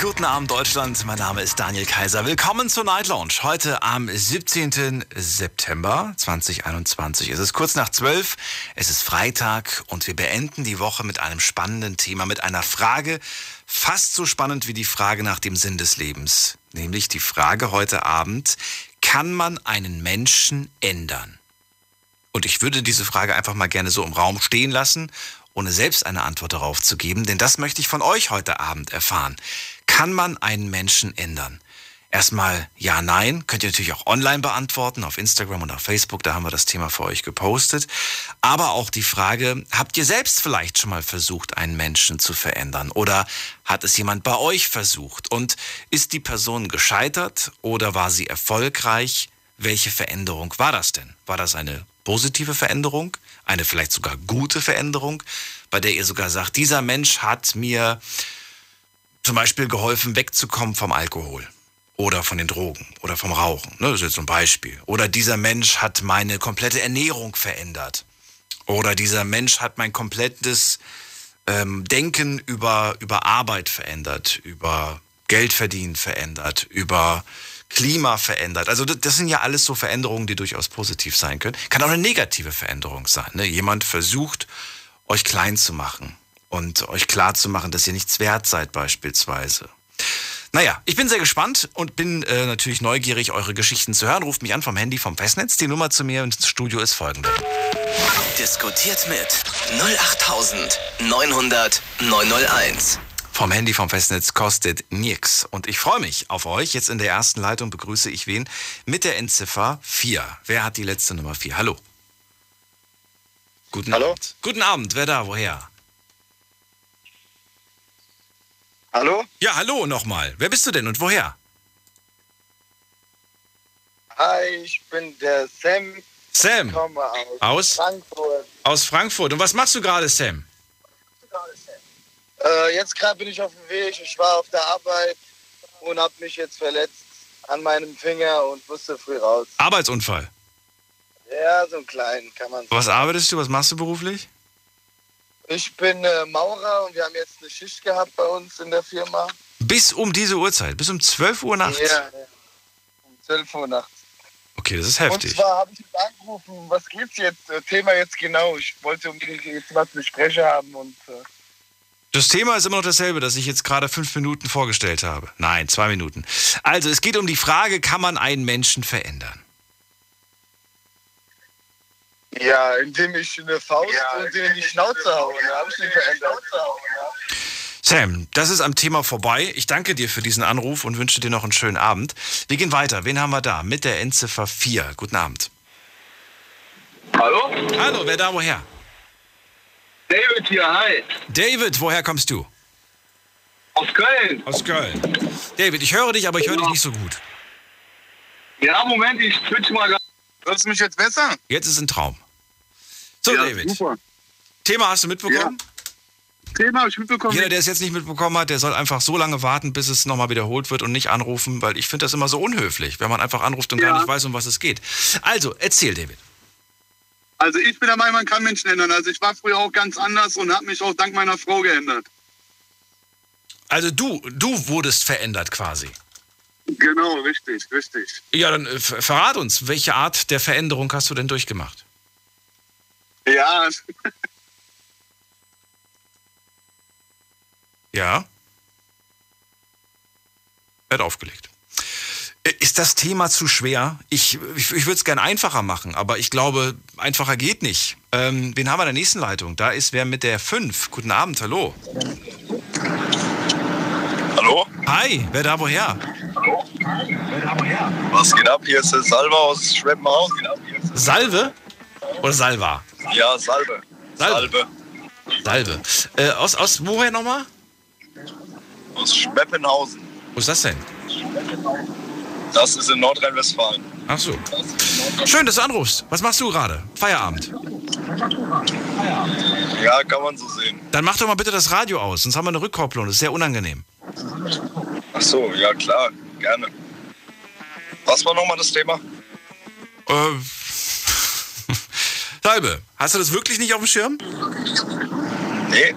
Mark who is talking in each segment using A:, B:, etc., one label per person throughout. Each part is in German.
A: Guten Abend, Deutschland. Mein Name ist Daniel Kaiser. Willkommen zur Night Lounge. Heute am 17. September 2021. Es ist kurz nach 12. Es ist Freitag und wir beenden die Woche mit einem spannenden Thema, mit einer Frage, fast so spannend wie die Frage nach dem Sinn des Lebens. Nämlich die Frage heute Abend, kann man einen Menschen ändern? Und ich würde diese Frage einfach mal gerne so im Raum stehen lassen, ohne selbst eine Antwort darauf zu geben, denn das möchte ich von euch heute Abend erfahren. Kann man einen Menschen ändern? Erstmal ja, nein. Könnt ihr natürlich auch online beantworten, auf Instagram und auf Facebook, da haben wir das Thema für euch gepostet. Aber auch die Frage, habt ihr selbst vielleicht schon mal versucht, einen Menschen zu verändern? Oder hat es jemand bei euch versucht? Und ist die Person gescheitert oder war sie erfolgreich? Welche Veränderung war das denn? War das eine positive Veränderung? Eine vielleicht sogar gute Veränderung, bei der ihr sogar sagt, dieser Mensch hat mir zum Beispiel geholfen, wegzukommen vom Alkohol oder von den Drogen oder vom Rauchen. Ne, das ist jetzt ein Beispiel. Oder dieser Mensch hat meine komplette Ernährung verändert. Oder dieser Mensch hat mein komplettes ähm, Denken über, über Arbeit verändert, über Geldverdienen verändert, über Klima verändert. Also das, sind ja alles so Veränderungen, die durchaus positiv sein können. Kann auch eine negative Veränderung sein. Ne? Jemand versucht, euch klein zu machen und euch klar zu machen, dass ihr nichts wert seid beispielsweise. Naja, ich bin sehr gespannt und bin äh, natürlich neugierig, eure Geschichten zu hören. Ruft mich an vom Handy, vom Festnetz. Die Nummer zu mir ins Studio ist folgende.
B: Diskutiert mit 08900 901.
A: Vom Handy, vom Festnetz kostet nix. Und ich freue mich auf euch. Jetzt in der ersten Leitung begrüße ich wen? Mit der Endziffer 4. Wer hat die letzte Nummer 4? Hallo. Guten
C: Hallo?
A: Abend. Guten Abend. Wer da? Woher?
C: Hallo?
A: Ja, hallo nochmal. Wer bist du denn und woher?
C: Hi, ich bin der Sam.
A: Sam.
C: Ich komme aus,
A: Aus?
C: Frankfurt.
A: Aus Frankfurt. Und was machst du gerade, Sam?
C: Äh, jetzt gerade bin ich auf dem Weg. Ich war auf der Arbeit und habe mich jetzt verletzt an meinem Finger und musste früh raus.
A: Arbeitsunfall.
C: Ja, so einen kleinen kann man sagen.
A: Was arbeitest du? Was machst du beruflich?
C: Ich bin äh, Maurer und wir haben jetzt eine Schicht gehabt bei uns in der Firma.
A: Bis um diese Uhrzeit, bis um 12 Uhr nachts.
C: Ja, ja. Um 12 Uhr nachts.
A: Okay, das ist
C: Und
A: heftig.
C: zwar habe ich jetzt angerufen, was geht's jetzt? Äh, Thema jetzt genau. Ich wollte unbedingt jetzt was besprechen haben und äh,
A: Das Thema ist immer noch dasselbe, das ich jetzt gerade fünf Minuten vorgestellt habe. Nein, zwei Minuten. Also, es geht um die Frage, kann man einen Menschen verändern?
C: Ja, indem ich eine Faust und in die Schnauze haue. Da habe ich nicht verändert.
A: Sam, das ist am Thema vorbei. Ich danke dir für diesen Anruf und wünsche dir noch einen schönen Abend. Wir gehen weiter. Wen haben wir da? Mit der Endziffer 4. Guten Abend.
D: Hallo?
A: Hallo, wer da woher?
D: David hier, hi.
A: David, woher kommst du?
D: Aus Köln.
A: Aus Köln. David, ich höre dich, aber ich höre dich nicht so gut.
D: Ja, Moment, ich switch mal. grad.
C: Hörst du mich jetzt besser?
A: Jetzt ist ein Traum. So,
D: Ja,
A: David.
D: Super.
A: Thema hast du mitbekommen?
D: Thema habe ich mitbekommen.
A: Jeder, der es jetzt nicht mitbekommen hat, der soll einfach so lange warten, bis es nochmal wiederholt wird und nicht anrufen, weil ich finde das immer so unhöflich, wenn man einfach anruft und gar
D: Ja.
A: nicht weiß, um was es geht. Also, erzähl, David.
D: Also ich bin der Meinung, man kann Menschen ändern. Also ich war früher auch ganz anders und habe mich auch dank meiner Frau geändert.
A: Also du, du wurdest verändert quasi.
D: Genau, richtig, richtig.
A: Ja, dann äh, ver- verrat uns, welche Art der Veränderung hast du denn durchgemacht?
D: Ja,
A: Ja? Er hat aufgelegt. Ist das Thema zu schwer? Ich, ich, ich würde es gerne einfacher machen, aber ich glaube, einfacher geht nicht. Ähm, wen haben wir in der nächsten Leitung? Da ist wer mit der 5. Guten Abend, hallo.
E: Hallo?
A: Hi, wer da woher?
E: Was geht ab? Hier ist der Salva aus Schweppenhaus.
A: Salve? Oder Salva?
E: Ja, Salbe.
A: Salbe. Salve. Äh, aus, aus woher nochmal?
E: Aus Schweppenhausen.
A: Wo ist das denn?
E: Das ist in Nordrhein-Westfalen.
A: Ach so. Schön, dass du anrufst. Was machst du gerade? Feierabend.
E: Ja, kann man so sehen.
A: Dann mach doch mal bitte das Radio aus, sonst haben wir eine Rückkopplung. Das ist sehr unangenehm.
E: Ach so, ja klar. gerne. Was war nochmal das Thema?
A: Äh, Salbe, hast du das wirklich nicht auf dem Schirm?
E: Nee,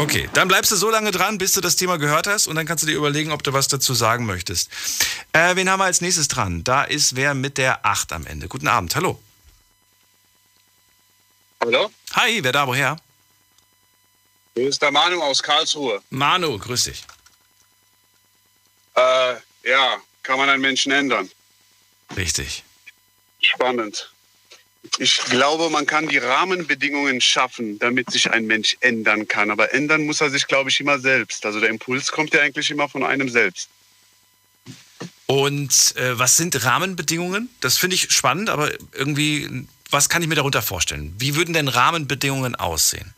A: Okay, dann bleibst du so lange dran, bis du das Thema gehört hast und dann kannst du dir überlegen, ob du was dazu sagen möchtest. Äh, wen haben wir als nächstes dran? Da ist wer mit der 8 am Ende. Guten Abend, hallo.
D: Hallo?
A: Hi, wer da, woher?
D: Hier ist der Manu aus Karlsruhe.
A: Manu, grüß dich.
D: Äh, ja, kann man einen Menschen ändern?
A: Richtig.
D: Spannend. Ich glaube, man kann die Rahmenbedingungen schaffen, damit sich ein Mensch ändern kann. Aber ändern muss er sich, glaube ich, immer selbst. Also der Impuls kommt ja eigentlich immer von einem selbst.
A: Und äh, was sind Rahmenbedingungen? Das finde ich spannend, aber irgendwie, was kann ich mir darunter vorstellen? Wie würden denn Rahmenbedingungen aussehen?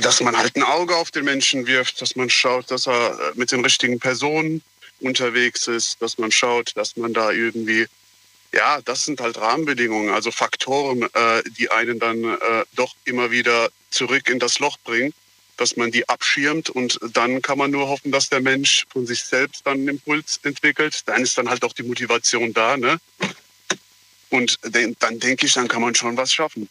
D: Dass man halt ein Auge auf den Menschen wirft, dass man schaut, dass er äh, mit den richtigen Personen unterwegs ist, dass man schaut, dass man da irgendwie, ja, das sind halt Rahmenbedingungen, also Faktoren, äh, die einen dann äh, doch immer wieder zurück in das Loch bringen, dass man die abschirmt und dann kann man nur hoffen, dass der Mensch von sich selbst dann einen Impuls entwickelt. Dann ist dann halt auch die Motivation da, ne? Und den- dann denke ich, dann kann man schon was schaffen.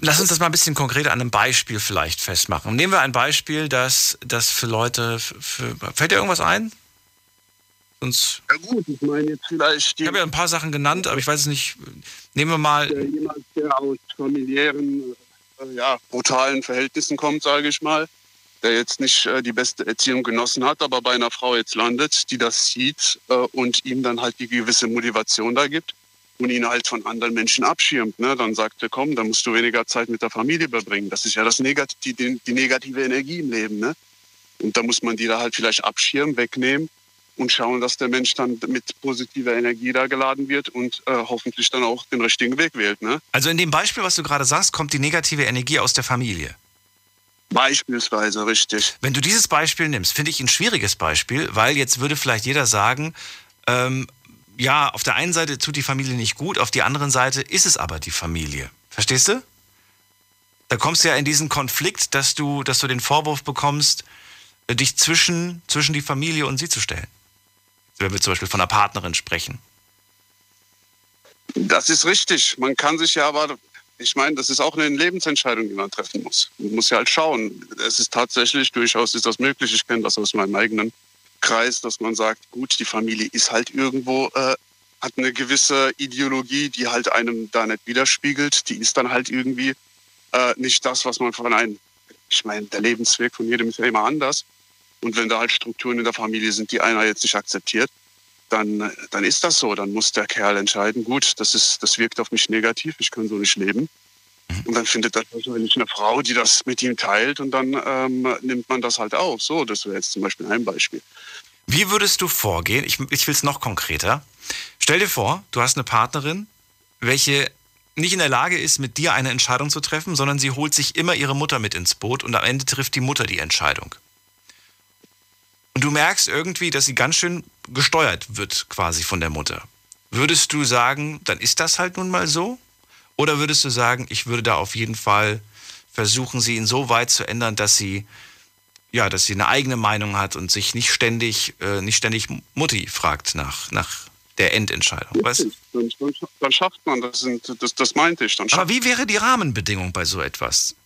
A: Lass uns das mal ein bisschen konkreter an einem Beispiel vielleicht festmachen. Nehmen wir ein Beispiel, das, das für Leute, für, fällt dir irgendwas ein? Sonst,
D: Ja gut, ich meine jetzt vielleicht die,
A: ich habe ja ein paar Sachen genannt, aber ich weiß es nicht. Nehmen wir mal,
D: jemand, der aus familiären, äh, ja, brutalen Verhältnissen kommt, sage ich mal, der jetzt nicht äh, die beste Erziehung genossen hat, aber bei einer Frau jetzt landet, die das sieht äh, und ihm dann halt die gewisse Motivation da gibt und ihn halt von anderen Menschen abschirmt. Ne? Dann sagt er, komm, dann musst du weniger Zeit mit der Familie verbringen. Das ist ja das Negat die, die, die negative Energie im Leben. Ne? Und da muss man die da halt vielleicht abschirmen, wegnehmen und schauen, dass der Mensch dann mit positiver Energie da geladen wird und äh, hoffentlich dann auch den richtigen Weg wählt. Ne?
A: also in dem Beispiel, was du gerade sagst, kommt die negative Energie aus der Familie.
D: Beispielsweise, richtig.
A: Wenn du dieses Beispiel nimmst, finde ich ein schwieriges Beispiel, weil jetzt würde vielleicht jeder sagen, ähm, ja, auf der einen Seite tut die Familie nicht gut, auf der anderen Seite ist es aber die Familie. Verstehst du? Da kommst du ja in diesen Konflikt, dass du, dass du den Vorwurf bekommst, äh, dich zwischen, zwischen die Familie und sie zu stellen. Wenn wir zum Beispiel von einer Partnerin sprechen.
D: Das ist richtig. Man kann sich ja aber, ich meine, das ist auch eine Lebensentscheidung, die man treffen muss. Man muss ja halt schauen. Es ist tatsächlich, durchaus ist das möglich. Ich kenne das aus meinem eigenen Kreis, dass man sagt, gut, die Familie ist halt irgendwo, äh, hat eine gewisse Ideologie, die halt einem da nicht widerspiegelt. Die ist dann halt irgendwie äh, nicht das, was man von einem, ich meine, der Lebensweg von jedem ist ja immer anders. Und wenn da halt Strukturen in der Familie sind, die einer jetzt nicht akzeptiert, dann, dann ist das so. Dann muss der Kerl entscheiden, gut, das, ist, das wirkt auf mich negativ, ich kann so nicht leben. Und dann findet er wahrscheinlich eine Frau, die das mit ihm teilt und dann ähm, nimmt man das halt auf. So, das wäre jetzt zum Beispiel ein Beispiel.
A: Wie würdest du vorgehen? Ich, ich will es noch konkreter. Stell dir vor, du hast eine Partnerin, welche nicht in der Lage ist, mit dir eine Entscheidung zu treffen, sondern sie holt sich immer ihre Mutter mit ins Boot und am Ende trifft die Mutter die Entscheidung. Und du merkst irgendwie, dass sie ganz schön gesteuert wird quasi von der Mutter. Würdest du sagen, dann ist das halt nun mal so? Oder würdest du sagen, ich würde da auf jeden Fall versuchen, sie insoweit zu ändern, dass sie ja, dass sie eine eigene Meinung hat und sich nicht ständig, äh, nicht ständig Mutti fragt nach, nach der Endentscheidung. Weißt?
D: Dann, schafft man das, das. Das meinte ich. Dann
A: Aber wie wäre die Rahmenbedingung bei so etwas?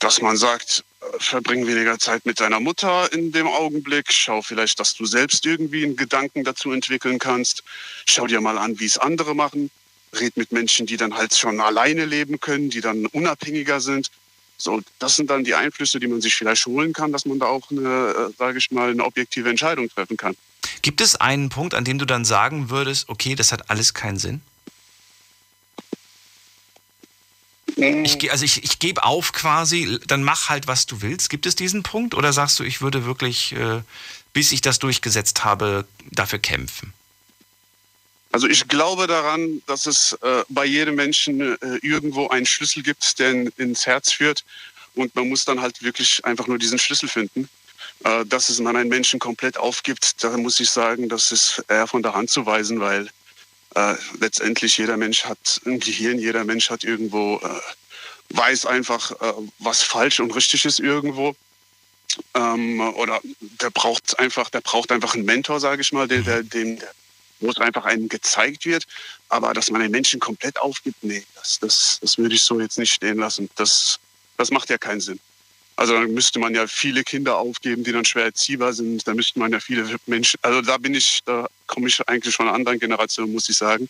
D: dass man sagt, verbring weniger Zeit mit deiner Mutter in dem Augenblick. Schau vielleicht, dass du selbst irgendwie einen Gedanken dazu entwickeln kannst. Schau dir mal an, wie es andere machen. Red mit Menschen, die dann halt schon alleine leben können, die dann unabhängiger sind. So, das sind dann die Einflüsse, die man sich vielleicht holen kann, dass man da auch eine, äh, sage ich mal, eine objektive Entscheidung treffen kann.
A: Gibt es einen Punkt, an dem du dann sagen würdest, okay, das hat alles keinen Sinn? Ich, also ich, ich gebe auf quasi, dann mach halt, was du willst. Gibt es diesen Punkt oder sagst du, ich würde wirklich, äh, bis ich das durchgesetzt habe, dafür kämpfen?
D: Also ich glaube daran, dass es äh, bei jedem Menschen äh, irgendwo einen Schlüssel gibt, der in, ins Herz führt. Und man muss dann halt wirklich einfach nur diesen Schlüssel finden. Dass es man einen Menschen komplett aufgibt, da muss ich sagen, das ist eher von der Hand zu weisen, weil äh, letztendlich jeder Mensch hat ein Gehirn, jeder Mensch hat irgendwo, äh, weiß einfach, äh, was falsch und richtig ist irgendwo. Ähm, oder der braucht einfach, der braucht einfach einen Mentor, sage ich mal, der, der, dem, der, wo es einfach einem gezeigt wird. Aber dass man den Menschen komplett aufgibt, nee, das, das, das würde ich so jetzt nicht stehen lassen. Das, das macht ja keinen Sinn. Also dann müsste man ja viele Kinder aufgeben, die dann schwer erziehbar sind. Da müsste man ja viele Menschen, also da bin ich, da komme ich eigentlich von einer anderen Generation, muss ich sagen.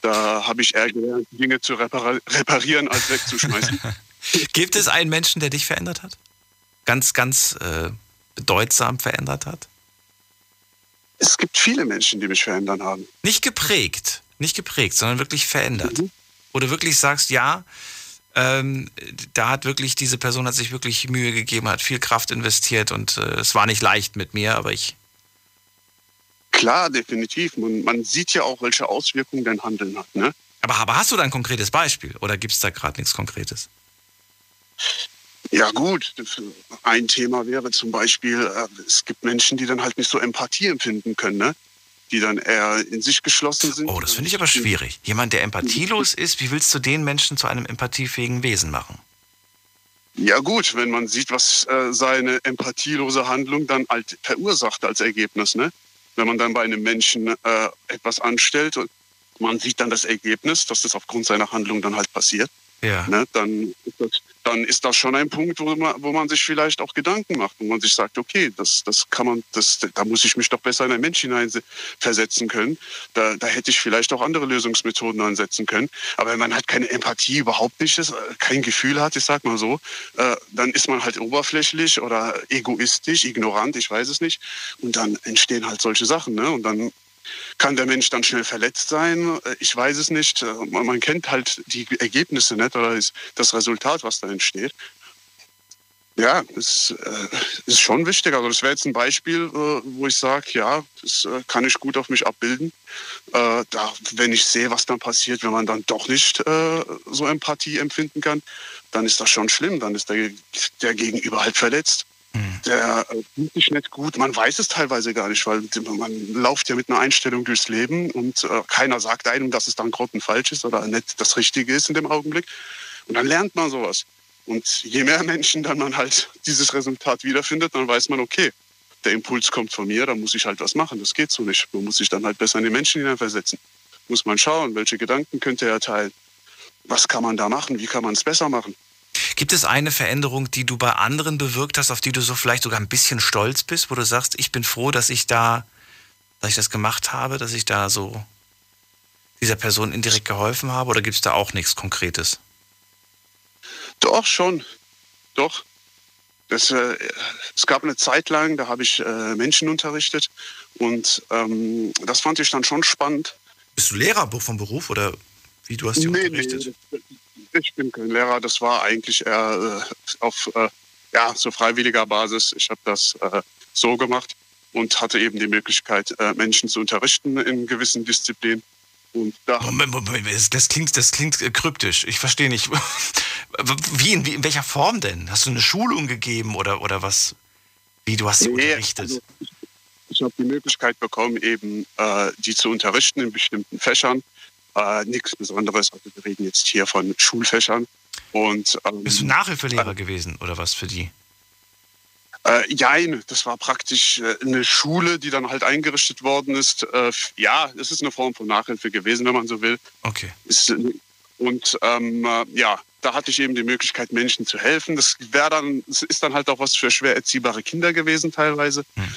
D: Da habe ich eher gelernt, Dinge zu reparieren, als wegzuschmeißen.
A: Gibt es einen Menschen, der dich verändert hat? Ganz, ganz äh, bedeutsam verändert hat?
D: Es gibt viele Menschen, die mich verändert haben.
A: Nicht geprägt, nicht geprägt, sondern wirklich verändert. Mhm. Wo du wirklich sagst, ja, ähm, da hat wirklich, diese Person hat sich wirklich Mühe gegeben, hat viel Kraft investiert und äh, es war nicht leicht mit mir, aber ich.
D: Klar, definitiv. Man, man sieht ja auch, welche Auswirkungen dein Handeln hat. Ne?
A: Aber, aber hast du da ein konkretes Beispiel oder gibt es da gerade nichts Konkretes?
D: Ja gut, ein Thema wäre zum Beispiel, äh, es gibt Menschen, die dann halt nicht so Empathie empfinden können, ne? Die dann eher in sich geschlossen sind.
A: Oh, das finde ich aber schwierig. Jemand, der empathielos ist, wie willst du den Menschen zu einem empathiefähigen Wesen machen?
D: Ja gut, wenn man sieht, was äh, seine empathielose Handlung dann halt verursacht als Ergebnis. Ne? Wenn man dann bei einem Menschen äh, etwas anstellt und man sieht dann das Ergebnis, dass das aufgrund seiner Handlung dann halt passiert, ja. ne, dann, ist das, dann ist das schon ein Punkt, wo man, wo man sich vielleicht auch Gedanken macht, wo man sich sagt, okay, das, das kann man, das, da muss ich mich doch besser in ein Mensch hineinversetzen können. Da, da hätte ich vielleicht auch andere Lösungsmethoden ansetzen können. Aber wenn man halt keine Empathie überhaupt nicht ist, kein Gefühl hat, ich sag mal so, äh, dann ist man halt oberflächlich oder egoistisch, ignorant, ich weiß es nicht. Und dann entstehen halt solche Sachen. Ne? Und dann kann der Mensch dann schnell verletzt sein? Äh, ich weiß es nicht. Äh, man kennt halt die Ergebnisse nicht oder das Resultat, was da entsteht. Ja, das äh, ist schon wichtig. Also das wäre jetzt ein Beispiel, wo ich sage, ja, das kann ich gut auf mich abbilden. Da, wenn ich sehe, was dann passiert, wenn man dann doch nicht so Empathie empfinden kann, dann ist das schon schlimm. Dann ist der, der Gegenüber halt verletzt. Der fühlt sich nicht gut. Man weiß es teilweise gar nicht, weil man läuft ja mit einer Einstellung durchs Leben und äh, keiner sagt einem, dass es dann falsch ist oder nicht das Richtige ist in dem Augenblick. Und dann lernt man sowas. Und je mehr Menschen dann man halt dieses Resultat wiederfindet, dann weiß man, okay, der Impuls kommt von mir, da muss ich halt was machen. Das geht so nicht. Man muss sich dann halt besser in die Menschen hineinversetzen. Muss man schauen, welche Gedanken könnte er teilen. Was kann man da machen? Wie kann man es besser machen?
A: Gibt es eine Veränderung, die du bei anderen bewirkt hast, auf die du so vielleicht sogar ein bisschen stolz bist, wo du sagst, ich bin froh, dass ich da, dass ich das gemacht habe, dass ich da so dieser Person indirekt geholfen habe? Oder gibt es da auch nichts Konkretes?
D: Doch, schon. Doch. Das, äh, es gab eine Zeit lang, da habe ich äh, Menschen unterrichtet und ähm, das fand ich dann schon spannend.
A: Bist du Lehrer vom Beruf oder wie du hast die nee, unterrichtet?
D: Nee, ich bin kein Lehrer. Das war eigentlich eher äh, auf äh, ja, so freiwilliger Basis. Ich habe das äh, so gemacht und hatte eben die Möglichkeit, Menschen zu unterrichten in gewissen Disziplinen. Und da
A: Moment, Moment, das klingt, das klingt kryptisch. Ich verstehe nicht. Wie in, wie, in welcher Form denn? Hast du eine Schulung gegeben oder, oder was? Wie, du hast sie nee, unterrichtet? Also
D: ich, ich habe die Möglichkeit bekommen, eben äh, die zu unterrichten in bestimmten Fächern äh, nichts Besonderes. Also wir reden jetzt hier von Schulfächern. Und,
A: ähm, Bist du Nachhilfelehrer äh, gewesen oder was für die?
D: Äh, jein, das war praktisch äh, eine Schule, die dann halt eingerichtet worden ist. Äh, ja, es ist eine Form von Nachhilfe gewesen, wenn man so will.
A: Okay.
D: Ist, und ähm, äh, ja, da hatte ich eben die Möglichkeit, Menschen zu helfen. Das wäre dann, das ist dann halt auch was für schwer erziehbare Kinder gewesen teilweise. Hm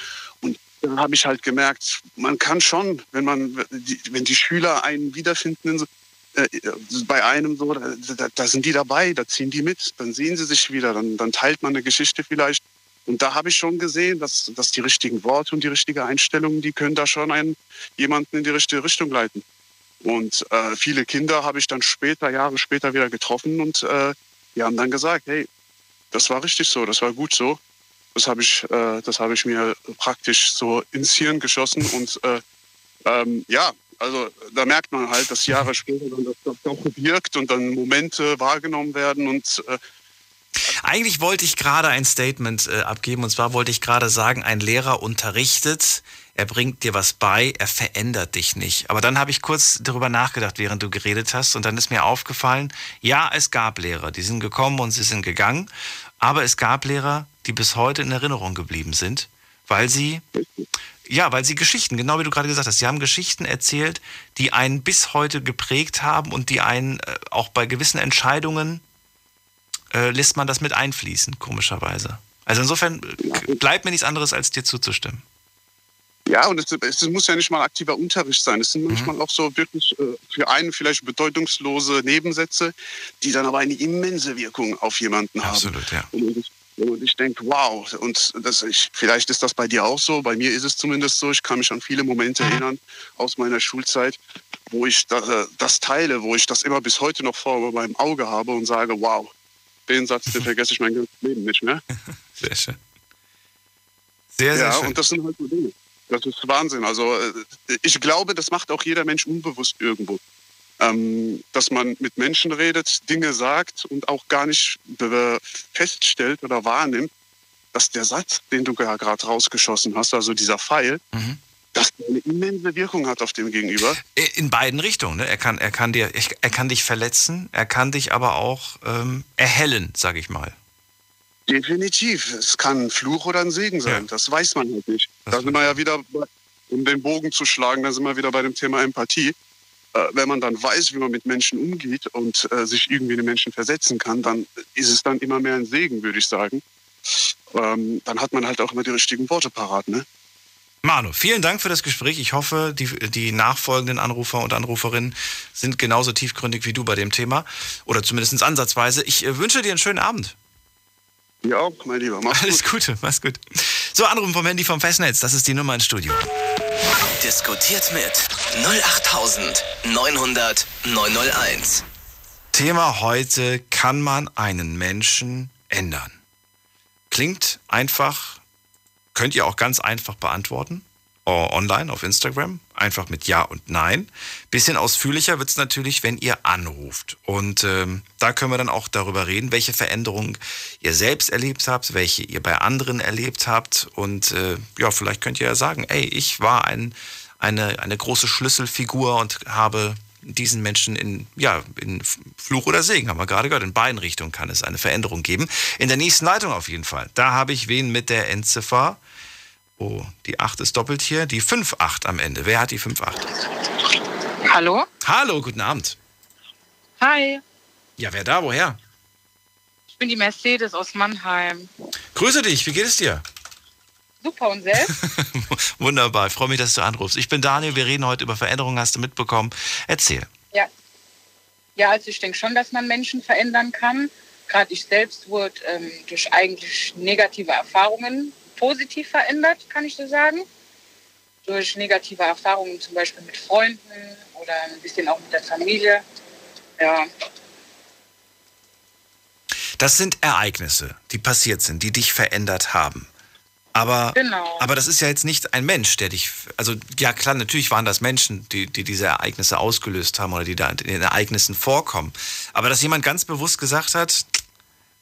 D: dann habe ich halt gemerkt, man kann schon, wenn man, wenn die Schüler einen wiederfinden, äh, bei einem so, da, da, sind die dabei, da ziehen die mit, dann sehen sie sich wieder, dann, dann teilt man eine Geschichte vielleicht. Und da habe ich schon gesehen, dass, dass die richtigen Worte und die richtige Einstellung, die können da schon einen, jemanden in die richtige Richtung leiten. Und äh, viele Kinder habe ich dann später, Jahre später wieder getroffen und äh, die haben dann gesagt, hey, das war richtig so, das war gut so. Das habe ich, äh, das ich mir praktisch so ins Hirn geschossen und äh, ähm, ja, also da merkt man halt, dass Jahre später dann das doch wirkt und dann Momente wahrgenommen werden und äh,
A: eigentlich wollte ich gerade ein Statement äh, abgeben und zwar wollte ich gerade sagen, ein Lehrer unterrichtet, er bringt dir was bei, er verändert dich nicht. Aber dann habe ich kurz darüber nachgedacht, während du geredet hast und dann ist mir aufgefallen, ja, es gab Lehrer, die sind gekommen und sie sind gegangen, aber es gab Lehrer, die bis heute in Erinnerung geblieben sind, weil sie, ja, weil sie Geschichten, genau wie du gerade gesagt hast, sie haben Geschichten erzählt, die einen bis heute geprägt haben und die einen äh, auch bei gewissen Entscheidungen äh, lässt man das mit einfließen, komischerweise. Also insofern äh, bleibt mir nichts anderes, als dir zuzustimmen.
D: Ja, und es, muss ja nicht mal aktiver Unterricht sein. Es sind manchmal mhm. auch so wirklich äh, für einen vielleicht bedeutungslose Nebensätze, die dann aber eine immense Wirkung auf jemanden
A: Absolut,
D: haben.
A: Absolut,
D: ja. Und und ich denke, wow, und das, ich, vielleicht ist das bei dir auch so. Bei mir ist es zumindest so. Ich kann mich an viele Momente erinnern aus meiner Schulzeit, wo ich das, das teile, wo ich das immer bis heute noch vor meinem Auge habe und sage, wow, den Satz, den vergesse ich mein ganzes Leben nicht mehr.
A: Sehr schön. Sehr, sehr
D: ja,
A: schön.
D: und das sind halt so Dinge. Das ist Wahnsinn. Also äh, ich glaube, das macht auch jeder Mensch unbewusst irgendwo. Ähm, dass man mit Menschen redet, Dinge sagt und auch gar nicht feststellt oder wahrnimmt, dass der Satz, den du gerade rausgeschossen hast, also dieser Pfeil, mhm. dass der eine immense Wirkung hat auf dem Gegenüber.
A: In beiden Richtungen. Ne? Er, kann, er, kann dir, er kann dich verletzen, er kann dich aber auch ähm, erhellen, sage ich mal.
D: Definitiv. Es kann ein Fluch oder ein Segen sein. Ja. Das weiß man halt nicht. Das da sind wir ja wieder, um den Bogen zu schlagen, da sind wir wieder bei dem Thema Empathie. Äh, wenn man dann weiß, wie man mit Menschen umgeht und äh, sich irgendwie in Menschen versetzen kann, dann ist es dann immer mehr ein Segen, würde ich sagen. Ähm, dann hat man halt auch immer die richtigen Worte parat, ne?
A: Manu, vielen Dank für das Gespräch. Ich hoffe, die, die nachfolgenden Anrufer und Anruferinnen sind genauso tiefgründig wie du bei dem Thema. Oder zumindest ansatzweise. Ich äh, wünsche dir einen schönen Abend.
D: Ja, auch, mein Lieber. Mach's
A: Alles
D: gut.
A: Gute, mach's gut. So, Anrufen vom Handy vom Festnetz, das ist die Nummer ins Studio.
B: Diskutiert mit 08900 901.
A: Thema heute, kann man einen Menschen ändern? Klingt einfach, könnt ihr auch ganz einfach beantworten online auf Instagram, einfach mit Ja und Nein. Bisschen ausführlicher wird es natürlich, wenn ihr anruft. Und ähm, da können wir dann auch darüber reden, welche Veränderungen ihr selbst erlebt habt, welche ihr bei anderen erlebt habt. Und äh, ja, vielleicht könnt ihr ja sagen, ey, ich war ein, eine, eine große Schlüsselfigur und habe diesen Menschen in, ja, in Fluch oder Segen, haben wir gerade gehört. In beiden Richtungen kann es eine Veränderung geben. In der nächsten Leitung auf jeden Fall. Da habe ich wen mit der Endziffer Oh, die 8 ist doppelt hier. Die 5-8 am Ende. Wer hat die 5-8?
F: Hallo?
A: Hallo, guten Abend.
F: Hi.
A: Ja, wer da? Woher?
F: Ich bin die Mercedes aus Mannheim.
A: Grüße dich, wie geht es dir?
F: Super und selbst?
A: Wunderbar, ich freue mich, dass du anrufst. Ich bin Daniel, wir reden heute über Veränderungen, hast du mitbekommen. Erzähl.
F: Ja. Ja, also ich denke schon, dass man Menschen verändern kann. Gerade ich selbst wurde ähm, durch eigentlich negative Erfahrungen positiv verändert, kann ich so sagen. Durch negative Erfahrungen zum Beispiel mit Freunden oder ein bisschen auch mit der Familie. Ja.
A: Das sind Ereignisse, die passiert sind, die dich verändert haben. Aber,
F: genau.
A: aber das ist ja jetzt nicht ein Mensch, der dich. Also, ja, klar, natürlich waren das Menschen, die, die diese Ereignisse ausgelöst haben oder die da in den Ereignissen vorkommen. Aber dass jemand ganz bewusst gesagt hat: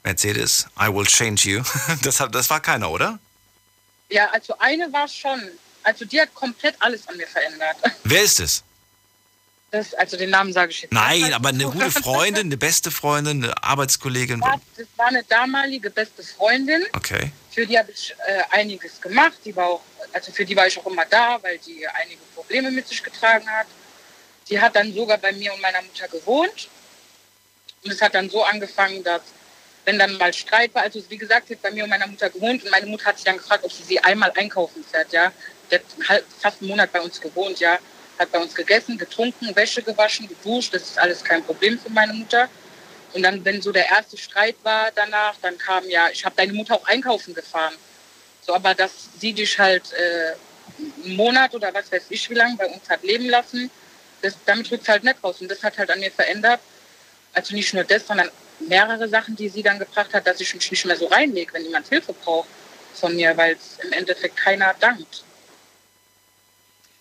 A: Mercedes, I will change you, das, das war keiner, oder?
F: Ja, also eine war schon. Also die hat komplett alles an mir verändert.
A: Wer ist es?
F: Das, also den Namen sage ich jetzt
A: Nein, nicht. aber eine gute Freundin, eine beste Freundin, eine Arbeitskollegin.
F: Ja, das war eine damalige beste Freundin.
A: Okay.
F: Für die habe ich äh, einiges gemacht. Die war auch, also für die war ich auch immer da, weil die einige Probleme mit sich getragen hat. Die hat dann sogar bei mir und meiner Mutter gewohnt. Und es hat dann so angefangen, dass wenn dann mal Streit war, also wie gesagt, sie hat bei mir und meiner Mutter gewohnt und meine Mutter hat sich dann gefragt, ob sie sie einmal einkaufen fährt, ja. Die hat fast einen Monat bei uns gewohnt, ja. Hat bei uns gegessen, getrunken, Wäsche gewaschen, geduscht, das ist alles kein Problem für meine Mutter. Und dann, wenn so der erste Streit war danach, dann kam ja, ich habe deine Mutter auch einkaufen gefahren. So, aber dass sie dich halt äh, einen Monat oder was weiß ich wie lange bei uns hat leben lassen, das, damit rückt es halt nicht raus. Und das hat halt an mir verändert. Also nicht nur das, sondern mehrere Sachen, die sie dann gebracht hat, dass ich mich nicht mehr so reinlege, wenn jemand Hilfe braucht von mir, weil es im Endeffekt keiner dankt.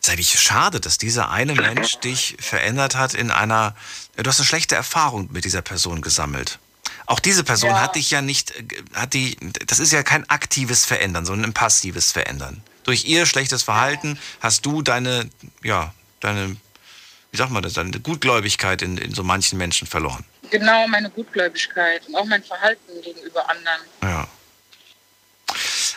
A: Sei wie schade, dass dieser eine Mensch dich verändert hat in einer. Du hast eine schlechte Erfahrung mit dieser Person gesammelt. Auch diese Person ja. hat dich ja nicht, hat die, das ist ja kein aktives Verändern, sondern ein passives Verändern. Durch ihr schlechtes Verhalten hast du deine, ja, deine, wie sagt man das, deine Gutgläubigkeit in, in so manchen Menschen verloren.
F: Genau, meine Gutgläubigkeit und auch mein Verhalten gegenüber anderen.
A: Ja.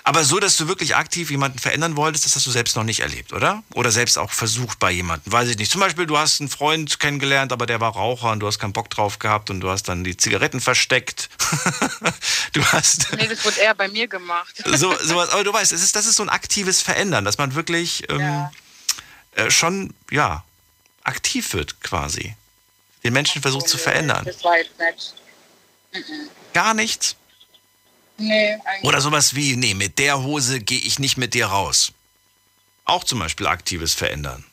A: Aber so, dass du wirklich aktiv jemanden verändern wolltest, das hast du selbst noch nicht erlebt, oder? Oder selbst auch versucht bei jemandem, weiß ich nicht. Zum Beispiel, du hast einen Freund kennengelernt, aber der war Raucher und du hast keinen Bock drauf gehabt und du hast dann die Zigaretten versteckt. du hast.
F: Nee, das wurde eher bei mir gemacht.
A: so, sowas, aber du weißt, es ist, das ist so ein aktives Verändern, dass man wirklich ähm,
F: Ja.
A: äh, schon, ja, aktiv wird quasi. Den Menschen versucht zu verändern.
F: Das war jetzt nicht.
A: Gar nichts.
F: Nee, eigentlich.
A: Oder sowas wie, nee, mit der Hose gehe ich nicht mit dir raus. Auch zum Beispiel aktives Verändern.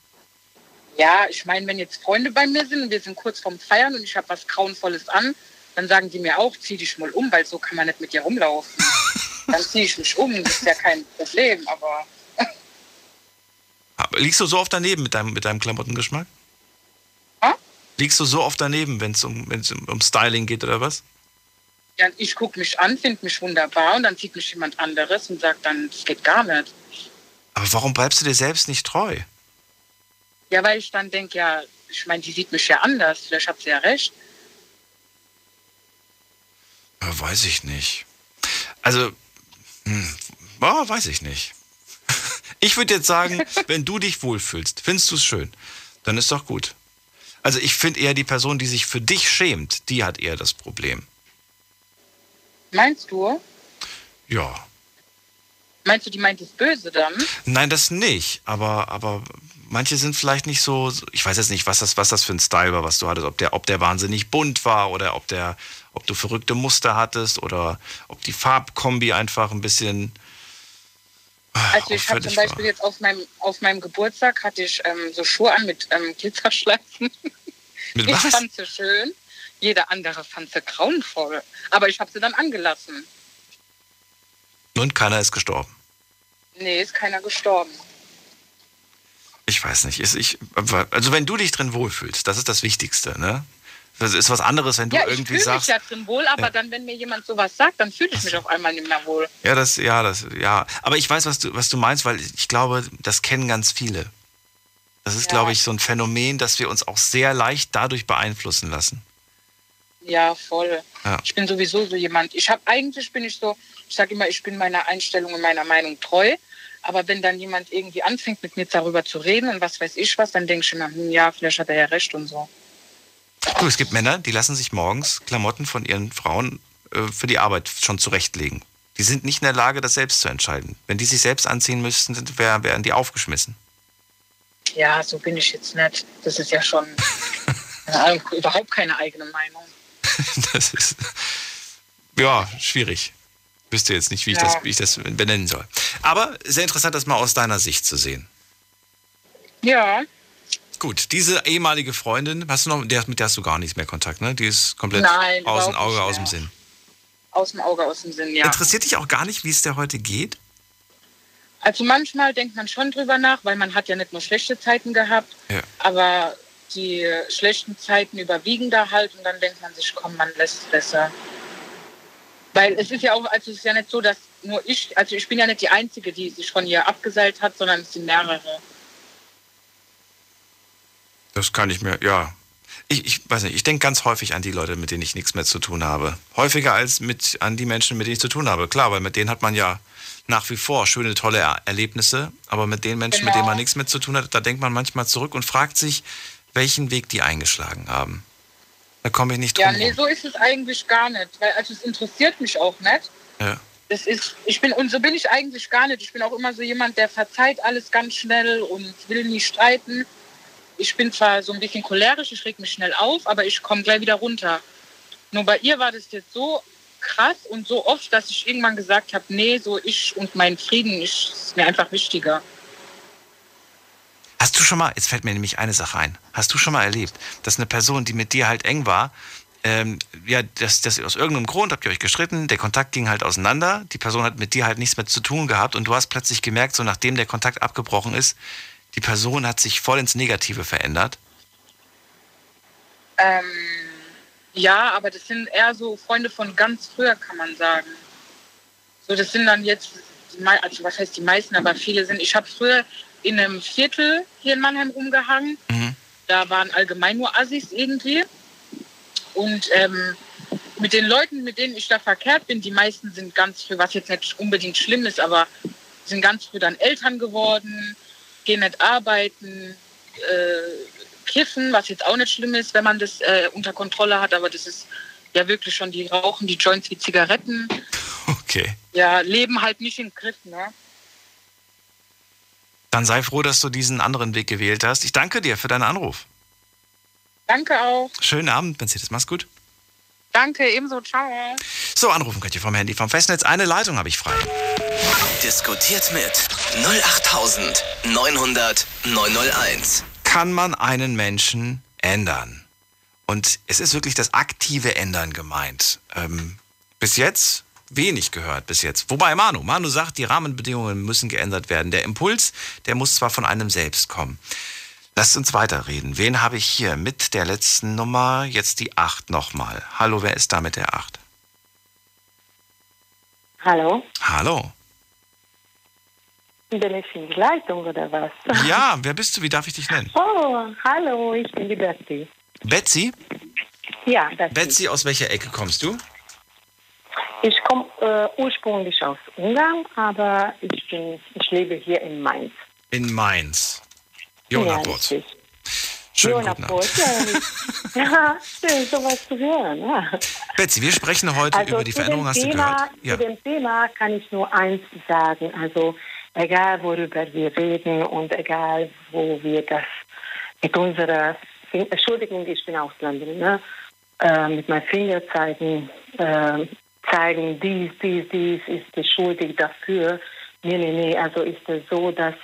F: Ja, ich meine, wenn jetzt Freunde bei mir sind und wir sind kurz vorm Feiern und ich habe was Grauenvolles an, dann sagen die mir auch, zieh dich mal um, weil so kann man nicht mit dir rumlaufen. dann ziehe ich mich um, das ist ja kein Problem, aber
A: Aber Liegst du so oft daneben mit deinem, mit deinem Klamottengeschmack? Liegst du so oft daneben, wenn es um, wenn's um, um Styling geht oder was?
F: ja, ich gucke mich an, finde mich wunderbar und dann sieht mich jemand anderes und sagt dann, das geht gar nicht.
A: Aber warum bleibst du dir selbst nicht treu?
F: Ja, weil ich dann denke, ja, ich meine, die sieht mich ja anders, vielleicht hat sie ja recht.
A: Ja, weiß ich nicht. Also, hm, oh, weiß ich nicht. Ich würde jetzt sagen, wenn du dich wohlfühlst, findest du es schön, dann ist doch gut. Also ich finde eher die Person, die sich für dich schämt, die hat eher das Problem.
F: Meinst du?
A: Ja.
F: Meinst du, die meint es böse dann?
A: Nein, das nicht. Aber, aber manche sind vielleicht nicht so. Ich weiß jetzt nicht, was das, was das für ein Style war, was du hattest. Ob der, ob der wahnsinnig bunt war oder ob der, ob du verrückte Muster hattest oder ob die Farbkombi einfach ein bisschen. Ah,
F: Also ich habe zum Beispiel
A: war.
F: jetzt auf meinem, auf meinem Geburtstag hatte ich ähm, so Schuhe an mit ähm, Glitzerschleifen.
A: Mit
F: Ich
A: was?
F: fand sie schön. Jeder andere fand sie grauenvoll. Aber ich habe sie dann angelassen.
A: Und keiner ist gestorben.
F: Nee, ist keiner gestorben.
A: Ich weiß nicht. Ist ich, also wenn du dich drin wohlfühlst, das ist das Wichtigste, ne? Das ist was anderes, wenn du
F: ja, ich
A: irgendwie
F: fühle mich
A: sagst.
F: ja drin wohl, aber
A: Ja.
F: dann, wenn mir jemand sowas sagt, dann fühle ich mich auf einmal nicht mehr wohl.
A: Ja, das, ja, das, ja. Aber ich weiß, was du, was du meinst, weil ich glaube, das kennen ganz viele. Das ist,
F: Ja.
A: glaube ich, so ein Phänomen, dass wir uns auch sehr leicht dadurch beeinflussen lassen.
F: Ja, voll.
A: Ja.
F: Ich bin sowieso so jemand. Ich habe eigentlich bin ich so, ich sage immer, ich bin meiner Einstellung und meiner Meinung treu. Aber wenn dann jemand irgendwie anfängt, mit mir darüber zu reden und was weiß ich was, dann denke ich immer, hm, ja, vielleicht hat er ja recht und so.
A: Du, es gibt Männer, die lassen sich morgens Klamotten von ihren Frauen äh, für die Arbeit schon zurechtlegen. Die sind nicht in der Lage, das selbst zu entscheiden. Wenn die sich selbst anziehen müssten, wär, wären die aufgeschmissen.
F: Ja, so bin ich jetzt nicht. Das ist ja schon Ahnung, überhaupt keine eigene Meinung.
A: Das ist ja schwierig. Wüsste jetzt nicht, wie ich,
F: Ja.
A: das, wie ich das benennen soll. Aber sehr interessant, das mal aus deiner Sicht zu sehen.
F: Ja,
A: Gut, diese ehemalige Freundin, hast du noch, der, mit der hast du gar nichts mehr Kontakt, ne? Die ist komplett
F: Nein,
A: aus dem Auge, aus dem. Sinn.
F: aus dem Auge, aus dem Sinn, ja.
A: Interessiert dich auch gar nicht, wie es der heute geht?
F: Also manchmal denkt man schon drüber nach, weil man hat ja nicht nur schlechte Zeiten gehabt,
A: Ja.
F: aber die schlechten Zeiten überwiegen da halt und dann denkt man sich, komm, man lässt es besser. Weil es ist ja auch, also es ist ja nicht so, dass nur ich, also ich bin ja nicht die Einzige, die sich von ihr abgeseilt hat, sondern es sind mehrere.
A: Das kann ich mir, ja. Ich, ich weiß nicht, ich denke ganz häufig an die Leute, mit denen ich nichts mehr zu tun habe. Häufiger als mit, an die Menschen, mit denen ich zu tun habe. Klar, weil mit denen hat man ja nach wie vor schöne, tolle er Erlebnisse. Aber mit den Menschen, mit
F: Genau.
A: denen man nichts mehr zu tun hat, da denkt man manchmal zurück und fragt sich, welchen Weg die eingeschlagen haben. Da komme ich nicht drum
F: Ja, nee, so ist es eigentlich gar nicht. Weil, also es interessiert mich auch nicht.
A: Ja.
F: Das ist, ich bin, und so bin ich eigentlich gar nicht. Ich bin auch immer so jemand, der verzeiht alles ganz schnell und will nie streiten. Ich bin zwar so ein bisschen cholerisch, ich reg mich schnell auf, aber ich komme gleich wieder runter. Nur bei ihr war das jetzt so krass und so oft, dass ich irgendwann gesagt habe, nee, so ich und mein Frieden ich, ist mir einfach wichtiger.
A: Hast du schon mal, jetzt fällt mir nämlich eine Sache ein, hast du schon mal erlebt, dass eine Person, die mit dir halt eng war, ähm, ja, dass, dass aus irgendeinem Grund habt ihr euch gestritten, der Kontakt ging halt auseinander, die Person hat mit dir halt nichts mehr zu tun gehabt und du hast plötzlich gemerkt, so nachdem der Kontakt abgebrochen ist, die Person hat sich voll ins Negative verändert.
F: Ähm, ja, aber das sind eher so Freunde von ganz früher, kann man sagen. So, das sind dann jetzt, also was heißt die meisten, aber viele sind. Ich habe früher in einem Viertel hier in Mannheim rumgehangen.
A: Mhm.
F: Da waren allgemein nur Assis irgendwie. Und ähm, mit den Leuten, mit denen ich da verkehrt bin, die meisten sind ganz früh, was jetzt nicht unbedingt schlimm ist, aber sind ganz früh dann Eltern geworden, gehen nicht arbeiten, äh, kiffen, was jetzt auch nicht schlimm ist, wenn man das äh, unter Kontrolle hat, aber das ist ja wirklich schon, die rauchen die Joints wie Zigaretten.
A: Okay.
F: Ja, leben halt nicht im Griff, ne?
A: Dann sei froh, dass du diesen anderen Weg gewählt hast. Ich danke dir für deinen Anruf.
F: Danke auch.
A: Schönen Abend, Mercedes. Mach's gut.
F: Danke, ebenso. Ciao.
A: So, anrufen könnt ihr vom Handy, vom Festnetz. Eine Leitung habe ich frei.
B: Diskutiert mit 08900 901.
A: Kann man einen Menschen ändern? Und es ist wirklich das aktive Ändern gemeint. Ähm, bis jetzt wenig gehört bis jetzt. Wobei Manu, Manu sagt, die Rahmenbedingungen müssen geändert werden. Der Impuls, der muss zwar von einem selbst kommen. Lasst uns weiterreden. Wen habe ich hier mit der letzten Nummer? Jetzt die 8 nochmal. Hallo, wer ist da mit der 8?
G: Hallo,
A: Hallo.
G: bin ich in die Leitung oder was?
A: Ja, wer bist du? Wie darf ich dich nennen?
G: Oh, hallo, ich bin die Betty.
A: Betsy?
G: Ja, Betty.
A: Betsy, aus welcher Ecke kommst du?
G: Ich komme äh, ursprünglich aus Ungarn, aber ich, bin, ich lebe hier in Mainz.
A: In Mainz.
G: Ja,
A: Jonapot.
G: richtig.
A: Schönen guten
G: Jonapot,
A: Abend.
G: ja. ja, schön, sowas zu hören. Ja.
A: Betsy, wir sprechen heute
G: Also
A: über die Veränderung, hast du
G: Thema,
A: gehört? Ja.
G: Zu dem Thema kann ich nur eins sagen. Also egal, worüber wir reden und egal, wo wir das mit unserer, Entschuldigung, ich bin Ausländerin, ne? äh, mit meinem Finger zeigen, äh, zeigen, dies, dies, dies ist die schuldig dafür. Nee, nee, nee, also ist es so, dass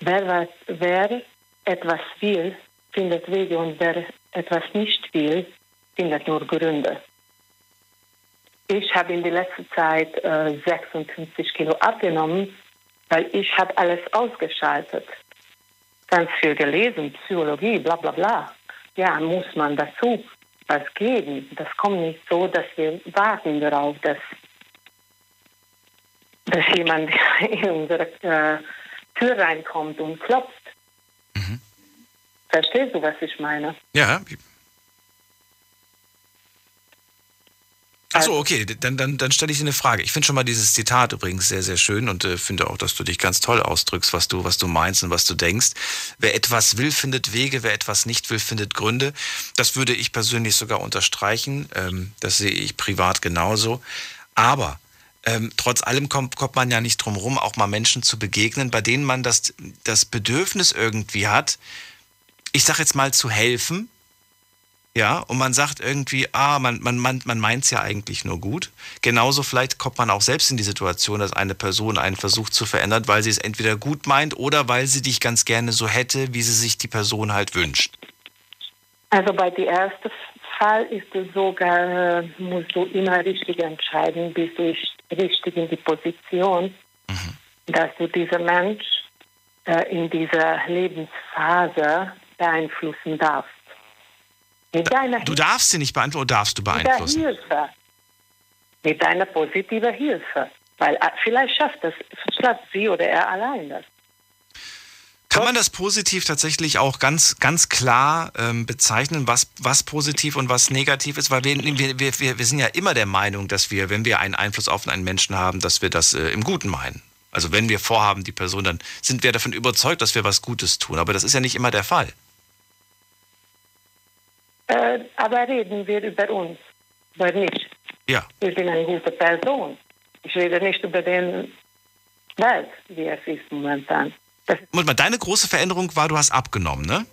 G: wer, was, wer etwas will, findet Wege und wer etwas nicht will, findet nur Gründe. Ich habe in der letzten Zeit äh, 56 Kilo abgenommen, weil ich habe alles ausgeschaltet. Ganz viel gelesen, Psychologie, bla bla bla. Ja, muss man dazu was geben. Das kommt nicht so, dass wir warten darauf, dass, dass jemand in unsere äh, Tür reinkommt und klopft. Verstehst du, was ich meine?
A: Ja. Achso, okay, dann, dann, dann stelle ich dir eine Frage. Ich finde schon mal dieses Zitat übrigens sehr, sehr schön und äh, finde auch, dass du dich ganz toll ausdrückst, was du, was du meinst und was du denkst. Wer etwas will, findet Wege, wer etwas nicht will, findet Gründe. Das würde ich persönlich sogar unterstreichen. Ähm, das sehe ich privat genauso. Aber ähm, trotz allem kommt, kommt man ja nicht drum rum, auch mal Menschen zu begegnen, bei denen man das, das Bedürfnis irgendwie hat, ich sag jetzt mal zu helfen, ja, und man sagt irgendwie, ah, man, man, man, man meint es ja eigentlich nur gut. Genauso vielleicht kommt man auch selbst in die Situation, dass eine Person einen versucht zu verändern, weil sie es entweder gut meint oder weil sie dich ganz gerne so hätte, wie sie sich die Person halt wünscht.
G: Also bei dem ersten Fall ist es sogar, musst du immer richtig entscheiden, bist du richtig in die Position, dass du diesen Mensch äh, in dieser Lebensphase beeinflussen darfst. Mit deiner,
A: Du darfst sie nicht oder darfst du
G: mit der
A: beeinflussen?
G: Hilfe. Mit deiner positiven Hilfe. Weil äh, vielleicht schafft das, schafft sie oder er allein das.
A: Kann man das positiv tatsächlich auch ganz, ganz klar ähm, bezeichnen, was, was positiv und was negativ ist? Weil wir, wir, wir, wir wir sind ja immer der Meinung, dass wir, wenn wir einen Einfluss auf einen Menschen haben, dass wir das äh, im Guten meinen. Also wenn wir vorhaben, die Person, dann sind wir davon überzeugt, dass wir was Gutes tun. Aber das ist ja nicht immer der Fall.
G: Äh, aber reden wir über uns, über mich.
A: Ja.
G: Ich bin eine gute Person. Ich rede nicht über den Welt, wie es ist momentan. Das,
A: Moment mal, deine große Veränderung war, du hast abgenommen, ne?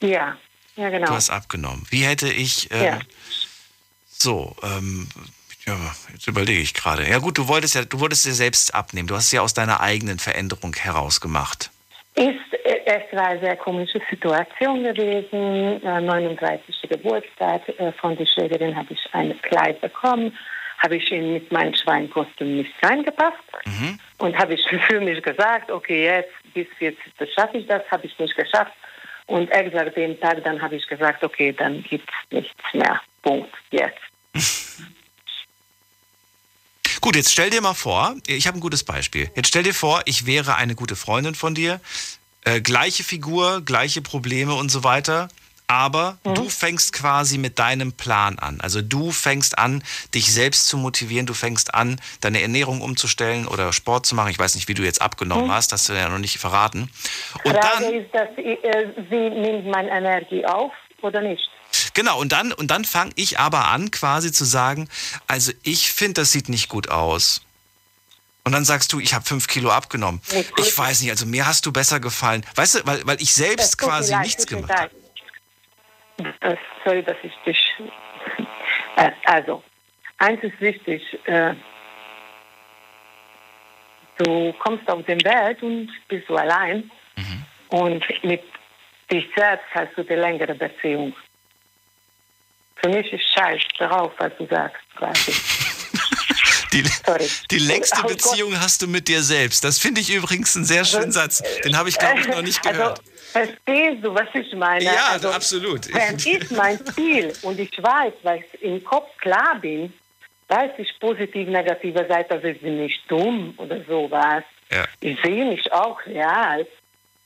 G: ja, ja genau.
A: Du hast abgenommen. Wie hätte ich. Äh,
G: Ja.
A: So, ähm, ja, jetzt überlege ich gerade. Ja gut, du wolltest ja, du wolltest dir selbst abnehmen. Du hast es ja aus deiner eigenen Veränderung herausgemacht.
G: Ist, äh, es war eine sehr komische Situation gewesen. Äh, 39. Geburtstag äh, von der Schwägerin habe ich ein Kleid bekommen. Habe ich in, mit meinem Schweinkostüm nicht reingepasst. Und habe ich für mich gesagt, okay, jetzt bis jetzt schaffe ich das, habe ich nicht geschafft. Und exakt den Tag, dann habe ich gesagt, okay, dann gibt es nichts mehr. Punkt. Jetzt.
A: Gut, jetzt stell dir mal vor, ich habe ein gutes Beispiel. Jetzt stell dir vor, ich wäre eine gute Freundin von dir, äh, gleiche Figur, gleiche Probleme und so weiter, aber du fängst quasi mit deinem Plan an. Also du fängst an, dich selbst zu motivieren, du fängst an, deine Ernährung umzustellen oder Sport zu machen. Ich weiß nicht, wie du jetzt abgenommen hast, hast du ja noch nicht verraten. Und
G: Frage
A: dann,
G: ist, dass äh, sie nimmt meine Energie auf oder nicht?
A: genau, und dann, und dann fange ich aber an, quasi zu sagen, also ich finde, das sieht nicht gut aus. Und dann sagst du, ich habe fünf Kilo abgenommen.
G: Nicht.
A: Ich weiß nicht, also mir hast du besser gefallen. Weißt du, weil, weil ich selbst quasi nichts gemacht habe.
G: sorry, dass ich dich. Äh, also, eins ist wichtig. Äh, du kommst auf die Welt und bist du allein.
A: Mhm.
G: Und mit dich selbst hast du die längere Beziehung. Für mich ist Scheiß darauf, was du sagst, quasi.
A: Die, die längste
G: Oh.
A: Beziehung hast du mit dir selbst. Das finde ich übrigens einen sehr schönen Satz. Den habe ich, glaube ich, noch nicht gehört.
G: Also, verstehst du, was ich meine?
A: Ja,
G: also,
A: absolut.
G: Wenn ich mein Ziel und ich weiß, weil ich im Kopf klar bin, weiß ich positiv, negative Seite, also ich bin nicht dumm oder sowas.
A: Ja.
G: Ich sehe mich auch real.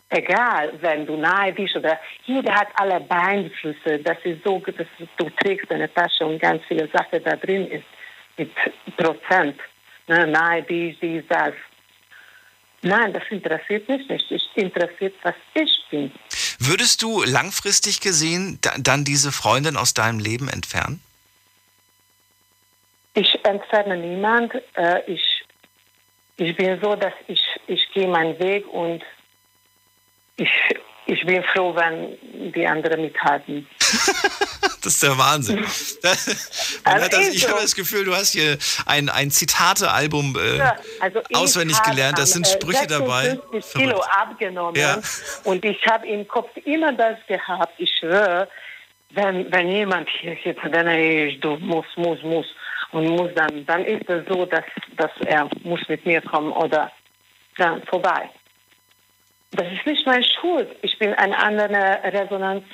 G: Egal, wenn du nahe bist oder jeder hat alle Beeinflüsse. Das ist so, dass du trägst eine Tasche und ganz viele Sachen da drin ist mit Prozent. Ne, nahe bist, dies, das. Nein, das interessiert mich nicht. Ich interessiert, was ich bin.
A: Würdest du langfristig gesehen da, dann diese Freundin aus deinem Leben entfernen?
G: Ich entferne niemand. Äh, ich, ich bin so, dass ich, ich gehe meinen Weg und ich, ich bin froh, wenn die anderen mithalten.
A: Das ist der Wahnsinn.
G: Also
A: das, ich
G: so.
A: habe das Gefühl, du hast hier ein, ein Zitate-Album äh,
G: Ja, also ich
A: auswendig gelernt. Da
G: am,
A: sind
G: äh,
A: Sprüche dabei.
G: 56 Kilo
A: Verrückt.
G: abgenommen
A: Ja.
G: und ich habe im Kopf immer das gehabt. Ich schwöre, wenn, wenn jemand hier wenn er ist, du musst, musst, musst und muss dann, dann ist es so, dass, dass er muss mit mir kommen oder dann vorbei. Das ist nicht meine Schuld. Ich bin eine andere Resonanz.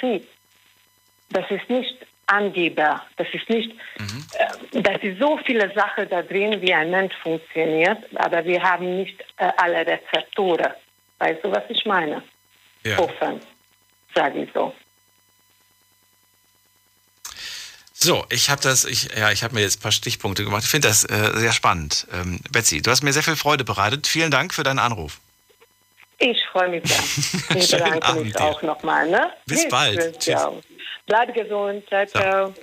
G: Das ist nicht Angeber. Das ist nicht, äh, das ist so viele Sachen da drin, wie ein Mensch funktioniert, aber wir haben nicht äh, alle Rezeptoren. Weißt du, was ich meine?
A: Ja.
G: Offen, sage ich so.
A: So, ich habe das, ich, ja, ich habe mir jetzt ein paar Stichpunkte gemacht. Ich finde das äh, sehr spannend. Ähm, Betsy, du hast mir sehr viel Freude bereitet. Vielen Dank für deinen Anruf.
G: Ich freue mich sehr. Ich bedanke
A: Abend
G: mich
A: dir.
G: auch nochmal. Ne?
A: Bis bald.
G: Bleib gesund. Ciao, ciao.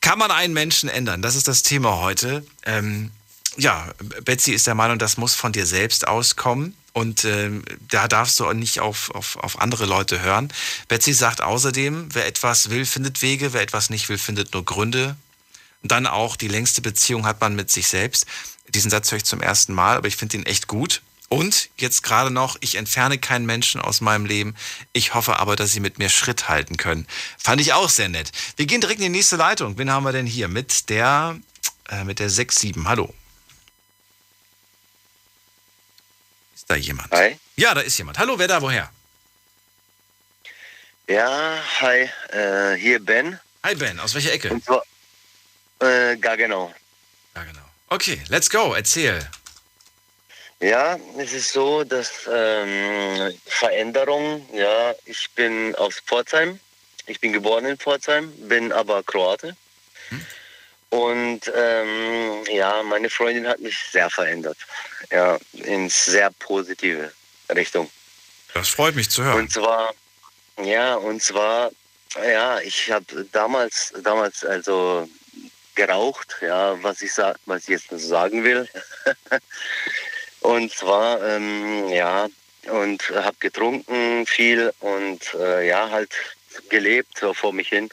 A: Kann man einen Menschen ändern? Das ist das Thema heute. Ähm, ja, Betsy ist der Meinung, das muss von dir selbst auskommen. Und ähm, da darfst du auch nicht auf, auf, auf andere Leute hören. Betsy sagt außerdem, wer etwas will, findet Wege, wer etwas nicht will, findet nur Gründe. Und dann auch, die längste Beziehung hat man mit sich selbst. Diesen Satz höre ich zum ersten Mal, aber ich finde ihn echt gut. Und jetzt gerade noch, ich entferne keinen Menschen aus meinem Leben. Ich hoffe aber, dass sie mit mir Schritt halten können. Fand ich auch sehr nett. Wir gehen direkt in die nächste Leitung. Wen haben wir denn hier? Mit der, äh, mit der 6-7. Hallo. Ist da jemand?
H: Hi.
A: Ja, da ist jemand. Hallo, wer da, woher?
H: Ja, hi, äh, hier Ben.
A: Hi Ben, aus welcher Ecke?
H: Und zwar, äh, gar genau.
A: Ja, genau. Okay, let's go, erzähl.
H: Ja, es ist so, dass ähm, Veränderung, ja, ich bin aus Pforzheim. Ich bin geboren in Pforzheim, bin aber Kroate. Und ähm, ja, meine Freundin hat mich sehr verändert. Ja, in sehr positive Richtung.
A: Das freut mich zu hören.
H: Und zwar, ja, und zwar, ja, ich habe damals, damals also geraucht, ja, was ich was ich jetzt sagen will. und zwar, ähm, ja, und habe getrunken viel und äh, ja, halt gelebt so vor mich hin.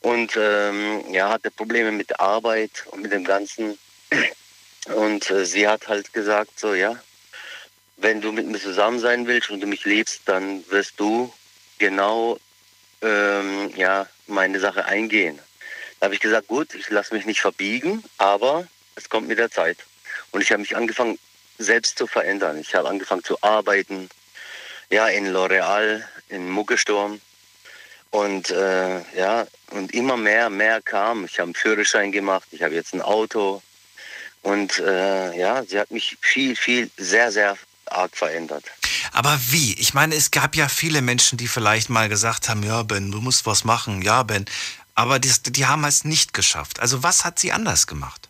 H: Und ähm, ja, hatte Probleme mit Arbeit und mit dem Ganzen. Und äh, sie hat halt gesagt, so, ja, wenn du mit mir zusammen sein willst und du mich liebst, dann wirst du genau ähm, ja, meine Sache eingehen. Da habe ich gesagt, gut, ich lasse mich nicht verbiegen, aber es kommt mit der Zeit. Und ich habe mich angefangen, selbst zu verändern. Ich habe angefangen zu arbeiten, ja, in L'Oreal, in Muggelsturm. Und äh, ja, und immer mehr, mehr kam. Ich habe einen Führerschein gemacht, ich habe jetzt ein Auto. Und äh, ja, sie hat mich viel, viel, sehr, sehr arg verändert.
A: Aber wie? Ich meine, es gab ja viele Menschen, die vielleicht mal gesagt haben, ja, Ben, du musst was machen, ja, Ben. Aber die, die haben es nicht geschafft. Also was hat sie anders gemacht?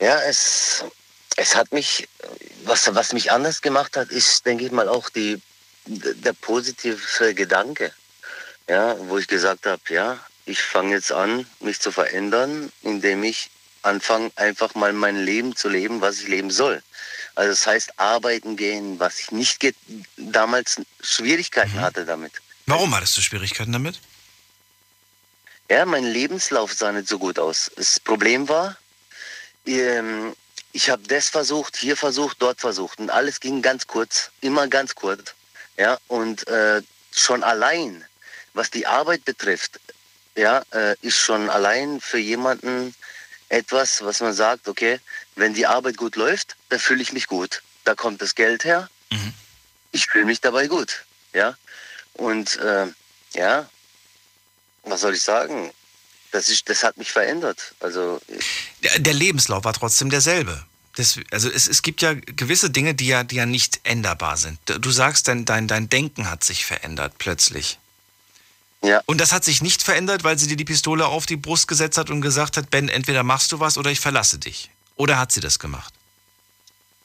H: Ja, es, es hat mich, was, was mich anders gemacht hat, ist, denke ich mal, auch die, der positive Gedanke. Ja, wo ich gesagt habe, ja, ich fange jetzt an, mich zu verändern, indem ich anfange, einfach mal mein Leben zu leben, was ich leben soll. Also das heißt, arbeiten gehen, was ich nicht damals Schwierigkeiten mhm. hatte damit.
A: Warum hattest du Schwierigkeiten damit?
H: Ja, mein Lebenslauf sah nicht so gut aus. Das Problem war, ähm, ich habe das versucht, hier versucht, dort versucht und alles ging ganz kurz, immer ganz kurz. Ja, und äh, schon allein, was die Arbeit betrifft, ja, äh, ist schon allein für jemanden etwas, was man sagt, okay, wenn die Arbeit gut läuft, dann fühle ich mich gut. Da kommt das Geld her. Mhm. Ich fühle mich dabei gut. Ja. Und äh, ja, was soll ich sagen? Das, ist, das hat mich verändert. Also
A: der, der Lebenslauf war trotzdem derselbe. Das, also es, es gibt ja gewisse Dinge, die ja, die ja nicht änderbar sind. Du sagst, dein, dein, dein Denken hat sich verändert plötzlich.
H: Ja.
A: Und das hat sich nicht verändert, weil sie dir die Pistole auf die Brust gesetzt hat und gesagt hat, Ben, entweder machst du was oder ich verlasse dich. Oder hat sie das gemacht?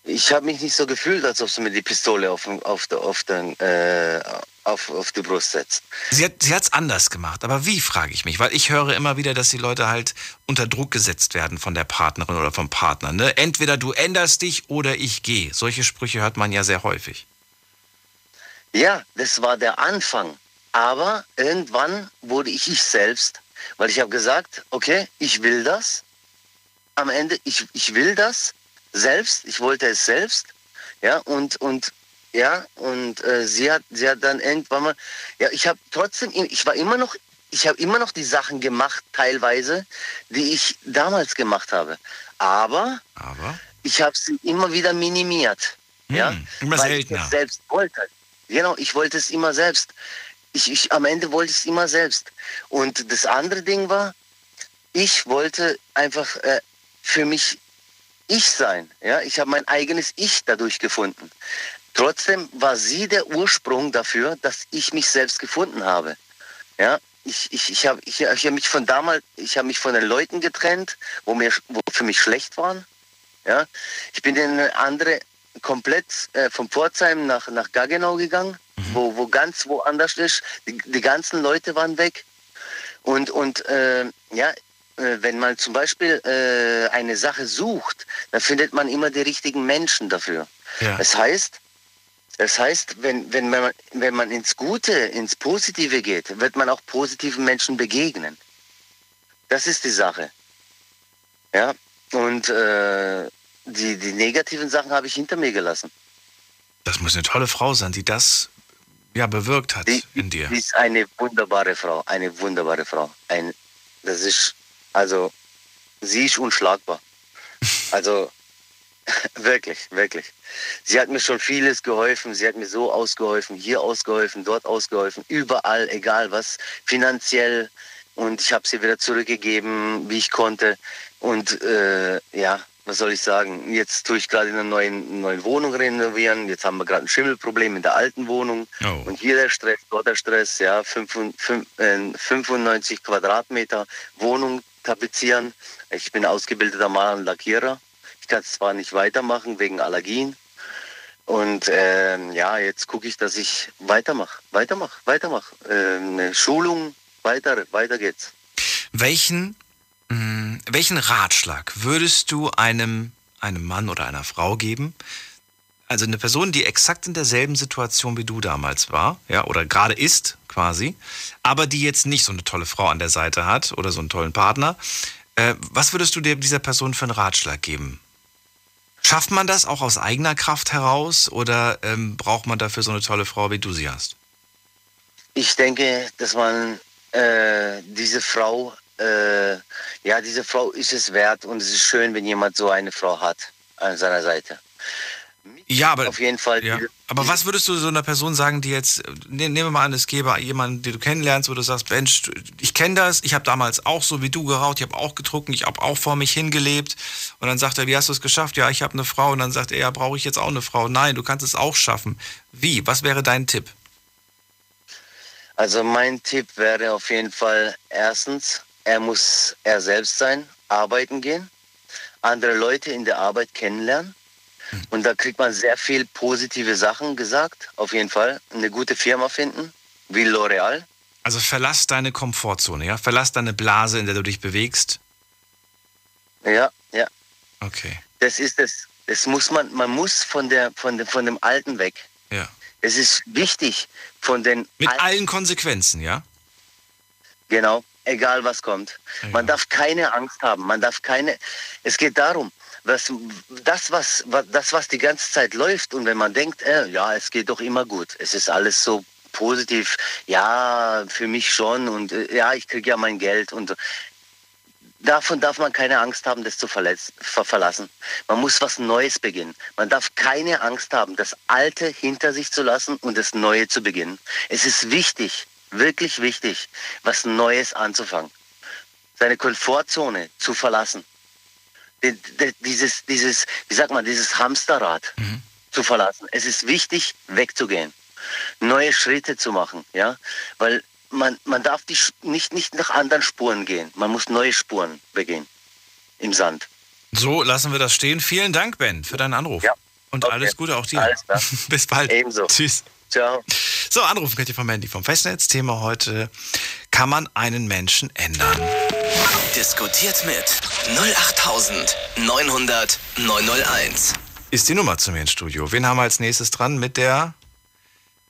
H: Ich habe mich nicht so gefühlt, als ob sie mir die Pistole auf, auf, auf, den, äh, auf, auf die Brust setzt.
A: Sie hat es anders gemacht. Aber wie, frage ich mich? Weil ich höre immer wieder, dass die Leute halt unter Druck gesetzt werden von der Partnerin oder vom Partner. Ne? Entweder du änderst dich oder ich gehe. Solche Sprüche hört man ja sehr häufig.
H: Ja, das war der Anfang. Aber irgendwann wurde ich ich selbst, weil ich habe gesagt, okay, ich will das. Am Ende, ich, ich will das selbst, ich wollte es selbst. Ja, und, und ja, und äh, sie hat sie hat dann irgendwann mal, ja, ich habe trotzdem, ich war immer noch, ich habe immer noch die Sachen gemacht, teilweise, die ich damals gemacht habe. Aber,
A: Aber?
H: ich habe sie immer wieder minimiert. Hm, ja,
A: immer
H: weil
A: seltener.
H: ich es selbst wollte. Genau, ich wollte es immer selbst ich, ich, am Ende wollte ich es immer selbst. Und das andere Ding war, ich wollte einfach äh, für mich ich sein. Ja? Ich habe mein eigenes Ich dadurch gefunden. Trotzdem war sie der Ursprung dafür, dass ich mich selbst gefunden habe. Ja? Ich, ich, ich habe ich, ich hab mich von damals, ich habe mich von den Leuten getrennt, wo, mir, wo für mich schlecht waren. Ja? Ich bin in eine andere, komplett äh, von Pforzheim nach, nach Gaggenau gegangen wo, wo ganz woanders ist. Die, die ganzen Leute waren weg. Und, und äh, ja, äh, wenn man zum Beispiel äh, eine Sache sucht, dann findet man immer die richtigen Menschen dafür.
A: Ja.
H: Das heißt, das heißt, wenn, wenn, man, wenn man ins Gute, ins Positive geht, wird man auch positiven Menschen begegnen. Das ist die Sache. Ja, und äh, die, die negativen Sachen habe ich hinter mir gelassen.
A: Das muss eine tolle Frau sein, die das ja, bewirkt hat
H: die,
A: in dir.
H: Sie ist eine wunderbare Frau, eine wunderbare Frau. Ein, das ist, also, sie ist unschlagbar. Also, wirklich, wirklich. Sie hat mir schon vieles geholfen. Sie hat mir so ausgeholfen, hier ausgeholfen, dort ausgeholfen, überall, egal was, finanziell. Und ich habe sie wieder zurückgegeben, wie ich konnte. Und äh, ja, was soll ich sagen, jetzt tue ich gerade in einer neuen, neuen Wohnung renovieren. Jetzt haben wir gerade ein Schimmelproblem in der alten Wohnung.
A: Oh.
H: Und hier der Stress, dort der Stress, ja, 95 äh, Quadratmeter Wohnung tapezieren. Ich bin ausgebildeter Maler und Lackierer. Ich kann es zwar nicht weitermachen wegen Allergien. Und ähm, ja, jetzt gucke ich, dass ich weitermache, weitermache, weitermache. Äh, eine Schulung, weiter, weiter geht's.
A: Welchen Mm, welchen Ratschlag würdest du einem, einem Mann oder einer Frau geben? Also eine Person, die exakt in derselben Situation wie du damals war, ja, oder gerade ist quasi, aber die jetzt nicht so eine tolle Frau an der Seite hat oder so einen tollen Partner. Äh, was würdest du dir dieser Person für einen Ratschlag geben? Schafft man das auch aus eigener Kraft heraus oder ähm, braucht man dafür so eine tolle Frau, wie du sie hast?
H: Ich denke, dass man äh, diese Frau äh, ja, diese Frau ist es wert und es ist schön, wenn jemand so eine Frau hat an seiner Seite.
A: Ja, aber,
H: auf jeden Fall.
A: ja. aber was würdest du so einer Person sagen, die jetzt, ne, nehmen wir mal an, es gäbe jemanden, den du kennenlernst, wo du sagst, Mensch, ich kenne das, ich habe damals auch so wie du geraucht, ich habe auch getrunken, ich habe auch vor mich hingelebt. Und dann sagt er, wie hast du es geschafft? Ja, ich habe eine Frau. Und dann sagt er, ja, brauche ich jetzt auch eine Frau? Nein, du kannst es auch schaffen. Wie? Was wäre dein Tipp?
H: Also mein Tipp wäre auf jeden Fall erstens, er muss er selbst sein, arbeiten gehen, andere Leute in der Arbeit kennenlernen. Und da kriegt man sehr viel positive Sachen gesagt, auf jeden Fall. Eine gute Firma finden, wie L'Oreal.
A: Also verlass deine Komfortzone, ja? Verlass deine Blase, in der du dich bewegst.
H: Ja, ja.
A: Okay.
H: Das ist es. Das muss man, man muss von der, von dem, von dem Alten weg.
A: Ja.
H: Es ist wichtig von den
A: Mit
H: Alten,
A: allen Konsequenzen, ja?
H: genau, egal was kommt. Man darf keine Angst haben. Man darf keine. Es geht darum, was, das, was, was, das, was die ganze Zeit läuft und wenn man denkt, äh, ja, es geht doch immer gut. Es ist alles so positiv. Ja, für mich schon und äh, ja, ich kriege ja mein Geld und. Davon darf man keine Angst haben, das zu ver verlassen. Man muss was Neues beginnen. Man darf keine Angst haben, das Alte hinter sich zu lassen und das Neue zu beginnen. Es ist wichtig, wirklich wichtig, was Neues anzufangen. Seine Komfortzone zu verlassen. Die- die- Dieses, dieses, wie sagt man, dieses Hamsterrad zu verlassen. Es ist wichtig, wegzugehen. Neue Schritte zu machen, ja, weil man, man darf die, nicht, nicht nach anderen Spuren gehen. Man muss neue Spuren begehen. Im Sand.
A: So lassen wir das stehen. Vielen Dank, Ben, für deinen Anruf.
H: Ja.
A: Und alles Gute auch dir.
H: Alles klar.
A: Bis bald.
H: Ebenso.
A: Tschüss.
H: Ciao.
A: So, anrufen könnt ihr vom Handy vom Festnetz. Thema heute, kann man einen Menschen ändern?
B: Diskutiert mit 08900 901.
A: Ist die Nummer zu mir ins Studio. Wen haben wir als nächstes dran mit der,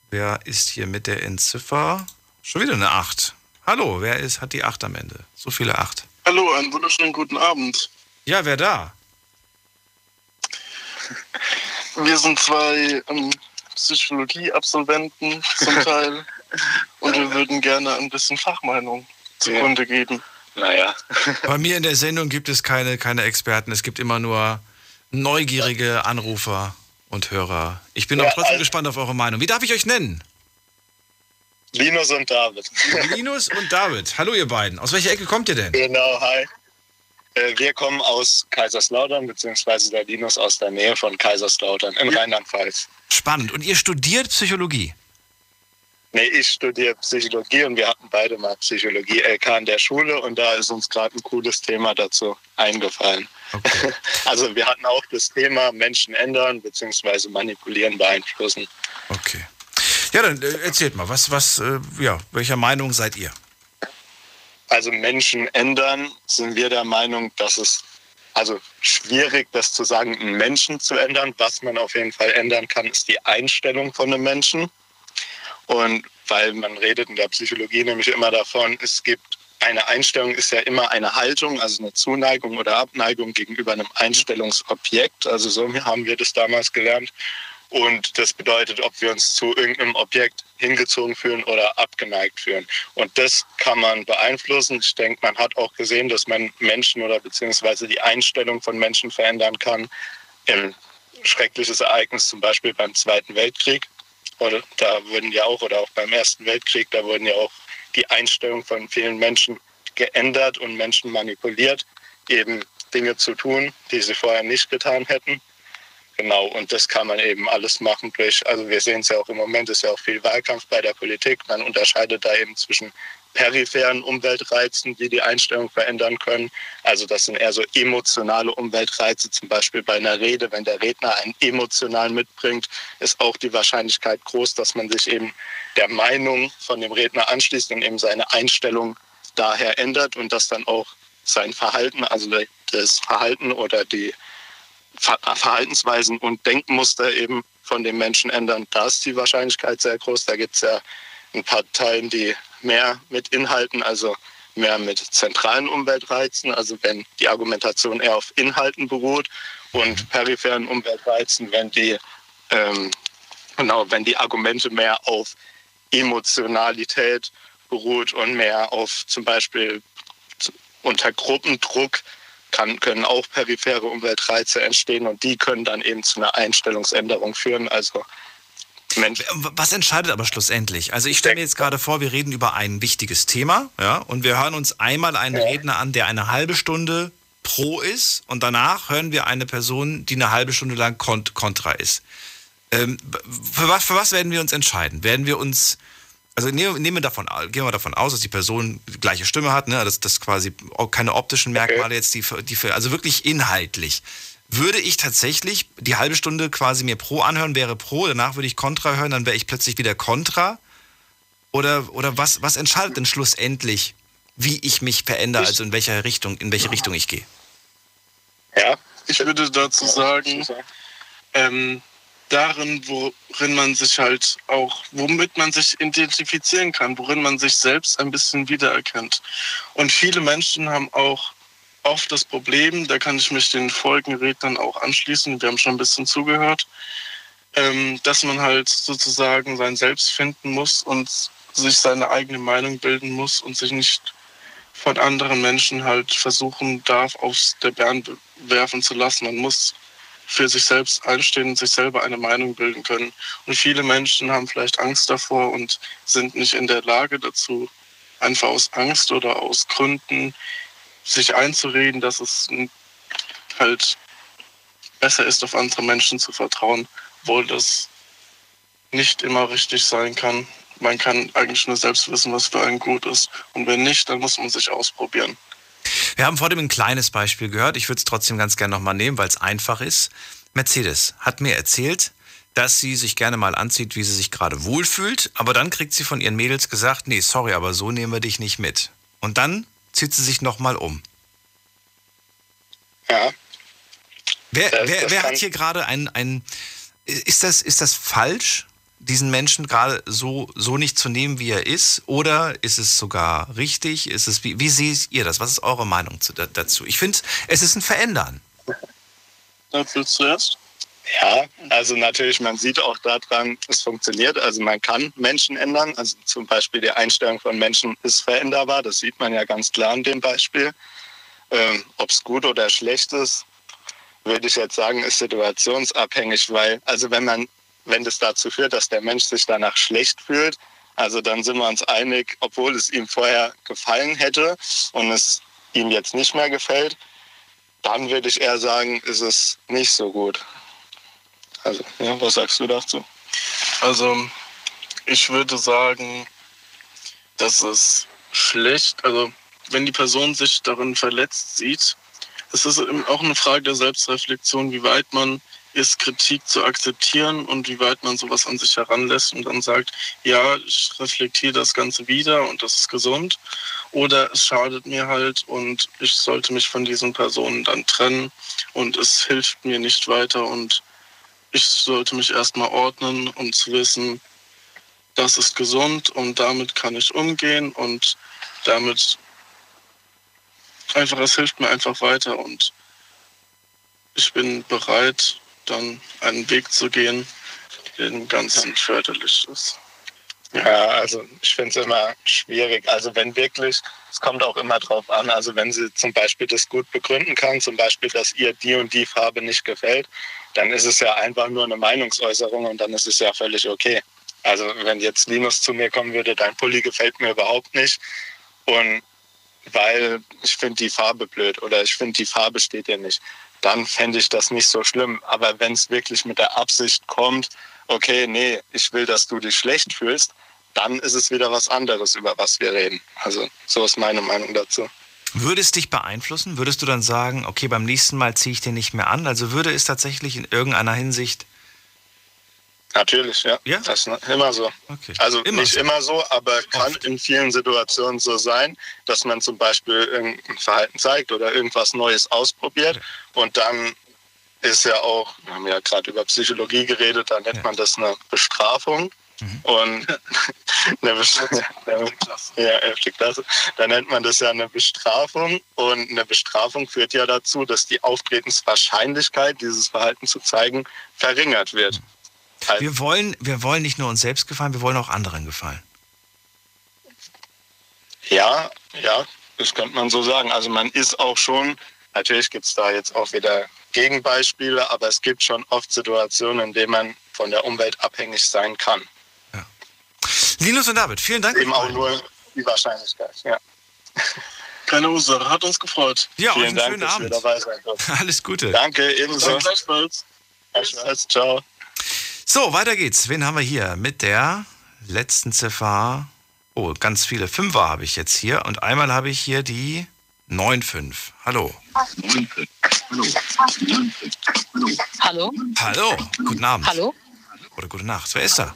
A: wer ist hier mit der Endziffer? Schon wieder eine 8. Hallo, wer ist, hat die 8 am Ende? So viele 8.
I: Hallo, einen wunderschönen guten Abend.
A: Ja, wer da?
I: Wir sind zwei ähm, Psychologie-Absolventen zum Teil und wir würden gerne ein bisschen Fachmeinung zugrunde geben.
E: Naja.
A: Bei mir in der Sendung gibt es keine, keine Experten. Es gibt immer nur neugierige Anrufer und Hörer. Ich bin
E: Ja,
A: auch trotzdem
E: also-
A: gespannt auf eure Meinung. Wie darf ich euch nennen?
E: Linus und David.
A: Linus und David. Hallo ihr beiden. Aus welcher Ecke kommt ihr denn?
E: Genau, hi. Äh, Wir kommen aus Kaiserslautern, beziehungsweise der Linus aus der Nähe von Kaiserslautern in Rheinland-Pfalz.
A: Spannend. Und ihr studiert Psychologie?
E: Nee, ich studiere Psychologie und wir hatten beide mal Psychologie LK in der Schule und da ist uns gerade ein cooles Thema dazu eingefallen. Also wir hatten auch das Thema Menschen ändern beziehungsweise manipulieren, beeinflussen.
A: Okay. Ja, dann äh, erzählt mal, was, was, äh, ja, welcher Meinung seid ihr?
E: Also Menschen ändern, sind wir der Meinung, dass es also schwierig, das zu sagen, einen Menschen zu ändern. Was man auf jeden Fall ändern kann, ist die Einstellung von einem Menschen. Und weil man redet in der Psychologie nämlich immer davon, es gibt eine Einstellung ist ja immer eine Haltung, also eine Zuneigung oder Abneigung gegenüber einem Einstellungsobjekt. Also so haben wir das damals gelernt. Und das bedeutet, ob wir uns zu irgendeinem Objekt hingezogen fühlen oder abgeneigt fühlen. Und das kann man beeinflussen. Ich denke, man hat auch gesehen, dass man Menschen oder beziehungsweise die Einstellung von Menschen verändern kann. Im schreckliches Ereignis zum Beispiel beim Zweiten Weltkrieg. Oder da wurden ja auch, oder auch beim Ersten Weltkrieg, da wurden ja auch die Einstellung von vielen Menschen geändert und Menschen manipuliert, eben Dinge zu tun, die sie vorher nicht getan hätten. Genau, und das kann man eben alles machen durch, also wir sehen es ja auch im Moment, ist ja auch viel Wahlkampf bei der Politik. Man unterscheidet da eben zwischen peripheren Umweltreizen, die die Einstellung verändern können. Also das sind eher so emotionale Umweltreize, zum Beispiel bei einer Rede, wenn der Redner einen emotional mitbringt, ist auch die Wahrscheinlichkeit groß, dass man sich eben der Meinung von dem Redner anschließt und eben seine Einstellung daher ändert und dass dann auch sein Verhalten, also das Verhalten oder die Ver Verhaltensweisen und Denkmuster eben von den Menschen ändern. Da ist die Wahrscheinlichkeit sehr groß. Da gibt es ja ein paar Teilen, die mehr mit Inhalten, also mehr mit zentralen Umweltreizen, also wenn die Argumentation eher auf Inhalten beruht und peripheren Umweltreizen, wenn die, ähm, genau, wenn die Argumente mehr auf Emotionalität beruht und mehr auf zum Beispiel unter Gruppendruck kann, können auch periphere Umweltreize entstehen und die können dann eben zu einer Einstellungsänderung führen. Also Mensch.
A: Was entscheidet aber schlussendlich? Also ich stelle mir jetzt gerade vor, wir reden über ein wichtiges Thema, ja, und wir hören uns einmal einen. Redner an, der eine halbe Stunde pro ist, und danach hören wir eine Person, die eine halbe Stunde lang kont kontra ist. Ähm, für, was, für was werden wir uns entscheiden? Werden wir uns also nehmen wir davon, gehen wir davon aus, dass die Person die gleiche Stimme hat, ne? dass das quasi keine optischen Merkmale okay. jetzt, die, die, also wirklich inhaltlich würde ich tatsächlich die halbe Stunde quasi mir pro anhören, wäre pro, danach würde ich kontra hören, dann wäre ich plötzlich wieder kontra? Oder, oder was, was entscheidet denn schlussendlich, wie ich mich verändere, ich, also in welcher Richtung, in welche Richtung ich gehe?
I: Ja, ich würde dazu sagen, ähm, darin, worin man sich halt auch, womit man sich identifizieren kann, worin man sich selbst ein bisschen wiedererkennt. Und viele Menschen haben auch oft das Problem, da kann ich mich den folgenden Rednern auch anschließen, wir haben schon ein bisschen zugehört, ähm, dass man halt sozusagen sein Selbst finden muss und sich seine eigene Meinung bilden muss und sich nicht von anderen Menschen halt versuchen darf, aufs der Bären werfen zu lassen. Man muss für sich selbst einstehen und sich selber eine Meinung bilden können. Und viele Menschen haben vielleicht Angst davor und sind nicht in der Lage dazu, einfach aus Angst oder aus Gründen sich einzureden, dass es halt besser ist, auf andere Menschen zu vertrauen, obwohl das nicht immer richtig sein kann. Man kann eigentlich nur selbst wissen, was für einen gut ist. Und wenn nicht, dann muss man sich ausprobieren.
A: Wir haben vor dem ein kleines Beispiel gehört. Ich würde es trotzdem ganz gerne nochmal nehmen, weil es einfach ist. Mercedes hat mir erzählt, dass sie sich gerne mal anzieht, wie sie sich gerade wohlfühlt. Aber dann kriegt sie von ihren Mädels gesagt, nee, sorry, aber so nehmen wir dich nicht mit. Und dann zieht sie sich nochmal um.
E: Ja.
A: Wer, das, wer, das wer hat hier gerade ein, ein ist das, ist das falsch, diesen Menschen gerade so, so nicht zu nehmen, wie er ist? Oder ist es sogar richtig? Ist es, wie, wie seht ihr das? Was ist eure Meinung zu, dazu? Ich finde, es ist ein Verändern.
I: Dazu zuerst?
E: Ja, also natürlich, man sieht auch daran, es funktioniert. Also man kann Menschen ändern. Also zum Beispiel die Einstellung von Menschen ist veränderbar. Das sieht man ja ganz klar in dem Beispiel. Ähm, Ob es gut oder schlecht ist, würde ich jetzt sagen, ist situationsabhängig, weil, also wenn man, wenn das dazu führt, dass der Mensch sich danach schlecht fühlt, also dann sind wir uns einig, obwohl es ihm vorher gefallen hätte und es ihm jetzt nicht mehr gefällt, dann würde ich eher sagen, ist es nicht so gut. Also, ja, was sagst du dazu?
I: Also, ich würde sagen, dass es schlecht, also wenn die Person sich darin verletzt sieht, es ist auch eine Frage der Selbstreflexion, wie weit man ist, Kritik zu akzeptieren und wie weit man sowas an sich heranlässt und dann sagt, ja, ich reflektiere das Ganze wieder und das ist gesund. Oder es schadet mir halt und ich sollte mich von diesen Personen dann trennen und es hilft mir nicht weiter und ich sollte mich erstmal ordnen, um zu wissen, das ist gesund und damit kann ich umgehen und damit einfach, es hilft mir einfach weiter und ich bin bereit, dann einen Weg zu gehen, der dem Ganzen förderlich ist.
E: Ja, also ich finde es immer schwierig. Also wenn wirklich, es kommt auch immer drauf an, also wenn sie zum Beispiel das gut begründen kann, zum Beispiel, dass ihr die und die Farbe nicht gefällt, dann ist es ja einfach nur eine Meinungsäußerung und dann ist es ja völlig okay. Also wenn jetzt Linus zu mir kommen würde, dein Pulli gefällt mir überhaupt nicht und weil ich finde die Farbe blöd oder ich finde die Farbe steht dir nicht, dann fände ich das nicht so schlimm. Aber wenn es wirklich mit der Absicht kommt, okay, nee, ich will, dass du dich schlecht fühlst, dann ist es wieder was anderes, über was wir reden. Also so ist meine Meinung dazu.
A: Würde es dich beeinflussen? Würdest du dann sagen, okay, beim nächsten Mal ziehe ich den nicht mehr an? Also würde es tatsächlich in irgendeiner Hinsicht
E: Natürlich, ja. ja? Das ist immer so. Okay. Also immer nicht so. immer so, aber kann Oft. in vielen Situationen so sein, dass man zum Beispiel irgendein Verhalten zeigt oder irgendwas Neues ausprobiert okay. und dann ist ja auch, wir haben ja gerade über Psychologie geredet, da nennt ja. man das eine Bestrafung. Mhm. Und eine ja, elfte Klasse. Da nennt man das ja eine Bestrafung. Und eine Bestrafung führt ja dazu, dass die Auftretenswahrscheinlichkeit, dieses Verhalten zu zeigen, verringert wird. Mhm.
A: Halt. Wir wollen, wir wollen nicht nur uns selbst gefallen, wir wollen auch anderen gefallen.
E: Ja, ja, das könnte man so sagen. Also man ist auch schon, Natürlich gibt es da jetzt auch wieder Gegenbeispiele, aber es gibt schon oft Situationen, in denen man von der Umwelt abhängig sein kann.
A: Linus und David, vielen Dank.
E: Eben auch nur die Wahrscheinlichkeit, ja.
I: Keine Ursache, hat uns gefreut.
A: Ja,
E: Vielen
A: und einen
E: Dank,
A: schönen
E: dass wir
A: Abend.
E: dabei sein durften.
A: Alles Gute.
E: Danke, ebenso.
I: Ja, gleichfalls.
E: Gleichfalls, ciao.
A: So, weiter geht's. Wen haben wir hier? Mit der letzten Ziffer. Oh, ganz viele. Fünfer habe ich jetzt hier. Und einmal habe ich hier die 9,5. Hallo.
J: Hallo?
A: Hallo. Guten Abend.
J: Hallo?
A: Oder gute Nacht. Wer ist da?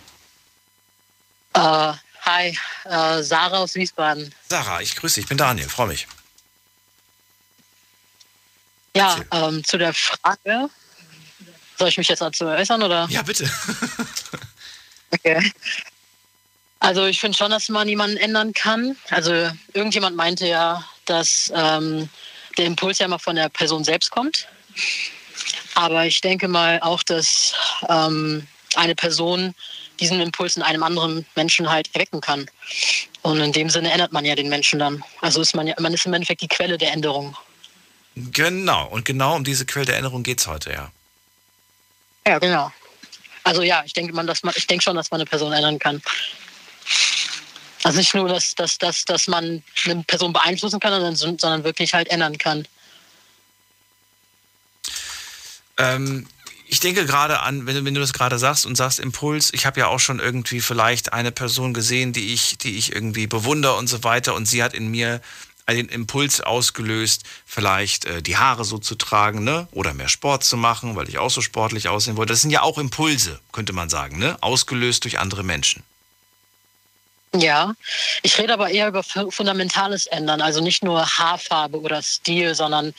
J: Äh, hi, äh, Sarah aus Wiesbaden.
A: Sarah, ich grüße dich. Ich bin Daniel. Freue mich.
J: Ja, ähm, zu der Frage. Soll ich mich jetzt dazu äußern oder?
A: Ja, bitte.
J: Okay. Also ich finde schon, dass man niemanden ändern kann. Also irgendjemand meinte ja, dass ähm, der Impuls ja immer von der Person selbst kommt. Aber ich denke mal auch, dass ähm, eine Person diesen Impuls in einem anderen Menschen halt erwecken kann. Und in dem Sinne ändert man ja den Menschen dann. Also ist man ja, man ist im Endeffekt die Quelle der Änderung.
A: Genau. Und genau um diese Quelle der Erinnerung geht's heute, ja.
J: Ja, genau. Also ja, ich denke man, dass man, ich denke schon, dass man eine Person ändern kann. Also nicht nur, dass, dass, dass, dass man eine Person beeinflussen kann, sondern, sondern wirklich halt ändern kann.
A: Ähm, ich denke gerade an, wenn du, wenn du das gerade sagst und sagst Impuls, ich habe ja auch schon irgendwie vielleicht eine Person gesehen, die ich, die ich irgendwie bewundere und so weiter und sie hat in mir den Impuls ausgelöst, vielleicht äh, die Haare so zu tragen, ne? Oder mehr Sport zu machen, weil ich auch so sportlich aussehen wollte. Das sind ja auch Impulse, könnte man sagen, ne? Ausgelöst durch andere Menschen.
J: Ja, ich rede aber eher über fu- fundamentales Ändern, also nicht nur Haarfarbe oder Stil, sondern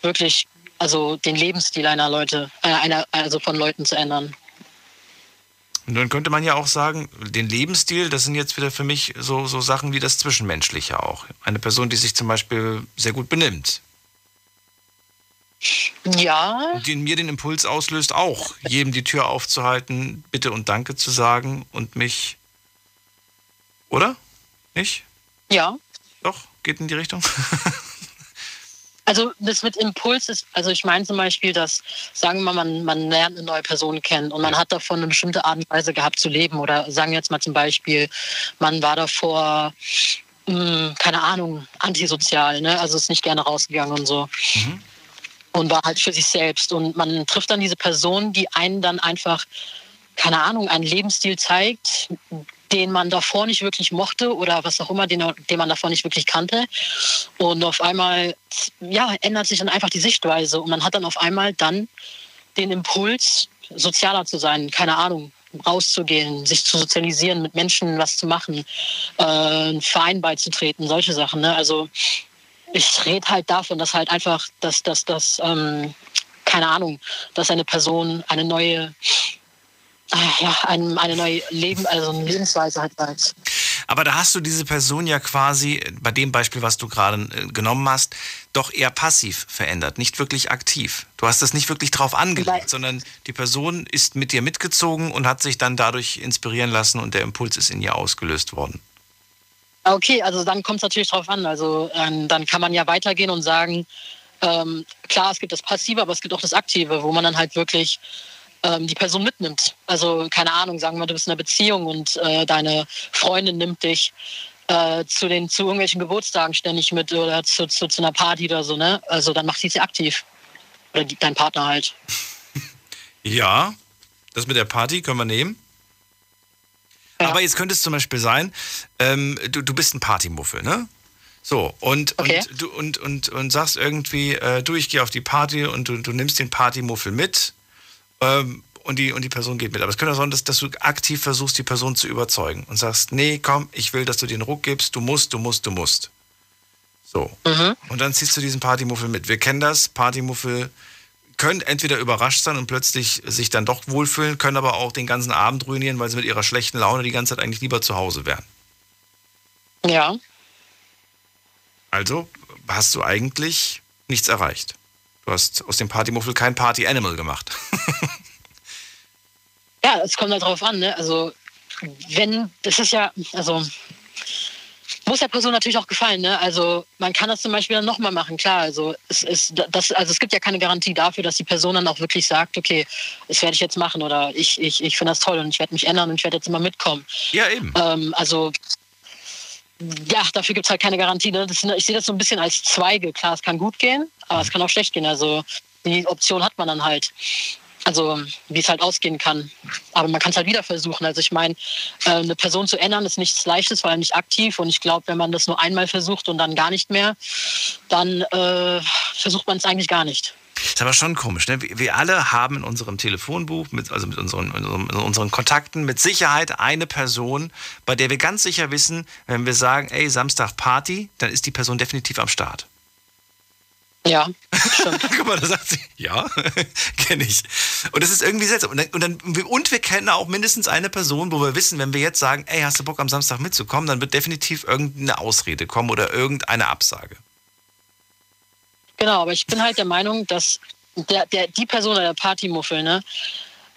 J: wirklich also den Lebensstil einer Leute, äh, einer, also von Leuten zu ändern.
A: Und dann könnte man ja auch sagen, den Lebensstil, das sind jetzt wieder für mich so, so Sachen wie das Zwischenmenschliche auch. Eine Person, die sich zum Beispiel sehr gut benimmt,
J: Ja,
A: die in mir den Impuls auslöst, auch jedem die Tür aufzuhalten, Bitte und Danke zu sagen und mich. Oder? Nicht?
J: ja.
A: Doch? Geht in die Richtung?
J: Also das mit Impuls ist, also ich meine zum Beispiel, dass, sagen wir mal, man, man lernt eine neue Person kennen und man hat davon eine bestimmte Art und Weise gehabt zu leben. Oder sagen wir jetzt mal zum Beispiel, man war davor, mh, keine Ahnung, antisozial, ne? also ist nicht gerne rausgegangen und so. Und war halt für sich selbst. Und man trifft dann diese Person, die einen dann einfach, keine Ahnung, einen Lebensstil zeigt, den man davor nicht wirklich mochte oder was auch immer, den, den man davor nicht wirklich kannte. Und auf einmal, ja, ändert sich dann einfach die Sichtweise und man hat dann auf einmal dann den Impuls, sozialer zu sein, keine Ahnung, rauszugehen, sich zu sozialisieren, mit Menschen was zu machen, äh, Verein beizutreten, solche Sachen. Ne? Also ich rede halt davon, dass halt einfach, dass, dass, dass ähm, keine Ahnung, dass eine Person eine neue ja, ein, eine neue Leben, also eine Lebensweise hat weiß.
A: Aber da hast du diese Person ja quasi, bei dem Beispiel, was du gerade äh, genommen hast, doch eher passiv verändert, nicht wirklich aktiv. Du hast das nicht wirklich drauf angelegt, sondern die Person ist mit dir mitgezogen und hat sich dann dadurch inspirieren lassen und der Impuls ist in ihr ausgelöst worden.
J: Okay, also dann kommt es natürlich drauf an. Also ähm, dann kann man ja weitergehen und sagen, ähm, klar, es gibt das Passive, aber es gibt auch das Aktive, wo man dann halt wirklich ähm, die Person mitnimmt. Also keine Ahnung, sagen wir, du bist in einer Beziehung und äh, deine Freundin nimmt dich äh, zu den zu irgendwelchen Geburtstagen ständig mit oder zu, zu, zu einer Party oder so, ne? Also dann macht sie sie aktiv. Oder die, dein Partner halt.
A: Ja, das mit der Party können wir nehmen. Aber jetzt könnte es zum Beispiel sein, ähm, du, du bist ein Partymuffel, ne? So, und,
J: Okay.
A: und, du, und, und, und sagst irgendwie, äh, du, ich gehe auf die Party und du, du nimmst den Partymuffel mit ähm, und, die, und die Person geht mit. Aber es könnte auch sein, dass, dass du aktiv versuchst, die Person zu überzeugen und sagst, nee, komm, ich will, dass du den Ruck gibst, du musst, du musst, du musst. So. Und dann ziehst du diesen Partymuffel mit. Wir kennen das, Partymuffel können entweder überrascht sein und plötzlich sich dann doch wohlfühlen, können aber auch den ganzen Abend ruinieren, weil sie mit ihrer schlechten Laune die ganze Zeit eigentlich lieber zu Hause wären.
J: Ja.
A: Also hast du eigentlich nichts erreicht. Du hast aus dem Partymuffel kein Party-Animal gemacht.
J: Ja, es kommt halt drauf an, ne? Also, wenn, das ist ja, also, muss der Person natürlich auch gefallen. Ne? Also man kann das zum Beispiel dann nochmal machen, klar. Also es, ist, das, also es gibt ja keine Garantie dafür, dass die Person dann auch wirklich sagt, okay, das werde ich jetzt machen oder ich, ich, ich finde das toll und ich werde mich ändern und ich werde jetzt immer mitkommen.
A: Ja, eben.
J: Ähm, also ja, dafür gibt es halt keine Garantie. Ne? Das, ich sehe das so ein bisschen als Zweige. Klar, es kann gut gehen, aber es kann auch schlecht gehen. Also die Option hat man dann halt. Also wie es halt ausgehen kann. Aber man kann es halt wieder versuchen. Also ich meine, äh, eine Person zu ändern ist nichts Leichtes, vor allem nicht aktiv. Und ich glaube, wenn man das nur einmal versucht und dann gar nicht mehr, dann äh, versucht man es eigentlich gar nicht.
A: Ist aber schon komisch, ne? Wir alle haben in unserem Telefonbuch, mit, also mit unseren, in unseren Kontakten, mit Sicherheit eine Person, bei der wir ganz sicher wissen, wenn wir sagen, ey, Samstag Party, dann ist die Person definitiv am Start.
J: Ja,
A: Guck mal, da sagt sie, ja, kenne ich. Und das ist irgendwie seltsam. Und, dann, und, dann, und wir kennen auch mindestens eine Person, wo wir wissen, wenn wir jetzt sagen, ey, hast du Bock am Samstag mitzukommen, dann wird definitiv irgendeine Ausrede kommen oder irgendeine Absage.
J: Genau, aber ich bin halt der Meinung, dass der, der, die Person oder der Partymuffel, ne,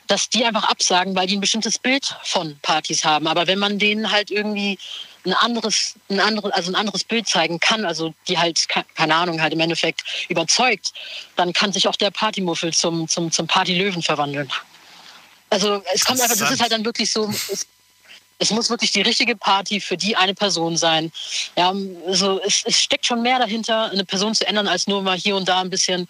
J: dass die einfach absagen, weil die ein bestimmtes Bild von Partys haben. Aber wenn man denen halt irgendwie ein anderes, ein anderes, also ein anderes Bild zeigen kann, also die halt, keine Ahnung, halt im Endeffekt überzeugt, dann kann sich auch der Partymuffel zum, zum, zum Partylöwen verwandeln. Also es kommt einfach, das ist halt dann wirklich so, es, es muss wirklich die richtige Party für die eine Person sein. Ja, also es, es steckt schon mehr dahinter, eine Person zu ändern, als nur mal hier und da ein bisschen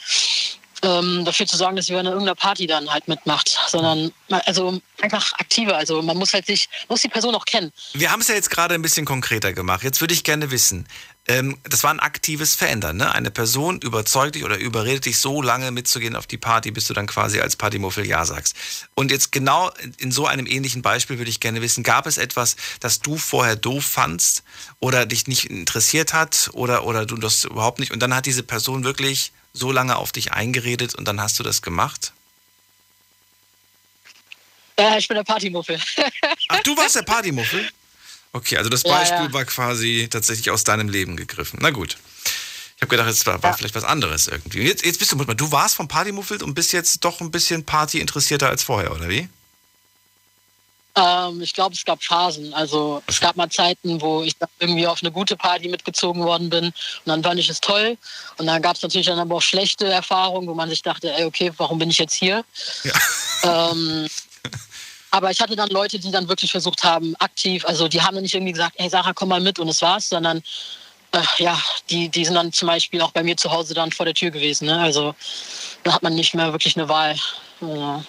J: ähm, dafür zu sorgen, dass sie bei irgendeiner Party dann halt mitmacht, sondern also einfach aktiver. Also man muss halt sich, muss die Person auch kennen.
A: Wir haben es ja jetzt gerade ein bisschen konkreter gemacht. Jetzt würde ich gerne wissen, ähm, das war ein aktives Verändern. Ne? Eine Person überzeugt dich oder überredet dich so lange mitzugehen auf die Party, bis du dann quasi als Partymuffel Ja sagst. Und jetzt genau in so einem ähnlichen Beispiel würde ich gerne wissen, gab es etwas, das du vorher doof fandst oder dich nicht interessiert hat oder, oder du das überhaupt nicht und dann hat diese Person wirklich so lange auf dich eingeredet und dann hast du das gemacht?
J: Ja, ich bin der Partymuffel.
A: Ach, du warst der Partymuffel? Okay, also das Beispiel ja, ja. war quasi tatsächlich aus deinem Leben gegriffen. Na gut. Ich habe gedacht, es war, war ja. vielleicht was anderes irgendwie. Jetzt, jetzt bist du, du warst vom Partymuffel und bist jetzt doch ein bisschen Party interessierter als vorher, oder wie?
J: Ähm, ich glaube, es gab Phasen. Also es gab mal Zeiten, wo ich irgendwie auf eine gute Party mitgezogen worden bin und dann fand ich es toll. Und dann gab es natürlich dann aber auch schlechte Erfahrungen, wo man sich dachte, ey, okay, warum bin ich jetzt hier? Ja. Ähm, aber ich hatte dann Leute, die dann wirklich versucht haben, aktiv, also die haben dann nicht irgendwie gesagt, hey Sarah, komm mal mit und es war's, sondern äh, ja, die, die sind dann zum Beispiel auch bei mir zu Hause dann vor der Tür gewesen. Ne? Also da hat man nicht mehr wirklich eine Wahl. Ja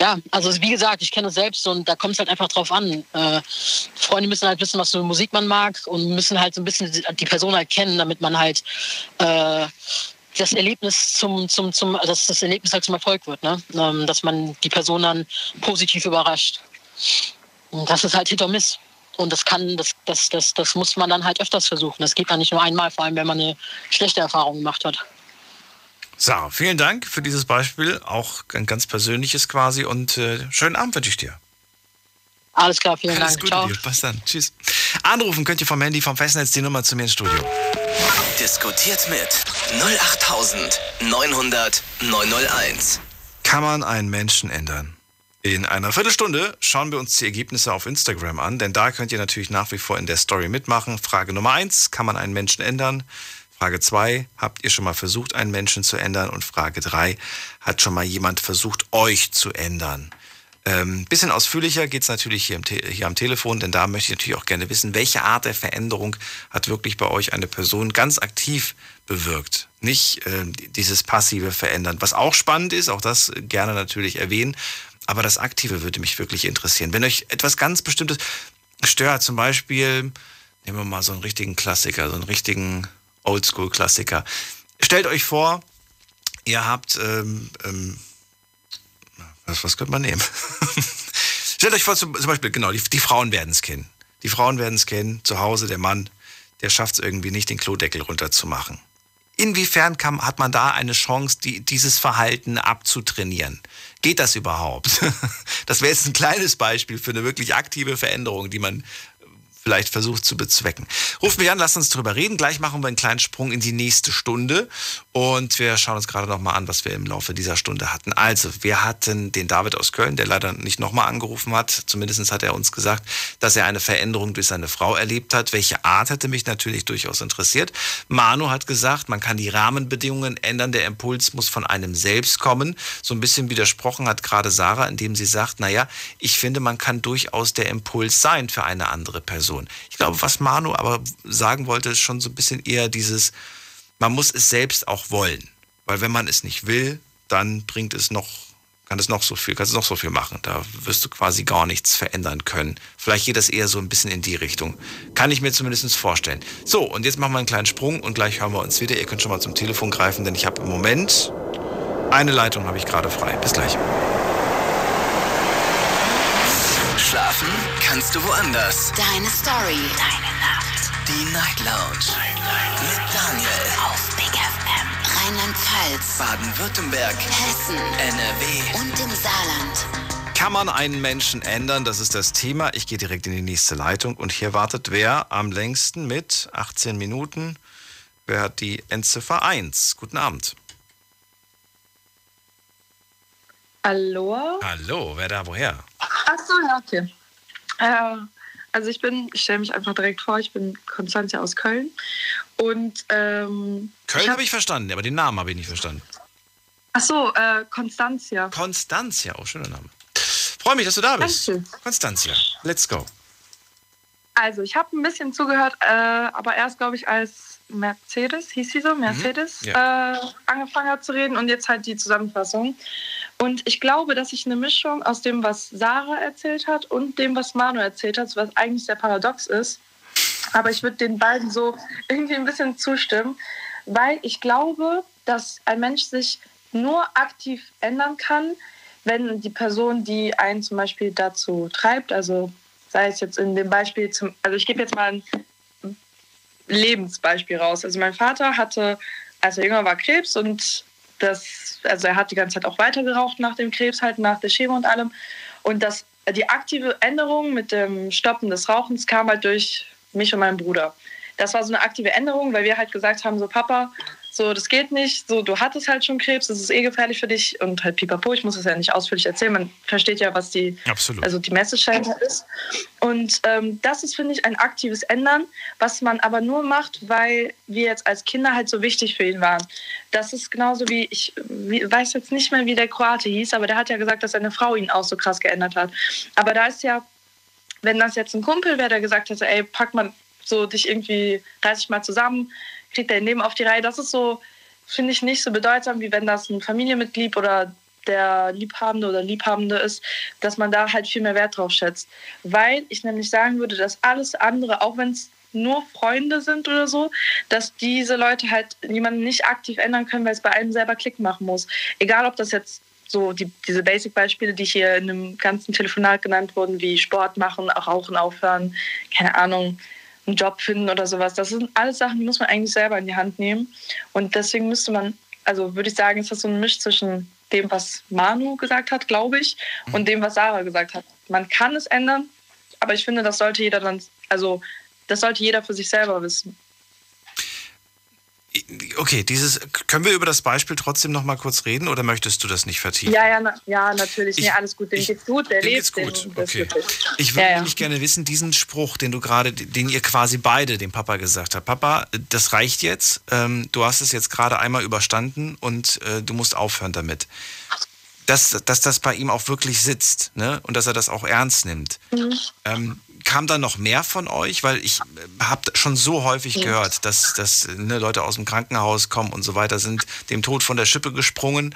J: ja, also wie gesagt, ich kenne es selbst und da kommt es halt einfach drauf an. Äh, Freunde müssen halt wissen, was für Musik man mag und müssen halt so ein bisschen die Person halt kennen, damit man halt äh, das Erlebnis zum, zum, zum, dass das Erlebnis halt zum Erfolg wird, ne? Ähm, dass man die Person dann positiv überrascht. Und das ist halt Hit or Miss. Und das kann, das, das, das, das muss man dann halt öfters versuchen. Das geht dann nicht nur einmal, vor allem wenn man eine schlechte Erfahrung gemacht hat.
A: Sarah, vielen Dank für dieses Beispiel, auch ein ganz persönliches quasi und äh, schönen Abend wünsche ich dir.
J: Alles klar, vielen
A: Alles
J: Dank.
A: Gute Ciao. Dir. Bis dann. Tschüss. Anrufen könnt ihr vom Handy vom Festnetz die Nummer zu mir ins Studio.
B: Diskutiert mit 08900 901.
A: Kann man einen Menschen ändern? In einer Viertelstunde schauen wir uns die Ergebnisse auf Instagram an, denn da könnt ihr natürlich nach wie vor in der Story mitmachen. Frage Nummer eins: Kann man einen Menschen ändern? Frage 2, habt ihr schon mal versucht, einen Menschen zu ändern? Und Frage 3, hat schon mal jemand versucht, euch zu ändern? Ähm, bisschen ausführlicher geht es natürlich hier, hier, am Telefon, denn da möchte ich natürlich auch gerne wissen, welche Art der Veränderung hat wirklich bei euch eine Person ganz aktiv bewirkt. Nicht äh, dieses passive Verändern, was auch spannend ist, auch das gerne natürlich erwähnen, aber das Aktive würde mich wirklich interessieren. Wenn euch etwas ganz Bestimmtes stört, zum Beispiel, nehmen wir mal so einen richtigen Klassiker, so einen richtigen Oldschool-Klassiker. Stellt euch vor, ihr habt, ähm, ähm, was, was könnte man nehmen? Stellt euch vor, zum, Beispiel, genau, die, die Frauen werden es kennen. Die Frauen werden es kennen, zu Hause, der Mann, der schafft es irgendwie nicht, den Klodeckel runterzumachen. Inwiefern kann, hat man da eine Chance, die, dieses Verhalten abzutrainieren? Geht das überhaupt? Das wäre jetzt ein kleines Beispiel für eine wirklich aktive Veränderung, die man vielleicht versucht zu bezwecken. Ruf mich an, lass uns drüber reden. Gleich machen wir einen kleinen Sprung in die nächste Stunde und wir schauen uns gerade nochmal an, was wir im Laufe dieser Stunde hatten. Also, wir hatten den David aus Köln, der leider nicht nochmal angerufen hat. Zumindest hat er uns gesagt, dass er eine Veränderung durch seine Frau erlebt hat. Welche Art hätte mich natürlich durchaus interessiert. Manu hat gesagt, man kann die Rahmenbedingungen ändern. Der Impuls muss von einem selbst kommen. So ein bisschen widersprochen hat gerade Sarah, indem sie sagt, naja, ich finde, man kann durchaus der Impuls sein für eine andere Person. Person. Ich glaube, was Manu aber sagen wollte, ist schon so ein bisschen eher dieses, man muss es selbst auch wollen. Weil wenn man es nicht will, dann bringt es noch, kann es noch so viel, kann es noch so viel machen. Da wirst du quasi gar nichts verändern können. Vielleicht geht das eher so ein bisschen in die Richtung. Kann ich mir zumindest vorstellen. So, und jetzt machen wir einen kleinen Sprung und gleich hören wir uns wieder. Ihr könnt schon mal zum Telefon greifen, denn ich habe im Moment eine Leitung habe ich gerade frei. Bis gleich.
B: Schlafen kannst du woanders.
K: Deine Story. Deine Nacht.
B: Die Night Lounge. Night, Night. Mit Daniel.
K: Auf Big FM. Rheinland-Pfalz.
B: Baden-Württemberg.
K: Hessen.
B: NRW.
K: Und im Saarland.
A: Kann man einen Menschen ändern? Das ist das Thema. Ich gehe direkt in die nächste Leitung und hier wartet wer am längsten mit 18 Minuten. Wer hat die Endziffer 1? Guten Abend.
L: Hallo?
A: Hallo, wer da woher?
L: Ach so, ja, okay. Äh, also ich bin, ich stelle mich einfach direkt vor, ich bin Konstanze aus Köln. Und ähm,
A: Köln habe ich verstanden, aber den Namen habe ich nicht verstanden.
L: Ach so, äh, Konstanzia.
A: Konstanzia, oh, schöner Name. Freue mich, dass du da bist.
L: Dankeschön.
A: Konstanzia, let's go.
L: Also ich habe ein bisschen zugehört, äh, aber erst glaube ich als Mercedes, hieß sie so, Mercedes,
A: Mhm, ja.
L: äh, angefangen hat zu reden und jetzt halt die Zusammenfassung. Und ich glaube, dass ich eine Mischung aus dem, was Sarah erzählt hat und dem, was Manu erzählt hat, was eigentlich sehr paradox ist. Aber ich würde den beiden so irgendwie ein bisschen zustimmen, weil ich glaube, dass ein Mensch sich nur aktiv ändern kann, wenn die Person, die einen zum Beispiel dazu treibt, also sei es jetzt in dem Beispiel, zum, also ich gebe jetzt mal ein Lebensbeispiel raus. Also mein Vater hatte, als er jünger war, Krebs und das, also er hat die ganze Zeit auch weiter geraucht nach dem Krebs, halt nach der Chemo und allem. Und das, die aktive Änderung mit dem Stoppen des Rauchens kam halt durch mich und meinen Bruder. Das war so eine aktive Änderung, weil wir halt gesagt haben, so Papa, so das geht nicht, so du hattest halt schon Krebs, das ist eh gefährlich für dich und halt pipapo, ich muss das ja nicht ausführlich erzählen, man versteht ja, was die,
A: Absolut.
L: also die Message dahinter ist. Und ähm, das ist, finde ich, ein aktives Ändern, was man aber nur macht, weil wir jetzt als Kinder halt so wichtig für ihn waren. Das ist genauso wie, ich wie, weiß jetzt nicht mehr, wie der Kroate hieß, aber der hat ja gesagt, dass seine Frau ihn auch so krass geändert hat. Aber da ist ja, wenn das jetzt ein Kumpel wäre, der gesagt hätte, ey, pack mal so dich irgendwie, reiß dich mal zusammen, kriegt dein Leben auf die Reihe, das ist so, finde ich, nicht so bedeutsam, wie wenn das ein Familienmitglied oder der Liebhabende oder Liebhabende ist, dass man da halt viel mehr Wert drauf schätzt. Weil ich nämlich sagen würde, dass alles andere, auch wenn es nur Freunde sind oder so, dass diese Leute halt jemanden nicht aktiv ändern können, weil es bei einem selber Klick machen muss. Egal, ob das jetzt so die, diese Basic-Beispiele, die hier in einem ganzen Telefonat genannt wurden, wie Sport machen, auch Rauchen aufhören, keine Ahnung, einen Job finden oder sowas. Das sind alles Sachen, die muss man eigentlich selber in die Hand nehmen. Und deswegen müsste man, also würde ich sagen, ist das so ein Misch zwischen dem, was Manu gesagt hat, glaube ich, und dem, was Sarah gesagt hat. Man kann es ändern, aber ich finde, das sollte jeder dann, also das sollte jeder für sich selber wissen.
A: Okay, dieses, können wir über das Beispiel trotzdem noch mal kurz reden oder möchtest du das nicht vertiefen?
L: Ja, ja, na, ja natürlich.
A: Ich-
L: nee, alles gut. Dem
A: ich-
L: geht's gut, der lebt.
A: geht's gut,
L: das
A: okay. Ich würde
L: ja, ja.
A: nämlich gerne wissen, diesen Spruch, den du gerade, den ihr quasi beide dem Papa gesagt habt. Papa, das reicht jetzt. Ähm, du hast es jetzt gerade einmal überstanden und äh, du musst aufhören damit. Dass, dass das bei ihm auch wirklich sitzt ne? und dass er das auch ernst nimmt.
L: Mhm.
A: Ähm, kam da noch mehr von euch? Weil ich habe schon so häufig
L: Ja.
A: gehört, dass, dass ne, Leute aus dem Krankenhaus kommen und so weiter, sind dem Tod von der Schippe gesprungen.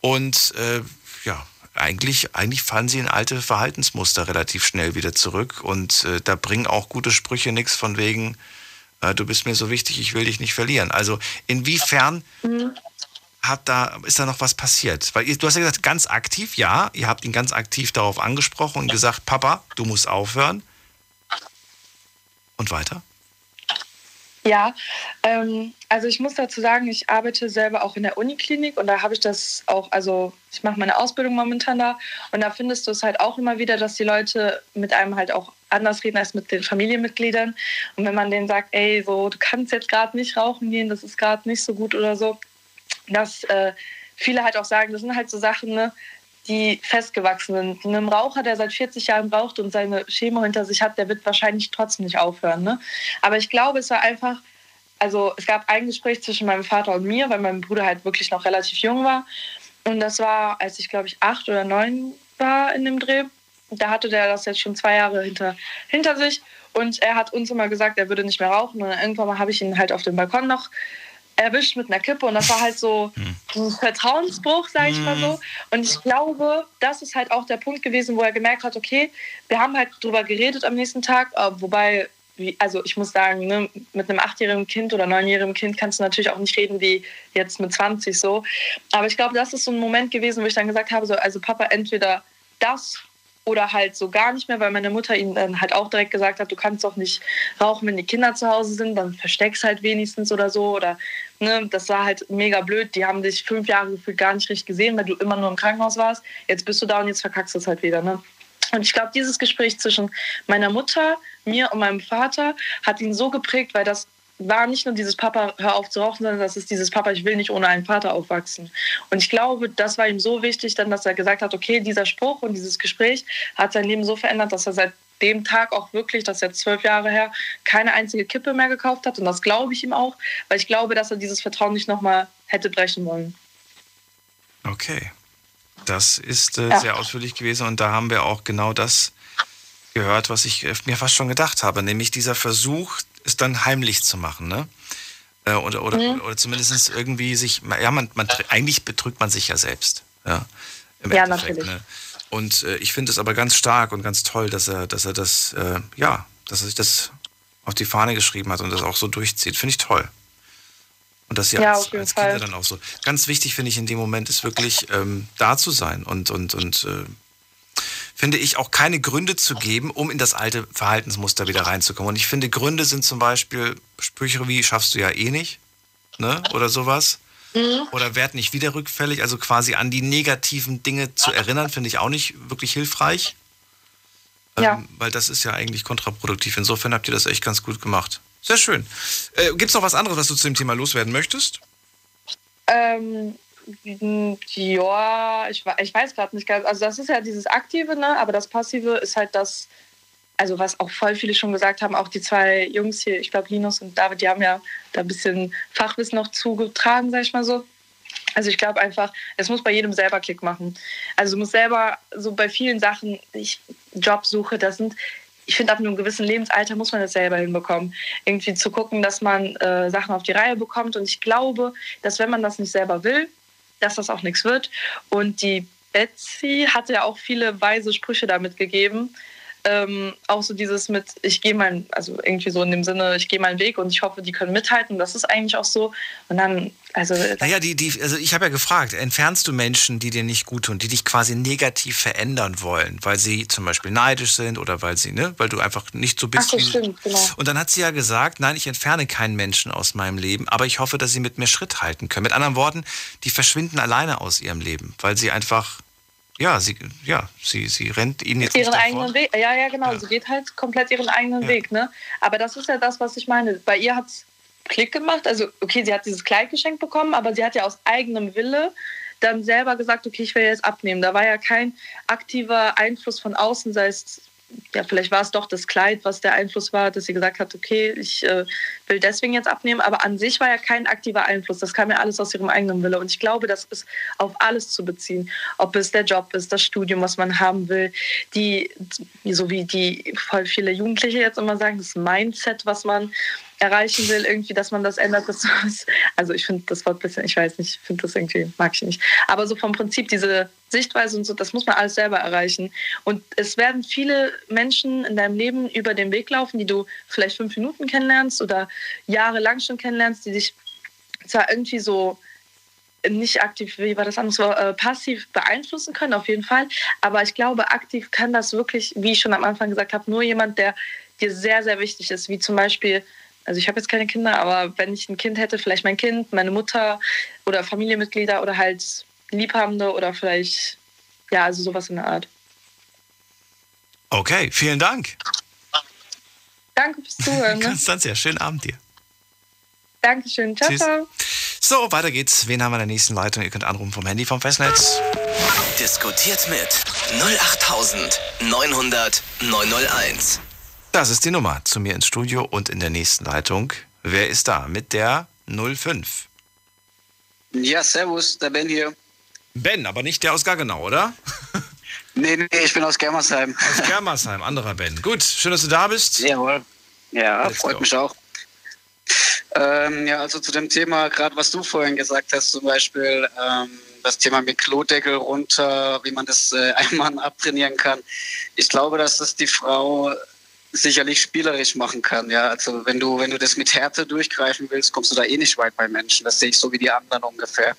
A: Und äh, ja, eigentlich, eigentlich fallen sie in alte Verhaltensmuster relativ schnell wieder zurück. Und äh, da bringen auch gute Sprüche nichts von wegen, äh, du bist mir so wichtig, ich will dich nicht verlieren. Also inwiefern
L: Mhm.
A: hat da, ist da noch was passiert? Weil ihr, du hast ja gesagt, ganz aktiv, ja, ihr habt ihn ganz aktiv darauf angesprochen und gesagt, Papa, du musst aufhören. Und weiter?
L: Ja, ähm, also ich muss dazu sagen, ich arbeite selber auch in der Uniklinik und da habe ich das auch, also ich mache meine Ausbildung momentan da und da findest du es halt auch immer wieder, dass die Leute mit einem halt auch anders reden als mit den Familienmitgliedern. Und wenn man denen sagt, ey, so, du kannst jetzt gerade nicht rauchen gehen, das ist gerade nicht so gut oder so, dass äh, viele halt auch sagen, das sind halt so Sachen, ne, die festgewachsen sind. Ein Raucher, der seit 40 Jahren raucht und seine Chemo hinter sich hat, der wird wahrscheinlich trotzdem nicht aufhören. Ne? Aber ich glaube, es war einfach, also es gab ein Gespräch zwischen meinem Vater und mir, weil mein Bruder halt wirklich noch relativ jung war. Und das war, als ich glaube ich acht oder neun war in dem Dreh. Da hatte der das jetzt schon zwei Jahre hinter, hinter sich. Und er hat uns immer gesagt, er würde nicht mehr rauchen. Und irgendwann habe ich ihn halt auf dem Balkon noch erwischt mit einer Kippe und das war halt so ein Vertrauensbruch, sage ich mal so. Und ich glaube, das ist halt auch der Punkt gewesen, wo er gemerkt hat, okay, wir haben halt drüber geredet am nächsten Tag, äh, wobei, also ich muss sagen, ne, mit einem achtjährigen Kind oder neunjährigen Kind kannst du natürlich auch nicht reden wie jetzt mit 20 so. Aber ich glaube, das ist so ein Moment gewesen, wo ich dann gesagt habe, so, also Papa, entweder das oder halt so gar nicht mehr, weil meine Mutter ihm dann halt auch direkt gesagt hat, du kannst doch nicht rauchen, wenn die Kinder zu Hause sind, dann versteckst halt wenigstens oder so oder ne, das war halt mega blöd. Die haben dich fünf Jahre gefühlt gar nicht richtig gesehen, weil du immer nur im Krankenhaus warst. Jetzt bist du da und jetzt verkackst du es halt wieder, ne? Und ich glaube, dieses Gespräch zwischen meiner Mutter, mir und meinem Vater hat ihn so geprägt, weil das war nicht nur dieses Papa, hör auf zu rauchen, sondern das ist dieses Papa, ich will nicht ohne einen Vater aufwachsen. Und ich glaube, das war ihm so wichtig, dann, dass er gesagt hat, okay, dieser Spruch und dieses Gespräch hat sein Leben so verändert, dass er seit dem Tag auch wirklich, das ist jetzt zwölf Jahre her, keine einzige Kippe mehr gekauft hat. Und das glaube ich ihm auch, weil ich glaube, dass er dieses Vertrauen nicht nochmal hätte brechen wollen.
A: Okay. Das ist äh, ja. sehr ausführlich gewesen und da haben wir auch genau das gehört, was ich äh, mir fast schon gedacht habe, nämlich dieser Versuch, es dann heimlich zu machen, ne? Äh, oder, oder, mhm. oder zumindest irgendwie sich, ja, man, man, eigentlich betrügt man sich ja selbst. Ja,
L: ja natürlich. Ne?
A: Und äh, ich finde es aber ganz stark und ganz toll, dass er, dass er das, äh, ja, dass er sich das auf die Fahne geschrieben hat und das auch so durchzieht. Finde ich toll. Und dass sie ja, als, als Kinder dann auch so. Ganz wichtig finde ich in dem Moment ist wirklich ähm, da zu sein und, und, und äh, finde ich, auch keine Gründe zu geben, um in das alte Verhaltensmuster wieder reinzukommen. Und ich finde, Gründe sind zum Beispiel Sprüche wie, schaffst du ja eh nicht, ne? Oder sowas. Mhm. Oder werd nicht wieder rückfällig, also quasi an die negativen Dinge zu erinnern, finde ich auch nicht wirklich hilfreich. Ähm, ja. Ähm, weil das ist ja eigentlich kontraproduktiv. Insofern habt ihr das echt ganz gut gemacht. Sehr schön. Äh, Gibt es noch was anderes, was du zu dem Thema loswerden möchtest?
L: Ähm, ja, ich, ich weiß gerade nicht ganz. Also das ist ja dieses Aktive, ne? aber das Passive ist halt das, also was auch voll viele schon gesagt haben, auch die zwei Jungs hier, ich glaube Linus und David, die haben ja da ein bisschen Fachwissen noch zugetragen, sag ich mal so. Also ich glaube einfach, es muss bei jedem selber Klick machen. Also du musst selber so bei vielen Sachen, ich Jobsuche, das sind ich finde, ab einem gewissen Lebensalter muss man das selber hinbekommen. Irgendwie zu gucken, dass man äh, Sachen auf die Reihe bekommt. Und ich glaube, dass wenn man das nicht selber will, dass das auch nichts wird. Und die Betsy hatte ja auch viele weise Sprüche damit gegeben. Ähm, auch so dieses mit, ich gehe mein, also irgendwie so in dem Sinne, ich gehe meinen Weg und ich hoffe, die können mithalten. Das ist eigentlich auch so. Und dann, also.
A: Naja, die, die, also ich habe ja gefragt, entfernst du Menschen, die dir nicht gut tun, die dich quasi negativ verändern wollen, weil sie zum Beispiel neidisch sind oder weil sie, ne, weil du einfach nicht so bist.
L: Ach, das stimmt, genau.
A: Und dann hat sie ja gesagt, nein, ich entferne keinen Menschen aus meinem Leben, aber ich hoffe, dass sie mit mir Schritt halten können. Mit anderen Worten, die verschwinden alleine aus ihrem Leben, weil sie einfach ja, sie, ja, sie, sie rennt ihnen jetzt
L: ihren eigenen Weg. Ja, ja, genau. Ja. Sie geht halt komplett ihren eigenen ja. Weg. Ne? Aber das ist ja das, was ich meine. Bei ihr hat es Klick gemacht. Also, okay, sie hat dieses Kleid geschenkt bekommen, aber sie hat ja aus eigenem Wille dann selber gesagt, okay, ich will jetzt abnehmen. Da war ja kein aktiver Einfluss von außen, sei es ja, vielleicht war es doch das Kleid, was der Einfluss war, dass sie gesagt hat, okay, ich äh, will deswegen jetzt abnehmen. Aber an sich war ja kein aktiver Einfluss. Das kam ja alles aus ihrem eigenen Wille. Und ich glaube, das ist auf alles zu beziehen. Ob es der Job ist, das Studium, was man haben will, die, so wie die voll viele Jugendliche jetzt immer sagen, das Mindset, was man erreichen will, irgendwie, dass man das ändert. Das, also ich finde das Wort bisschen, ich weiß nicht, ich finde das irgendwie, mag ich nicht. Aber so vom Prinzip, diese Sichtweise und so, das muss man alles selber erreichen. Und es werden viele Menschen in deinem Leben über den Weg laufen, die du vielleicht fünf Minuten kennenlernst oder jahrelang schon kennenlernst, die dich zwar irgendwie so nicht aktiv, wie war das anders, äh, passiv beeinflussen können, auf jeden Fall. Aber ich glaube, aktiv kann das wirklich, wie ich schon am Anfang gesagt habe, nur jemand, der dir sehr, sehr wichtig ist, wie zum Beispiel also ich habe jetzt keine Kinder, aber wenn ich ein Kind hätte, vielleicht mein Kind, meine Mutter oder Familienmitglieder oder halt Liebhabende oder vielleicht, ja, also sowas in der Art.
A: Okay, vielen Dank.
L: Danke fürs Zuhören. Ne?
A: Konstanzia, schönen Abend dir.
L: Dankeschön. Ciao,
A: Tschüss.
L: ciao.
A: So, weiter geht's. Wen haben wir in der nächsten Leitung? Ihr könnt anrufen vom Handy vom Festnetz.
B: Diskutiert mit 08900 901.
A: Das ist die Nummer zu mir ins Studio und in der nächsten Leitung. Wer ist da mit der 05?
M: Ja, servus, der Ben hier.
A: Ben, aber nicht der aus Gaggenau, oder?
M: Nee, nee, ich bin aus Germersheim.
A: Aus Germersheim, anderer Ben. Gut, schön, dass du da bist.
M: Jawohl. Ja,
A: Let's
M: freut
A: go.
M: mich auch. Ähm, ja, also zu dem Thema, gerade was du vorhin gesagt hast, zum Beispiel ähm, das Thema mit Klodeckel runter, wie man das äh, einem Mann abtrainieren kann. Ich glaube, dass das die Frau sicherlich spielerisch machen kann. Ja, also wenn du wenn du das mit Härte durchgreifen willst, kommst du da eh nicht weit bei Menschen. Das sehe ich so wie die anderen ungefähr.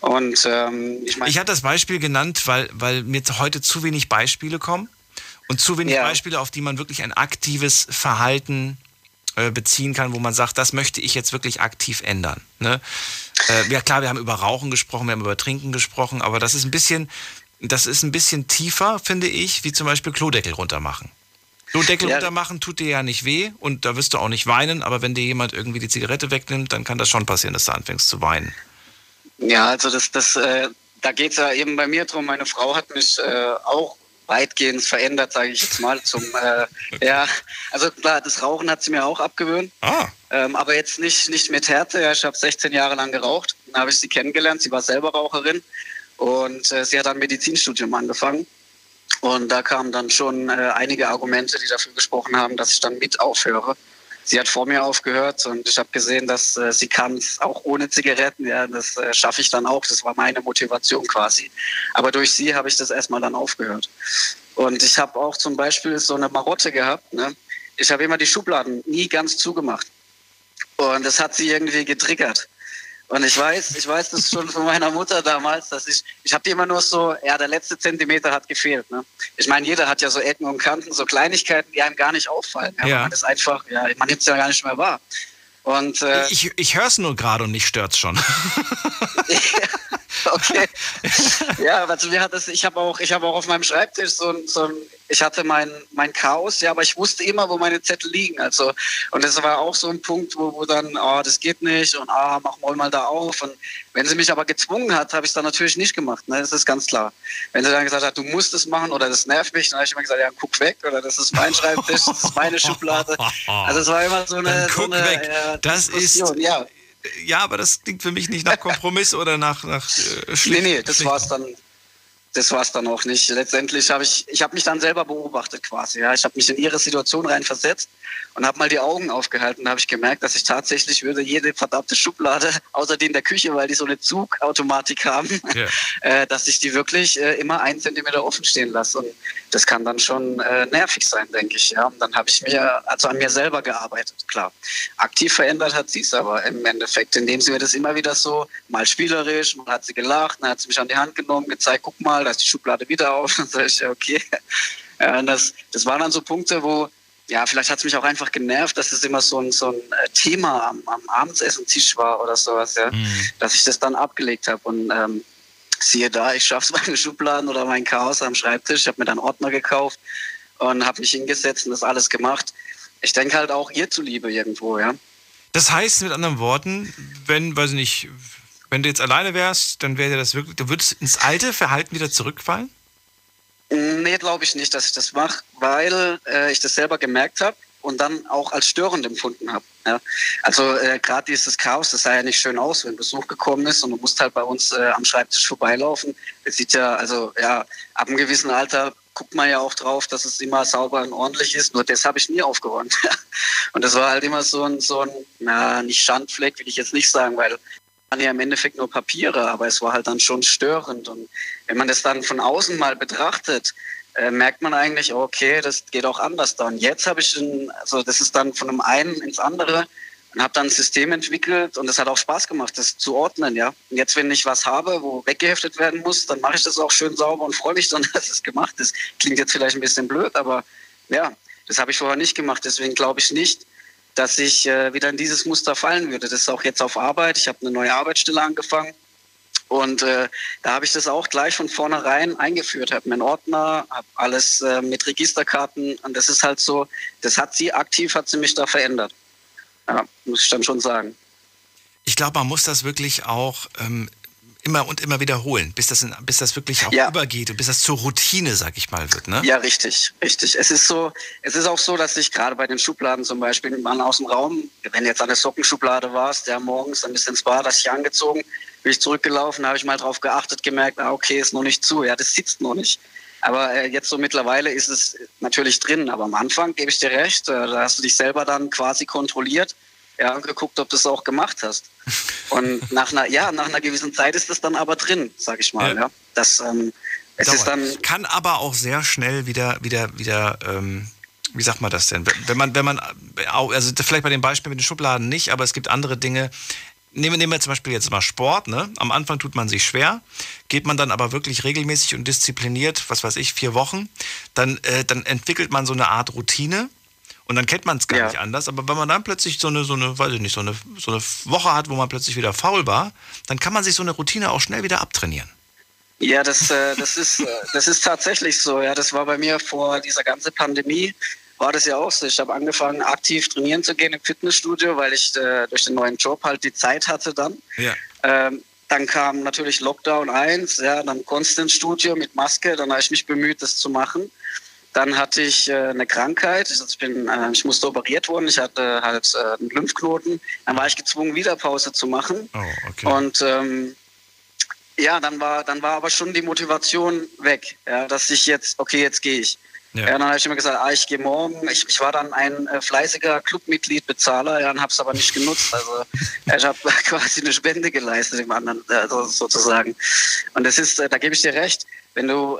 M: Und ähm, ich meine,
A: Ich hatte das Beispiel genannt, weil, weil mir heute zu wenig Beispiele kommen und zu wenig
M: Ja.
A: Beispiele, auf die man wirklich ein aktives Verhalten äh, beziehen kann, wo man sagt, das möchte ich jetzt wirklich aktiv ändern. Ne? Äh, ja klar, wir haben über Rauchen gesprochen, wir haben über Trinken gesprochen, aber das ist ein bisschen, das ist ein bisschen tiefer, finde ich, wie zum Beispiel Klodeckel runtermachen. Klodeckel
M: Ja.
A: runtermachen tut dir ja nicht weh und da wirst du auch nicht weinen, aber wenn dir jemand irgendwie die Zigarette wegnimmt, dann kann das schon passieren, dass du anfängst zu weinen.
M: Ja, also das, das, äh, da geht es ja eben bei mir drum. Meine Frau hat mich äh, auch weitgehend verändert, sage ich jetzt mal. Zum, äh, ja, also klar, das Rauchen hat sie mir auch abgewöhnt.
A: Ah.
M: Ähm, aber jetzt nicht, nicht mit Härte. Ja, ich habe 16 Jahre lang geraucht. Dann habe ich sie kennengelernt. Sie war selber Raucherin. Und äh, sie hat ein Medizinstudium angefangen. Und da kamen dann schon äh, einige Argumente, die dafür gesprochen haben, dass ich dann mit aufhöre. Sie hat vor mir aufgehört und ich habe gesehen, dass äh, sie kann es auch ohne Zigaretten. Ja, das äh, schaffe ich dann auch. Das war meine Motivation quasi. Aber durch sie habe ich das erstmal dann aufgehört. Und ich habe auch zum Beispiel so eine Marotte gehabt. Ne? Ich habe immer die Schubladen nie ganz zugemacht. Und das hat sie irgendwie getriggert. Und ich weiß, ich weiß das schon von meiner Mutter damals, dass ich, ich habe die immer nur so, ja, der letzte Zentimeter hat gefehlt. Ne? Ich meine, jeder hat ja so Ecken und Kanten, so Kleinigkeiten, die einem gar nicht auffallen. Ja,
A: Ja.
M: Man ist einfach, ja, man nimmt es ja gar nicht mehr wahr. Und äh,
A: Ich, ich höre es nur gerade und mich stört's schon.
M: okay. ja, also mir hat das, ich habe auch, ich habe auch auf meinem Schreibtisch so ein, so ein ich hatte mein, mein Chaos, ja, aber ich wusste immer, wo meine Zettel liegen. Also, und das war auch so ein Punkt, wo, wo dann, oh, das geht nicht und ah, mach mal mal da auf. Und wenn sie mich aber gezwungen hat, habe ich es dann natürlich nicht gemacht. Ne? Das ist ganz klar. Wenn sie dann gesagt hat, du musst es machen oder das nervt mich, dann habe ich immer gesagt, ja, guck weg oder das ist mein Schreibtisch, das ist meine Schublade. Also es war immer so eine,
A: Dann
M: so
A: guck
M: eine
A: weg.
M: äh,
A: Das ist-
M: ja.
A: Ja, aber das klingt für mich nicht nach Kompromiss oder nach, nach äh,
M: Nee,
A: schlicht-
M: nee, das
A: schlicht-
M: war's dann. Das dann auch nicht. Letztendlich habe ich, ich habe mich dann selber beobachtet quasi. Ja, ich habe mich in ihre Situation reinversetzt und habe mal die Augen aufgehalten. Da habe ich gemerkt, dass ich tatsächlich würde jede verdammte Schublade, außer die in der Küche, weil die so eine Zugautomatik haben,
A: Ja.
M: äh, dass ich die wirklich äh, immer einen Zentimeter offen stehen lasse. Und das kann dann schon äh, nervig sein, denke ich. Ja, und dann habe ich mir also an mir selber gearbeitet. Klar, aktiv verändert hat sie es aber im Endeffekt, indem sie mir das immer wieder so mal spielerisch, mal hat sie gelacht, dann hat sie mich an die Hand genommen, gezeigt, guck mal, da ist die Schublade wieder auf. Dann sag ich, ja, okay. Ja, das, das waren dann so Punkte, wo ja, vielleicht hat es mich auch einfach genervt, dass es immer so ein, so ein äh, Thema am, am Abendessen-Tisch war oder sowas, ja, dass ich das dann abgelegt habe. Und ähm, siehe da, ich schaff's meine Schubladen oder mein Chaos am Schreibtisch. Ich habe mir dann Ordner gekauft und habe mich hingesetzt und das alles gemacht. Ich denke halt auch ihr zuliebe irgendwo, ja.
A: Das heißt mit anderen Worten, wenn, weiß ich nicht, wenn du jetzt alleine wärst, dann wäre das wirklich, du würdest ins alte Verhalten wieder zurückfallen?
M: Nee, glaube ich nicht, dass ich das mache, weil äh, ich das selber gemerkt habe und dann auch als störend empfunden habe. Ja? Also äh, gerade dieses Chaos, das sah ja nicht schön aus, wenn Besuch gekommen ist und du musst halt bei uns äh, am Schreibtisch vorbeilaufen. Das sieht ja, also ja, ab einem gewissen Alter guckt man ja auch drauf, dass es immer sauber und ordentlich ist. Nur das habe ich nie aufgeräumt. und das war halt immer so ein, so ein, na, nicht Schandfleck, will ich jetzt nicht sagen, weil waren ja im Endeffekt nur Papiere, aber es war halt dann schon störend. Und wenn man das dann von außen mal betrachtet, äh, merkt man eigentlich, okay, das geht auch anders dann. Jetzt habe ich, ein, also das ist dann von dem einen ins andere und habe dann ein System entwickelt und es hat auch Spaß gemacht, das zu ordnen, ja. Und jetzt, wenn ich was habe, wo weggeheftet werden muss, dann mache ich das auch schön sauber und freue mich dann, dass es gemacht ist. Klingt jetzt vielleicht ein bisschen blöd, aber ja, das habe ich vorher nicht gemacht. Deswegen glaube ich nicht, dass ich äh, wieder in dieses Muster fallen würde. Das ist auch jetzt auf Arbeit. Ich habe eine neue Arbeitsstelle angefangen Und äh, da habe ich das auch gleich von vornherein eingeführt, habe einen Ordner, habe alles äh, mit Registerkarten und das ist halt so, das hat sie aktiv, hat sie mich da verändert. Ja, muss ich dann schon sagen.
A: Ich glaube, man muss das wirklich auch ähm, immer und immer wiederholen, bis das, in, bis das wirklich auch
M: Ja.
A: übergeht und bis das zur Routine, sag ich mal, wird. Ne?
M: Ja, richtig, richtig. Es ist so, es ist auch so, dass ich gerade bei den Schubladen zum Beispiel man aus dem Raum, wenn du jetzt an der Sockenschublade warst, ja morgens, dann bist du ins Bad, hast dich angezogen, bin ich zurückgelaufen, habe ich mal drauf geachtet, gemerkt, ah, okay, ist noch nicht zu, ja, das sitzt noch nicht. Aber äh, jetzt so mittlerweile ist es natürlich drin. Aber am Anfang gebe ich dir recht, äh, da hast du dich selber dann quasi kontrolliert, ja, und geguckt, ob du es auch gemacht hast. Und nach einer, ja, nach einer gewissen Zeit ist es dann aber drin, sag ich mal. Ja. Das, ähm, es
A: Dauert.
M: ist dann
A: Kann aber auch sehr schnell wieder, wieder, wieder, ähm, wie sagt man das denn? Wenn man, wenn man, au- also vielleicht bei dem Beispiel mit den Schubladen nicht, aber es gibt andere Dinge. Nehmen, wir- nehmen wir zum Beispiel jetzt mal Sport, ne? Am Anfang tut man sich schwer, geht man dann aber wirklich regelmäßig und diszipliniert, was weiß ich, vier Wochen, dann, äh, dann entwickelt man so eine Art Routine und dann kennt man es gar nicht anders. Aber wenn man dann plötzlich so eine, so eine, weiß ich nicht, so eine, so eine Woche hat, wo man plötzlich wieder faul war, dann kann man sich so eine Routine auch schnell wieder abtrainieren.
M: Ja, das, äh, das, ist, äh, das ist tatsächlich so. Ja, das war bei mir vor dieser ganzen Pandemie. War das ja auch so. Ich habe angefangen, aktiv trainieren zu gehen im Fitnessstudio, weil ich äh, durch den neuen Job halt die Zeit hatte dann.
A: Ja.
M: Ähm, dann kam natürlich Lockdown 1, ja, dann Constant Studio mit Maske. Dann habe ich mich bemüht, das zu machen. Dann hatte ich äh, eine Krankheit. Ich, ich, bin, äh, ich musste operiert worden. Ich hatte halt äh, einen Lymphknoten. Dann war ich gezwungen, wieder Pause zu machen.
A: Oh, okay.
M: Und ähm, ja, dann war, dann war aber schon die Motivation weg, ja, dass ich jetzt, okay, jetzt gehe ich.
A: Ja.
M: Ja. dann habe ich immer gesagt, ah, ich gehe morgen. Ich, ich war dann ein äh, fleißiger Clubmitgliedbezahler, ja, und habe es aber nicht genutzt. Also ich habe quasi eine Spende geleistet dem anderen, äh, so- sozusagen. Und das ist, äh, da gebe ich dir recht, wenn du,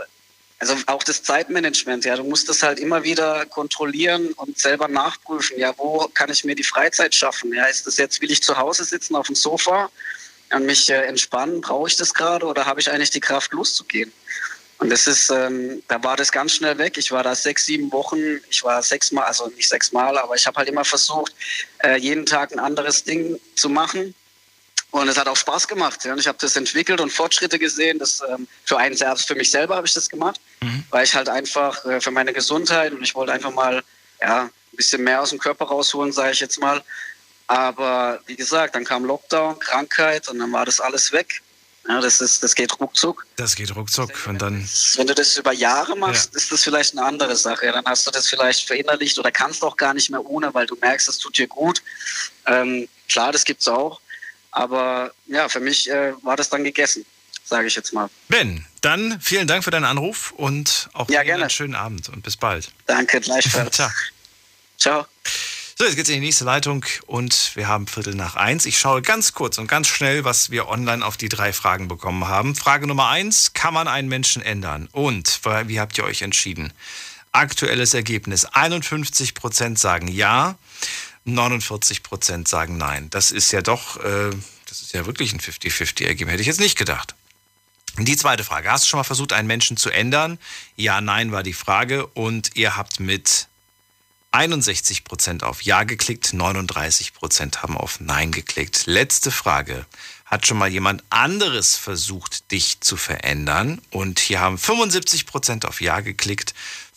M: also auch das Zeitmanagement, ja, du musst das halt immer wieder kontrollieren und selber nachprüfen, ja, wo kann ich mir die Freizeit schaffen? Ja, ist das jetzt, will ich zu Hause sitzen auf dem Sofa und mich äh, entspannen? Brauche ich das gerade oder habe ich eigentlich die Kraft, loszugehen? Und das ist, ähm, da war das ganz schnell weg. Ich war da sechs, sieben Wochen. Ich war sechsmal, also nicht sechsmal, aber ich habe halt immer versucht, äh, jeden Tag ein anderes Ding zu machen. Und es hat auch Spaß gemacht. Ja. Und ich habe das entwickelt und Fortschritte gesehen. Das, ähm, für einen selbst, für mich selber habe ich das gemacht, weil ich halt einfach äh, für meine Gesundheit und ich wollte einfach mal ja, ein bisschen mehr aus dem Körper rausholen, sage ich jetzt mal. Aber wie gesagt, dann kam Lockdown, Krankheit und dann war das alles weg. Ja, das, ist, das geht ruckzuck.
A: Das geht ruckzuck und dann.
M: Wenn du das über Jahre machst, ist das vielleicht eine andere Sache. Ja, Dann hast du das vielleicht verinnerlicht oder kannst auch gar nicht mehr ohne, weil du merkst, es tut dir gut. Ähm, klar, das gibt's auch. Aber ja, für mich äh, war das dann gegessen, sage ich jetzt mal.
A: Ben, dann vielen Dank für deinen Anruf und auch
M: Ja,
A: einen schönen Abend und bis bald.
M: Danke, gleichfalls.
A: Ciao.
M: Ciao.
A: So, jetzt geht's in die nächste Leitung und wir haben Viertel nach eins. Ich schaue ganz kurz und ganz schnell, was wir online auf die drei Fragen bekommen haben. Frage Nummer eins, kann man einen Menschen ändern? Und wie habt ihr euch entschieden? Aktuelles Ergebnis, 51% sagen ja, 49% sagen nein. Das ist ja doch, äh, das ist ja wirklich ein 50-50-Ergebnis. Hätte ich jetzt nicht gedacht. Die zweite Frage. Hast du schon mal versucht, einen Menschen zu ändern? Ja, nein war die Frage. Und ihr habt mit 61% auf Ja geklickt, 39% haben auf Nein geklickt. Letzte Frage. Hat schon mal jemand anderes versucht, dich zu verändern? Und hier haben 75% auf Ja geklickt,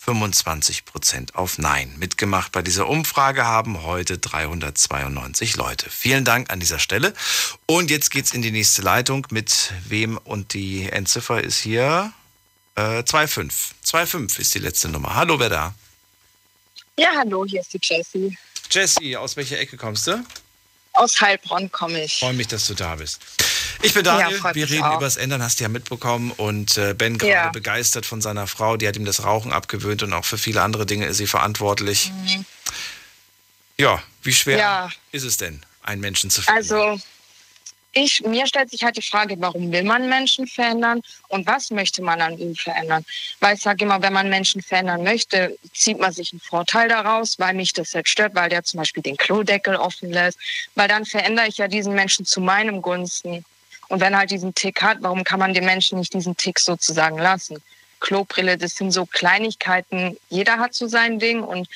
A: 25% auf Nein. Mitgemacht bei dieser Umfrage haben heute 392 Leute. Vielen Dank an dieser Stelle. Und jetzt geht's in die nächste Leitung. Mit wem? Und die Endziffer ist hier äh, 25. 25 ist die letzte Nummer. Hallo, wer da?
N: Ja, hallo, hier ist die Jessie.
A: Jessie, aus welcher Ecke kommst du?
N: Aus Heilbronn komme ich.
A: Freue mich, dass du da bist. Ich bin Daniel,
N: Ja,
A: wir reden
N: auch.
A: über das Ändern, hast du ja mitbekommen. Und äh, Ben gerade
N: Ja.
A: begeistert von seiner Frau, die hat ihm das Rauchen abgewöhnt und auch für viele andere Dinge ist sie verantwortlich.
N: Mhm.
A: Ja, wie schwer
N: Ja.
A: ist es denn, einen Menschen zu verändern?
N: Also, ich, mir stellt sich halt die Frage, warum will man Menschen verändern und was möchte man an ihnen verändern? Weil ich sage immer, wenn man Menschen verändern möchte, zieht man sich einen Vorteil daraus, weil mich das jetzt stört, weil der zum Beispiel den Klodeckel offen lässt, weil dann verändere ich ja diesen Menschen zu meinem Gunsten. Und wenn er halt diesen Tick hat, warum kann man dem Menschen nicht diesen Tick sozusagen lassen? Klobrille, das sind so Kleinigkeiten. Jeder hat so sein Ding und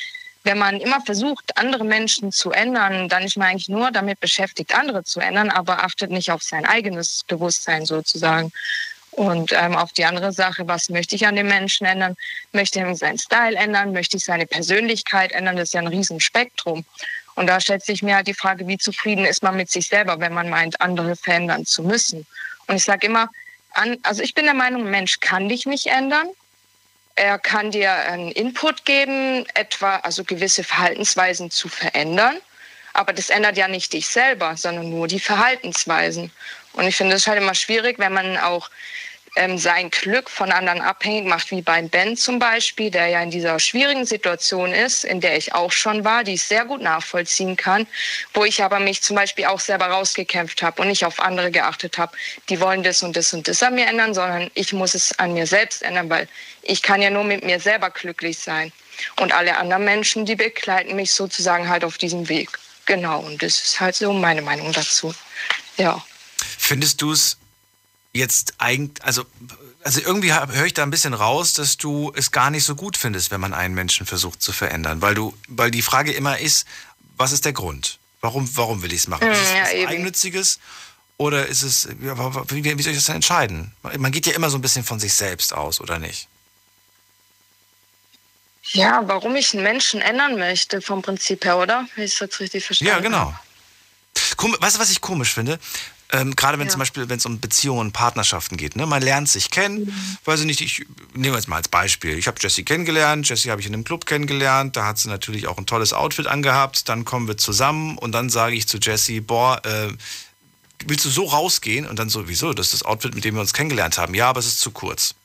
N: wenn man immer versucht, andere Menschen zu ändern, dann ist man eigentlich nur damit beschäftigt, andere zu ändern, aber achtet nicht auf sein eigenes Bewusstsein sozusagen. Und ähm, auf die andere Sache, was möchte ich an dem Menschen ändern? Möchte ich seinen Style ändern? Möchte ich seine Persönlichkeit ändern? Das ist ja ein Riesenspektrum. Und da stellt sich mir halt die Frage, wie zufrieden ist man mit sich selber, wenn man meint, andere verändern zu müssen. Und ich sage immer, an, also ich bin der Meinung, ein Mensch kann dich nicht ändern. Er kann dir einen Input geben, etwa also gewisse Verhaltensweisen zu verändern. Aber das ändert ja nicht dich selber, sondern nur die Verhaltensweisen. Und ich finde es halt immer schwierig, wenn man auch ähm, sein Glück von anderen abhängig macht, wie beim Ben zum Beispiel, der ja in dieser schwierigen Situation ist, in der ich auch schon war, die ich sehr gut nachvollziehen kann, wo ich aber mich zum Beispiel auch selber rausgekämpft habe und nicht auf andere geachtet habe, die wollen das und das und das an mir ändern, sondern ich muss es an mir selbst ändern, weil ich kann ja nur mit mir selber glücklich sein. Und alle anderen Menschen, die begleiten mich sozusagen halt auf diesem Weg. Genau, und das ist halt so meine Meinung dazu. Ja.
A: Findest du es jetzt eigentlich, also, also irgendwie höre ich da ein bisschen raus, dass du es gar nicht so gut findest, wenn man einen Menschen versucht zu verändern, weil du, weil die Frage immer ist, was ist der Grund? Warum, warum will ich es machen? Ist es
N: Ja,
A: was
N: eben.
A: Eigennütziges oder ist es, ja, wie, wie soll ich das denn entscheiden? Man geht ja immer so ein bisschen von sich selbst aus, oder nicht?
N: Ja, warum ich einen Menschen ändern möchte, vom Prinzip her, oder? Wenn ich es jetzt richtig verstanden
A: Ja, genau. Kom weißt du, was ich komisch finde? Ähm, Gerade wenn
N: Ja.
A: zum Beispiel, wenn es um Beziehungen, Partnerschaften geht. Ne? Man lernt sich kennen. Weiß ich nicht, ich nehme jetzt mal als Beispiel. Ich habe Jessie kennengelernt. Jessie habe ich in einem Club kennengelernt. Da hat sie natürlich auch ein tolles Outfit angehabt. Dann kommen wir zusammen und dann sage ich zu Jessie, boah, äh, willst du so rausgehen? Und dann so, wieso? Das ist das Outfit, mit dem wir uns kennengelernt haben. Ja, aber es ist zu kurz.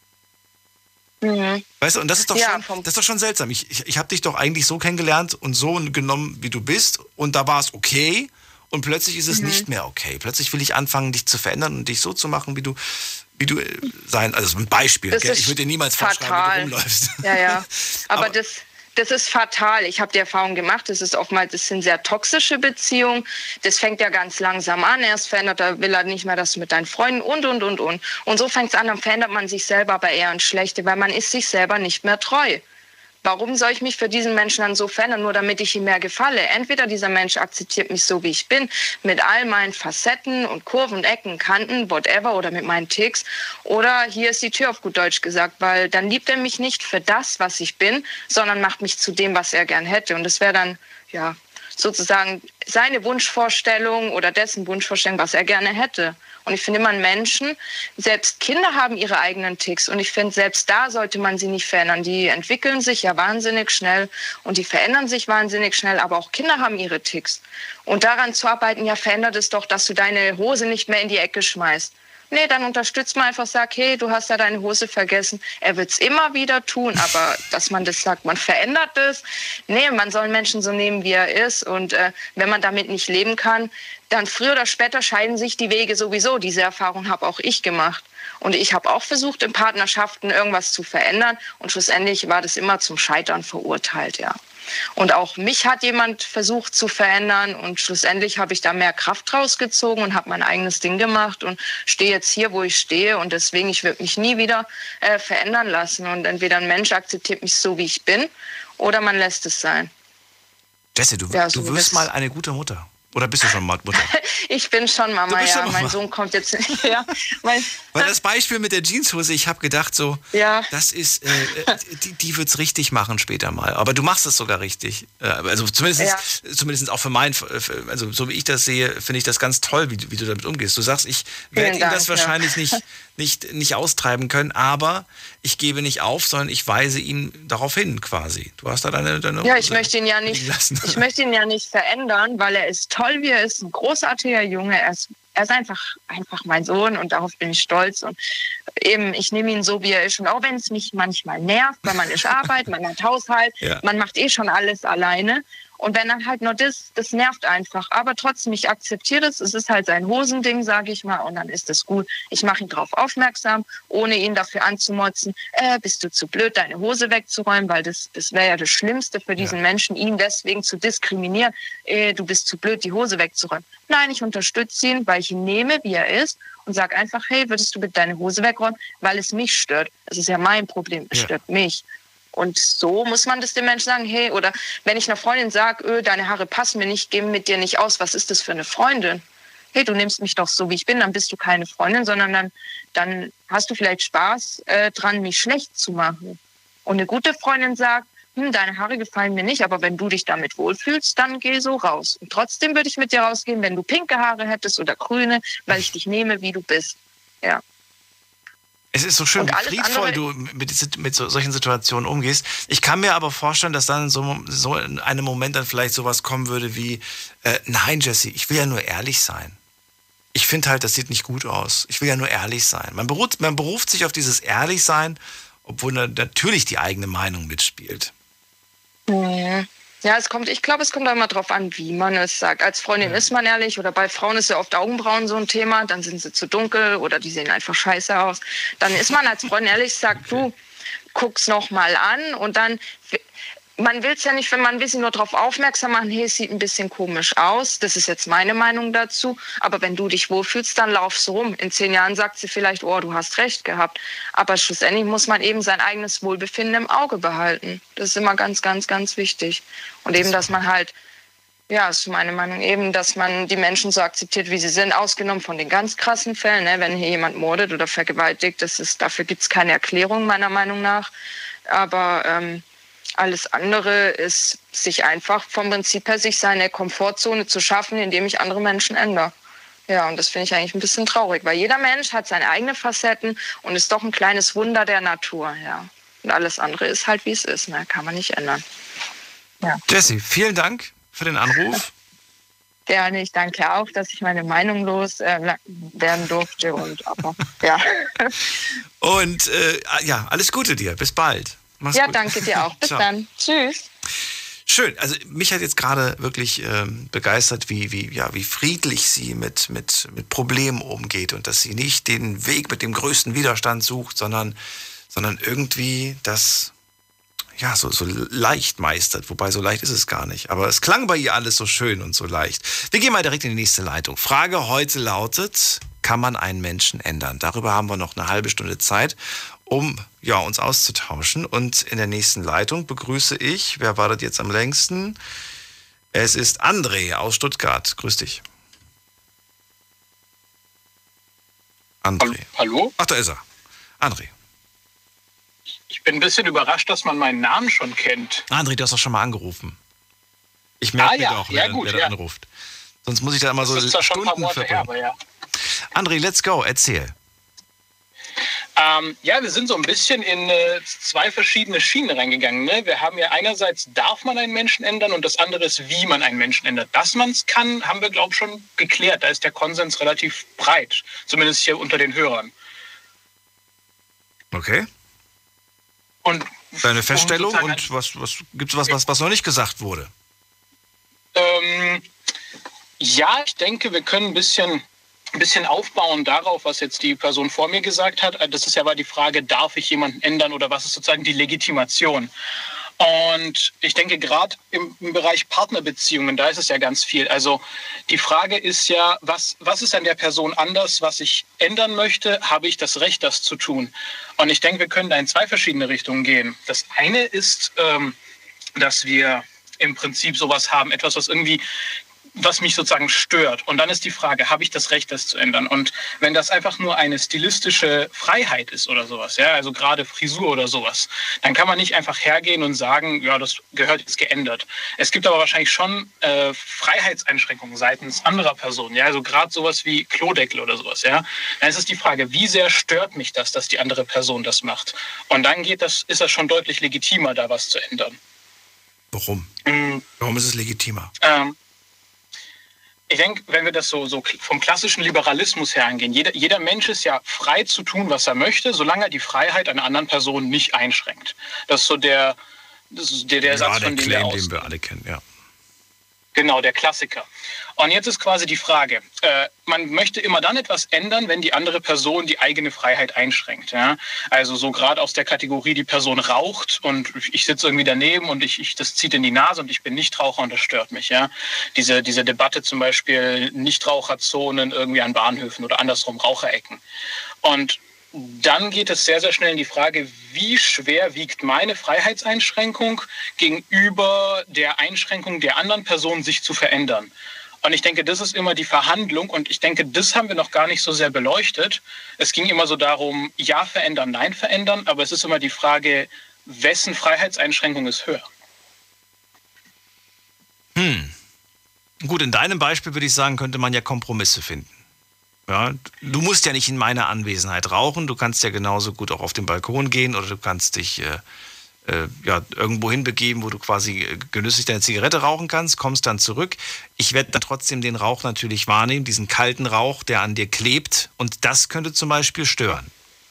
N: Mhm.
A: Weißt du, und das ist doch,
N: Ja,
A: schon, das ist doch schon seltsam. Ich, ich, ich habe dich doch eigentlich so kennengelernt und so genommen, wie du bist. Und da war es okay. Und plötzlich ist es
N: Mhm.
A: nicht mehr okay. Plötzlich will ich anfangen, dich zu verändern und dich so zu machen, wie du, wie du äh, sein. Also ein Beispiel. Ich würde dir niemals vorschreiben, wie
N: fatal.
A: du rumläufst.
N: Ja, ja. Aber,
A: Aber-
N: das, das ist fatal. Ich habe die Erfahrung gemacht, das ist oftmals, das sind sehr toxische Beziehungen. Das fängt ja ganz langsam an. Erst verändert er, will er nicht mehr das mit deinen Freunden und, und, und, und. Und so fängt es an, dann verändert man sich selber aber eher ins Schlechte, weil man ist sich selber nicht mehr treu. Warum soll ich mich für diesen Menschen dann so verändern, nur damit ich ihm mehr gefalle? Entweder dieser Mensch akzeptiert mich so, wie ich bin, mit all meinen Facetten und Kurven, Ecken, Kanten, whatever, oder mit meinen Ticks. Oder hier ist die Tür auf gut Deutsch gesagt, weil dann liebt er mich nicht für das, was ich bin, sondern macht mich zu dem, was er gern hätte. Und das wäre dann, ja, sozusagen seine Wunschvorstellung oder dessen Wunschvorstellung, was er gerne hätte. Und ich finde immer Menschen, selbst Kinder haben ihre eigenen Ticks. Und ich finde, selbst da sollte man sie nicht verändern. Die entwickeln sich ja wahnsinnig schnell und die verändern sich wahnsinnig schnell. Aber auch Kinder haben ihre Ticks. Und daran zu arbeiten, ja, verändert es doch, dass du deine Hose nicht mehr in die Ecke schmeißt. Nee, dann unterstützt man einfach, sag, hey, du hast ja deine Hose vergessen. Er wird's immer wieder tun, aber dass man das sagt, man verändert es. Nee, man soll Menschen so nehmen, wie er ist. Und äh, wenn man damit nicht leben kann, dann früher oder später scheiden sich die Wege sowieso. Diese Erfahrung habe auch ich gemacht. Und ich habe auch versucht, in Partnerschaften irgendwas zu verändern. Und schlussendlich war das immer zum Scheitern verurteilt, ja. Und auch mich hat jemand versucht zu verändern und schlussendlich habe ich da mehr Kraft rausgezogen und habe mein eigenes Ding gemacht und stehe jetzt hier, wo ich stehe und deswegen, ich würde mich nie wieder äh, verändern lassen und entweder ein Mensch akzeptiert mich so, wie ich bin oder man lässt es sein.
A: Jessie, du,
N: Ja, so
A: du wirst mal eine gute Mutter. Oder bist du schon mal Mutter?
N: Ich bin schon Mama, ja,
A: schon
N: mein
A: Mama.
N: Sohn kommt jetzt, ja, mein,
A: Weil das Beispiel mit der Jeanshose, ich habe gedacht so,
N: Ja.
A: das ist, äh, äh, die, die wird's richtig machen später mal. Aber du machst es sogar richtig. Äh, also zumindest,
N: Ja.
A: zumindest auch für mein, für- also so wie ich das sehe, finde ich das ganz toll, wie, du- wie du damit umgehst. Du sagst, ich werde ihm das
N: Dank, ja.
A: wahrscheinlich nicht, nicht, nicht austreiben können, aber ich gebe nicht auf, sondern ich weise ihn darauf hin quasi. Du hast da deine, deine
N: Ja, ich möchte ihn ja nicht, ich möchte ihn ja nicht verändern, weil er ist toll, wie er ist, ein großartiger Junge. Er ist, er ist einfach, einfach mein Sohn und darauf bin ich stolz. Und eben, ich nehme ihn so, wie er ist. Und auch wenn es mich manchmal nervt, weil man ist Arbeit, man hat Haushalt,
O: Ja.
N: man macht eh schon alles alleine. Und wenn dann halt nur das, das nervt einfach. Aber trotzdem, ich akzeptiere das. Es ist halt sein Hosending, sage ich mal. Und dann ist es gut. Ich mache ihn darauf aufmerksam, ohne ihn dafür anzumotzen. Äh, bist du zu blöd, deine Hose wegzuräumen? Weil das, das wäre ja das Schlimmste für diesen Menschen, ihn deswegen zu diskriminieren. Äh, du bist zu blöd, die Hose wegzuräumen. Nein, ich unterstütze ihn, weil ich ihn nehme, wie er ist. Und sage einfach, hey, würdest du bitte deine Hose wegräumen? Weil es mich stört. Es ist ja mein Problem. Es
A: Ja.
N: stört mich. Und so muss man das dem Menschen sagen, hey, oder wenn ich einer Freundin sage, deine Haare passen mir nicht, gehen mit dir nicht aus, was ist das für eine Freundin? Hey, du nimmst mich doch so, wie ich bin, dann bist du keine Freundin, sondern dann, dann hast du vielleicht Spaß äh, dran, mich schlecht zu machen. Und eine gute Freundin sagt, hm, deine Haare gefallen mir nicht, aber wenn du dich damit wohlfühlst, dann geh so raus. Und trotzdem würde ich mit dir rausgehen, wenn du pinke Haare hättest oder grüne, weil ich dich nehme, wie du bist. Ja.
A: Es ist so schön, wie friedvoll du mit, mit so, solchen Situationen umgehst. Ich kann mir aber vorstellen, dass dann so, so in einem Moment dann vielleicht sowas kommen würde wie, äh, nein, Jesse, ich will ja nur ehrlich sein. Ich finde halt, das sieht nicht gut aus. Ich will ja nur ehrlich sein. Man beruft, man beruft sich auf dieses Ehrlichsein, obwohl natürlich die eigene Meinung mitspielt.
N: Ja. Ja, es kommt, ich glaube, es kommt auch immer darauf an, wie man es sagt. Als Freundin ja. ist man ehrlich oder bei Frauen ist ja oft Augenbrauen so ein Thema, dann sind sie zu dunkel oder die sehen einfach scheiße aus. Dann ist man als Freundin ehrlich, sagt du, guck's noch mal an und dann man will es ja nicht, wenn man ein bisschen nur darauf aufmerksam machen, hey, es sieht ein bisschen komisch aus. Das ist jetzt meine Meinung dazu. Aber wenn du dich wohlfühlst, dann laufst du rum. In zehn Jahren sagt sie vielleicht, oh, du hast recht gehabt. Aber schlussendlich muss man eben sein eigenes Wohlbefinden im Auge behalten. Das ist immer ganz, ganz, ganz wichtig. Und eben, dass man halt, ja, ist meine Meinung eben, dass man die Menschen so akzeptiert, wie sie sind, ausgenommen von den ganz krassen Fällen. Ne? Wenn hier jemand mordet oder vergewaltigt, das ist, dafür gibt es keine Erklärung meiner Meinung nach. Aber ähm, alles andere ist, sich einfach vom Prinzip her sich seine Komfortzone zu schaffen, indem ich andere Menschen ändere. Ja, und das finde ich eigentlich ein bisschen traurig, weil jeder Mensch hat seine eigenen Facetten und ist doch ein kleines Wunder der Natur, ja. Und alles andere ist halt, wie es ist, ne? kann man nicht ändern.
A: Ja. Jesse, vielen Dank für den Anruf.
N: Gerne, ich danke auch, dass ich meine Meinung loswerden äh, durfte und aber, ja.
A: Und äh, ja, alles Gute dir, bis bald.
N: Mach's ja, gut. danke dir auch. Bis Ciao. dann. Tschüss.
A: Schön. Also mich hat jetzt gerade wirklich ähm, begeistert, wie, wie, ja, wie friedlich sie mit, mit, mit Problemen umgeht und dass sie nicht den Weg mit dem größten Widerstand sucht, sondern, sondern irgendwie das ja, so, so leicht meistert. Wobei so leicht ist es gar nicht. Aber es klang bei ihr alles so schön und so leicht. Wir gehen mal direkt in die nächste Leitung. Frage heute lautet, kann man einen Menschen ändern? Darüber haben wir noch eine halbe Stunde Zeit um ja, uns auszutauschen. Und in der nächsten Leitung begrüße ich, wer war das jetzt am längsten? Es ist André aus Stuttgart. Grüß dich.
O: André. Hallo?
A: Ach, da ist er. André.
O: Ich bin ein bisschen überrascht, dass man meinen Namen schon kennt.
A: André, du hast doch schon mal angerufen. Ich merke ah, mir ja. doch, wer, ja, gut, wer ja. da anruft. Sonst muss ich da immer so das ist Stunden Monate her, ja. André, let's go. Erzähl.
O: Ähm, ja, wir sind so ein bisschen in äh, zwei verschiedene Schienen reingegangen. Ne? Wir haben ja einerseits, darf man einen Menschen ändern und das andere ist, wie man einen Menschen ändert. Dass man es kann, haben wir, glaube ich, schon geklärt. Da ist der Konsens relativ breit, zumindest hier unter den Hörern.
A: Okay. Und Deine Feststellung und was, was gibt es was, was, was noch nicht gesagt wurde?
O: Ähm, ja, ich denke, wir können ein bisschen ein bisschen aufbauen darauf, was jetzt die Person vor mir gesagt hat. Das ist ja aber die Frage, darf ich jemanden ändern oder was ist sozusagen die Legitimation? Und ich denke, gerade im, im, Bereich Partnerbeziehungen, da ist es ja ganz viel. Also die Frage ist ja, was, was ist an der Person anders, was ich ändern möchte? Habe ich das Recht, das zu tun? Und ich denke, wir können da in zwei verschiedene Richtungen gehen. Das eine ist, ähm, dass wir im Prinzip sowas haben, etwas, was irgendwie was mich sozusagen stört. Und dann ist die Frage, habe ich das Recht, das zu ändern? Und wenn das einfach nur eine stilistische Freiheit ist oder sowas, ja, also gerade Frisur oder sowas, dann kann man nicht einfach hergehen und sagen, ja, das gehört jetzt geändert. Es gibt aber wahrscheinlich schon äh, Freiheitseinschränkungen seitens anderer Personen, ja, also gerade sowas wie Klodeckel oder sowas, ja. Dann ist es die Frage, wie sehr stört mich das, dass die andere Person das macht? Und dann geht das, ist das schon deutlich legitimer, da was zu ändern.
A: Warum? Mhm. Warum ist es legitimer?
O: Ähm, ich denke, wenn wir das so, so vom klassischen Liberalismus her angehen, jeder, jeder Mensch ist ja frei zu tun, was er möchte, solange er die Freiheit einer anderen Person nicht einschränkt. Das ist so der, das ist der, der ja, Satz,
A: der
O: von dem
A: Claim,
O: wir
A: den wir alle kennen, ja.
O: Genau, der Klassiker. Und jetzt ist quasi die Frage, äh, man möchte immer dann etwas ändern, wenn die andere Person die eigene Freiheit einschränkt. Ja? Also so gerade aus der Kategorie, die Person raucht und ich sitze irgendwie daneben und ich, ich, das zieht in die Nase und ich bin Nichtraucher und das stört mich. Ja? Diese, diese Debatte zum Beispiel Nichtraucherzonen irgendwie an Bahnhöfen oder andersrum Raucherecken. Und dann geht es sehr, sehr schnell in die Frage, wie schwer wiegt meine Freiheitseinschränkung gegenüber der Einschränkung der anderen Person, sich zu verändern. Und ich denke, das ist immer die Verhandlung und ich denke, das haben wir noch gar nicht so sehr beleuchtet. Es ging immer so darum, ja verändern, nein verändern, aber es ist immer die Frage, wessen Freiheitseinschränkung ist höher.
A: Hm. Gut, in deinem Beispiel würde ich sagen, könnte man ja Kompromisse finden. Ja, du musst ja nicht in meiner Anwesenheit rauchen, du kannst ja genauso gut auch auf den Balkon gehen oder du kannst dich äh, äh, ja, irgendwo hinbegeben, wo du quasi äh, genüsslich deine Zigarette rauchen kannst, kommst dann zurück. Ich werde dann trotzdem den Rauch natürlich wahrnehmen, diesen kalten Rauch, der an dir klebt und das könnte zum Beispiel stören.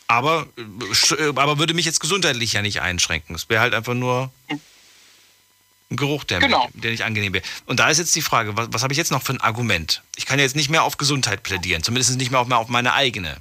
A: Aber, äh, aber würde mich jetzt gesundheitlich ja nicht einschränken. Es wäre halt einfach nur ein Geruch, der, genau. der nicht angenehm wäre. Und da ist jetzt die Frage, was, was habe ich jetzt noch für ein Argument? Ich kann ja jetzt nicht mehr auf Gesundheit plädieren, zumindest nicht mehr auf, auf meine eigene.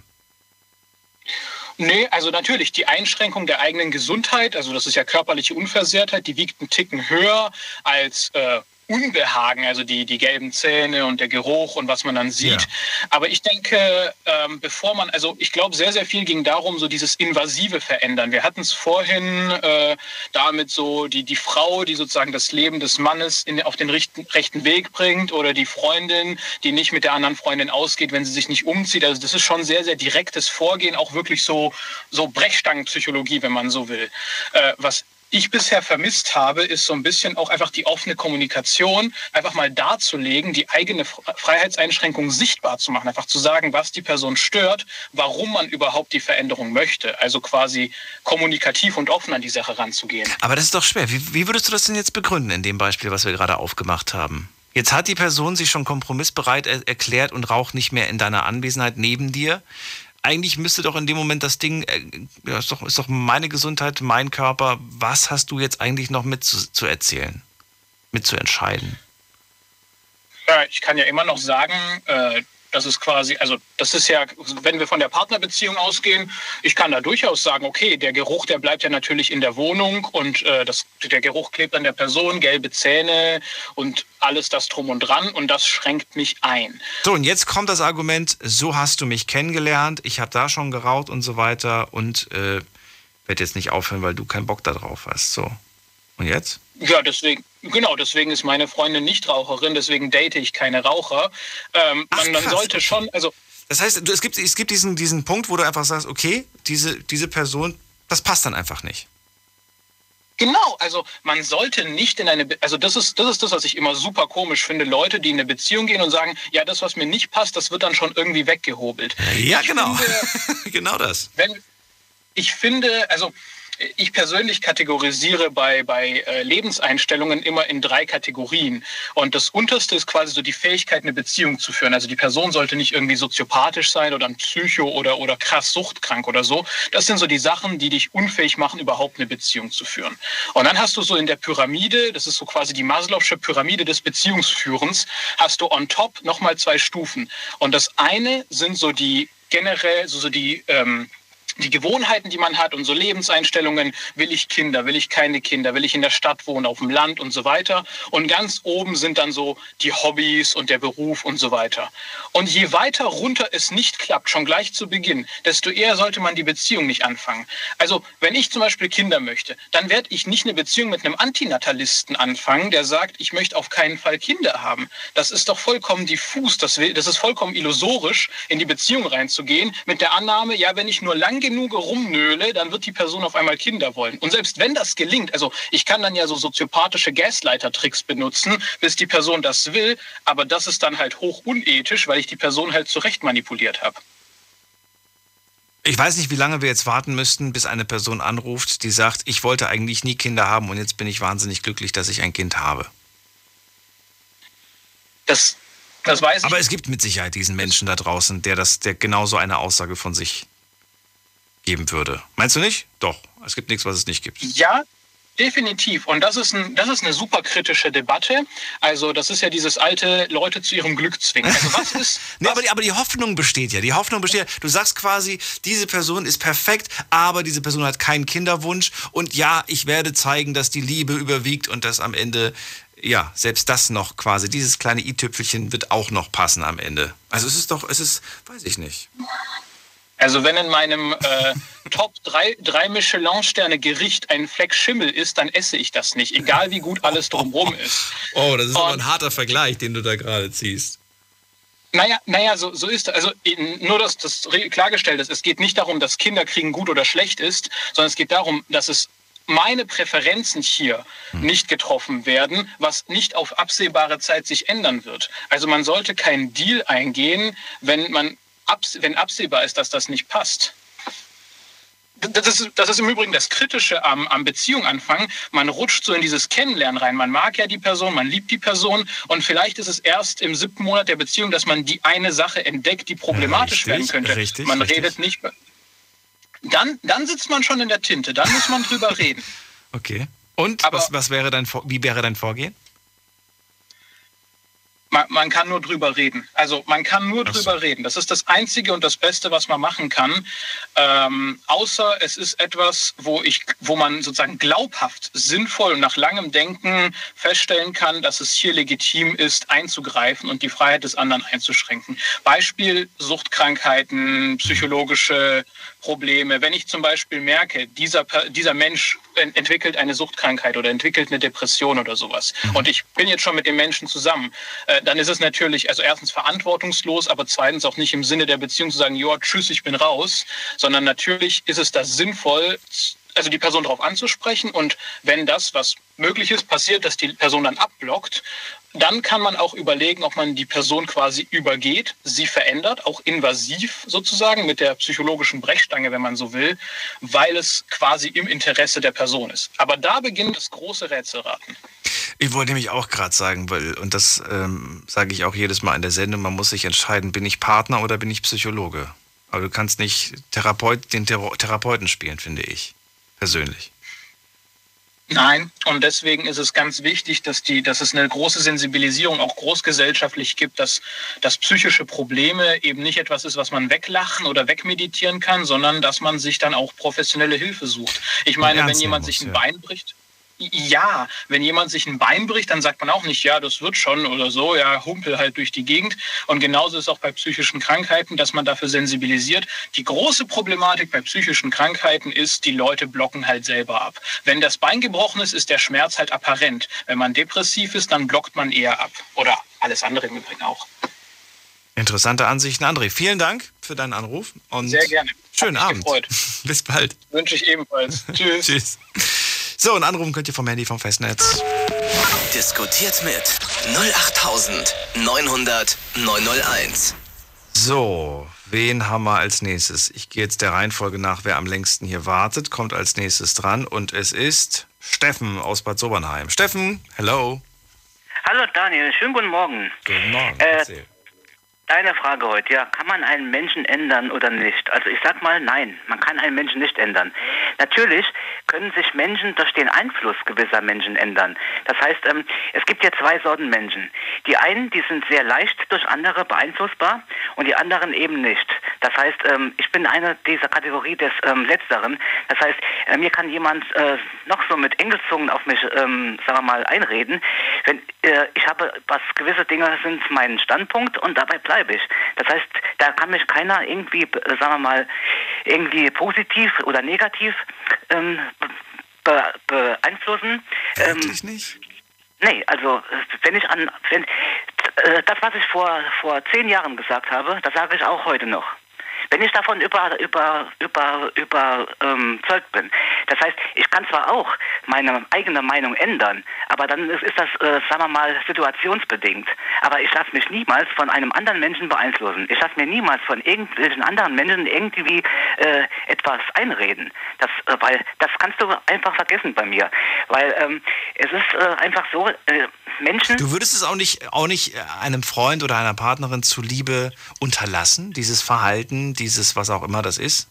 O: Nee, also natürlich die Einschränkung der eigenen Gesundheit, also das ist ja körperliche Unversehrtheit, die wiegt einen Ticken höher als äh, Unbehagen, also die, die gelben Zähne und der Geruch und was man dann sieht. Ja. Aber ich denke, ähm, bevor man, also ich glaube, sehr, sehr viel ging darum, so dieses invasive Verändern. Wir hatten es vorhin äh, damit so die, die Frau, die sozusagen das Leben des Mannes in, auf den richten, rechten Weg bringt oder die Freundin, die nicht mit der anderen Freundin ausgeht, wenn sie sich nicht umzieht. Also das ist schon sehr, sehr direktes Vorgehen, auch wirklich so, so Brechstangenpsychologie, wenn man so will. Äh, was ich bisher vermisst habe, ist so ein bisschen auch einfach die offene Kommunikation, einfach mal darzulegen, die eigene Freiheitseinschränkung sichtbar zu machen, einfach zu sagen, was die Person stört, warum man überhaupt die Veränderung möchte. Also quasi kommunikativ und offen an die Sache ranzugehen.
A: Aber das ist doch schwer. Wie, wie würdest du das denn jetzt begründen in dem Beispiel, was wir gerade aufgemacht haben? Jetzt hat die Person sich schon kompromissbereit erklärt und raucht nicht mehr in deiner Anwesenheit neben dir eigentlich müsste doch in dem Moment das Ding, äh, ja, ist, doch, ist doch meine Gesundheit, mein Körper, was hast du jetzt eigentlich noch mit zu, zu erzählen, mit zu entscheiden?
O: Ja, ich kann ja immer noch sagen, äh, das ist quasi, also das ist ja, wenn wir von der Partnerbeziehung ausgehen, ich kann da durchaus sagen, okay, der Geruch, der bleibt ja natürlich in der Wohnung und äh, das, der Geruch klebt an der Person, gelbe Zähne und alles das drum und dran und das schränkt mich ein.
A: So, und jetzt kommt das Argument, so hast du mich kennengelernt, ich habe da schon geraucht und so weiter und äh, werde jetzt nicht aufhören, weil du keinen Bock darauf hast. So. Und jetzt?
O: Ja, deswegen, genau, deswegen ist meine Freundin nicht Raucherin, deswegen date ich keine Raucher. Ähm, Ach, man, man sollte schon, also.
A: Das heißt, es gibt, es gibt diesen, diesen Punkt, wo du einfach sagst, okay, diese, diese Person, das passt dann einfach nicht.
O: Genau, also man sollte nicht in eine, Be also das ist, das ist das, was ich immer super komisch finde, Leute, die in eine Beziehung gehen und sagen, ja, das, was mir nicht passt, das wird dann schon irgendwie weggehobelt.
A: Ja, ich genau, finde, genau das.
O: Wenn, ich finde, also ich persönlich kategorisiere bei, bei äh, Lebenseinstellungen immer in drei Kategorien. Und das unterste ist quasi so die Fähigkeit, eine Beziehung zu führen. Also die Person sollte nicht irgendwie soziopathisch sein oder ein Psycho oder, oder krass suchtkrank oder so. Das sind so die Sachen, die dich unfähig machen, überhaupt eine Beziehung zu führen. Und dann hast du so in der Pyramide, das ist so quasi die Maslow'sche Pyramide des Beziehungsführens, hast du on top nochmal zwei Stufen. Und das eine sind so die generell, so, so die ähm, die Gewohnheiten, die man hat und so Lebenseinstellungen, will ich Kinder, will ich keine Kinder, will ich in der Stadt wohnen, auf dem Land und so weiter. Und ganz oben sind dann so die Hobbys und der Beruf und so weiter. Und je weiter runter es nicht klappt, schon gleich zu Beginn, desto eher sollte man die Beziehung nicht anfangen. Also wenn ich zum Beispiel Kinder möchte, dann werde ich nicht eine Beziehung mit einem Antinatalisten anfangen, der sagt, ich möchte auf keinen Fall Kinder haben. Das ist doch vollkommen diffus, das, das ist vollkommen illusorisch, in die Beziehung reinzugehen mit der Annahme, ja, wenn ich nur lang genug rumnöle, dann wird die Person auf einmal Kinder wollen. Und selbst wenn das gelingt, also ich kann dann ja so soziopathische Gasleiter-Tricks benutzen, bis die Person das will, aber das ist dann halt hoch unethisch, weil ich die Person halt zurecht manipuliert habe.
A: Ich weiß nicht, wie lange wir jetzt warten müssten, bis eine Person anruft, die sagt, ich wollte eigentlich nie Kinder haben und jetzt bin ich wahnsinnig glücklich, dass ich ein Kind habe.
O: Das, das weiß ich.
A: Aber es gibt mit Sicherheit diesen Menschen da draußen, der das, der genauso eine Aussage von sich geben würde. Meinst du nicht? Doch. Es gibt nichts, was es nicht gibt.
O: Ja, Definitiv. Und das ist, ein, das ist eine super kritische Debatte. Also, das ist ja dieses alte Leute zu ihrem Glück zwingen. Also, was ist.
A: nee, aber die, aber die Hoffnung besteht ja. Die Hoffnung besteht. Du sagst quasi, diese Person ist perfekt, aber diese Person hat keinen Kinderwunsch. Und ja, ich werde zeigen, dass die Liebe überwiegt und dass am Ende, ja, selbst das noch quasi, dieses kleine i-Tüpfelchen wird auch noch passen am Ende. Also, es ist doch, es ist, weiß ich nicht.
O: Also wenn in meinem äh, Top 3, drei Michelin-Sterne Gericht ein Fleck Schimmel ist, dann esse ich das nicht, egal wie gut alles drumherum ist.
A: Oh, das ist
O: Und-
A: aber ein harter Vergleich, den du da gerade ziehst.
O: Naja, naja, so, so ist Also nur, dass das klargestellt ist. Es geht nicht darum, dass Kinderkriegen gut oder schlecht ist, sondern es geht darum, dass es meine Präferenzen hier nicht getroffen werden, was nicht auf absehbare Zeit sich ändern wird. Also man sollte keinen Deal eingehen, wenn man wenn absehbar ist, dass das nicht passt. Das ist, das ist im Übrigen das Kritische am, am Beziehung anfangen. Man rutscht so in dieses Kennenlernen rein. Man mag ja die Person, man liebt die Person und vielleicht ist es erst im siebten Monat der Beziehung, dass man die eine Sache entdeckt, die problematisch
A: Richtig,
O: werden könnte.
A: richtig,
O: man
A: richtig.
O: redet nicht. Dann, dann sitzt man schon in der Tinte. Dann muss man drüber reden.
A: Okay. Und was, was wäre dein wie wäre dein Vorgehen?
O: Man, man kann nur drüber reden. Also man kann nur drüber reden. Das ist das Einzige und das Beste, was man machen kann. Ähm, außer es ist etwas, wo ich, wo man sozusagen glaubhaft, sinnvoll und nach langem Denken feststellen kann, dass es hier legitim ist, einzugreifen und die Freiheit des anderen einzuschränken. Beispiel Suchtkrankheiten, psychologische Probleme. Wenn ich zum Beispiel merke, dieser, dieser Mensch ent- entwickelt eine Suchtkrankheit oder entwickelt eine Depression oder sowas und ich bin jetzt schon mit dem Menschen zusammen, äh, dann ist es natürlich, also erstens verantwortungslos, aber zweitens auch nicht im Sinne der Beziehung zu sagen, ja, tschüss, ich bin raus, sondern natürlich ist es da sinnvoll, also die Person darauf anzusprechen und wenn das, was möglich ist, passiert, dass die Person dann abblockt, dann kann man auch überlegen, ob man die Person quasi übergeht, sie verändert, auch invasiv sozusagen mit der psychologischen Brechstange, wenn man so will, weil es quasi im Interesse der Person ist. Aber da beginnt das große Rätselraten.
A: Ich wollte nämlich auch gerade sagen, weil, und das ähm, sage ich auch jedes Mal in der Sendung, man muss sich entscheiden, bin ich Partner oder bin ich Psychologe? Aber du kannst nicht Therapeut, den Thera Therapeuten spielen, finde ich. Persönlich.
O: Nein, und deswegen ist es ganz wichtig, dass, die, dass es eine große Sensibilisierung auch großgesellschaftlich gibt, dass, dass psychische Probleme eben nicht etwas ist, was man weglachen oder wegmeditieren kann, sondern dass man sich dann auch professionelle Hilfe sucht. Ich meine, wenn jemand
A: nehmen
O: sich ein
A: muss, ja.
O: Bein bricht, ja, wenn jemand sich ein Bein bricht, dann sagt man auch nicht, ja, das wird schon oder so, ja, humpel halt durch die Gegend. Und genauso ist auch bei psychischen Krankheiten, dass man dafür sensibilisiert. Die große Problematik bei psychischen Krankheiten ist, die Leute blocken halt selber ab. Wenn das Bein gebrochen ist, ist der Schmerz halt apparent. Wenn man depressiv ist, dann blockt man eher ab. Oder alles andere im Übrigen auch.
A: Interessante Ansichten. André, vielen Dank für deinen Anruf und
O: Sehr gerne.
A: schönen Abend.
O: gefreut.
A: Bis bald.
O: Wünsche ich ebenfalls. Tschüss.
A: Tschüss. So, und anrufen könnt ihr vom Handy vom Festnetz.
B: Diskutiert mit 08900 901.
A: So, wen haben wir als nächstes? Ich gehe jetzt der Reihenfolge nach, wer am längsten hier wartet, kommt als nächstes dran und es ist Steffen aus Bad Sobernheim. Steffen, hello.
P: Hallo Daniel, schönen guten Morgen.
A: Guten Morgen.
P: Äh. Deine Frage heute, ja, kann man einen Menschen ändern oder nicht? Also ich sag mal, nein, man kann einen Menschen nicht ändern. Natürlich können sich Menschen durch den Einfluss gewisser Menschen ändern. Das heißt, ähm, es gibt ja zwei Sorten Menschen. Die einen, die sind sehr leicht durch andere beeinflussbar und die anderen eben nicht. Das heißt, ähm, ich bin eine dieser Kategorie des ähm, Letzteren. Das heißt, äh, mir kann jemand äh, noch so mit Engelzungen auf mich, ähm, sagen wir mal, einreden. Wenn, äh, ich habe, was gewisse Dinge sind mein Standpunkt und dabei bleibe ich. Das heißt, da kann mich keiner irgendwie, äh, sagen wir mal, irgendwie positiv oder negativ ähm, be beeinflussen.
A: Wirklich nicht?
P: Nee, also wenn ich an wenn äh, das, was ich vor vor zehn Jahren gesagt habe, das sage ich auch heute noch. Wenn ich davon über über über überzeugt bin. Das heißt, ich kann zwar auch meine eigene Meinung ändern, aber dann ist, das, äh, sagen wir mal, situationsbedingt. Aber ich lasse mich niemals von einem anderen Menschen beeinflussen. Ich lasse mir niemals von irgendwelchen anderen Menschen irgendwie äh, etwas einreden. Das, äh, weil das kannst du einfach vergessen bei mir. Weil ähm, es ist äh, einfach so, äh, Menschen.
A: Du würdest es auch nicht, auch nicht äh, einem Freund oder einer Partnerin zuliebe unterlassen, dieses Verhalten, dieses was auch immer das ist?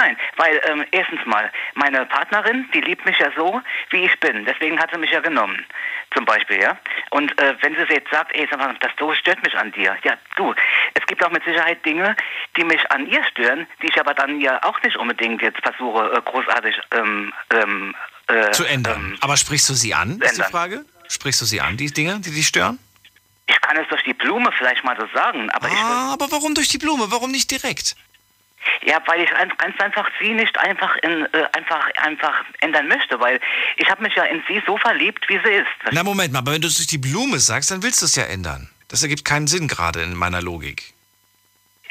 P: Nein, weil ähm, erstens mal, meine Partnerin, die liebt mich ja so, wie ich bin. Deswegen hat sie mich ja genommen, zum Beispiel, ja. Und äh, wenn sie jetzt sagt, ey, sag mal, das so stört mich an dir. Ja, du, es gibt auch mit Sicherheit Dinge, die mich an ihr stören, die ich aber dann ja auch nicht unbedingt jetzt versuche, äh, großartig ähm, ähm, äh,
A: Zu ändern. Aber sprichst du sie an, ist die
P: ändern.
A: Frage? Sprichst du sie an, die Dinge, die dich stören?
P: Ich kann es durch die Blume vielleicht mal so sagen, aber ich.
A: Ah, aber warum durch die Blume? Warum nicht direkt?
P: Ja, weil ich ganz einfach sie nicht einfach in, äh, einfach einfach ändern möchte, weil ich habe mich ja in sie so verliebt, wie sie ist.
A: Na Moment mal, aber wenn du es durch die Blume sagst, dann willst du es ja ändern. Das ergibt keinen Sinn gerade in meiner Logik.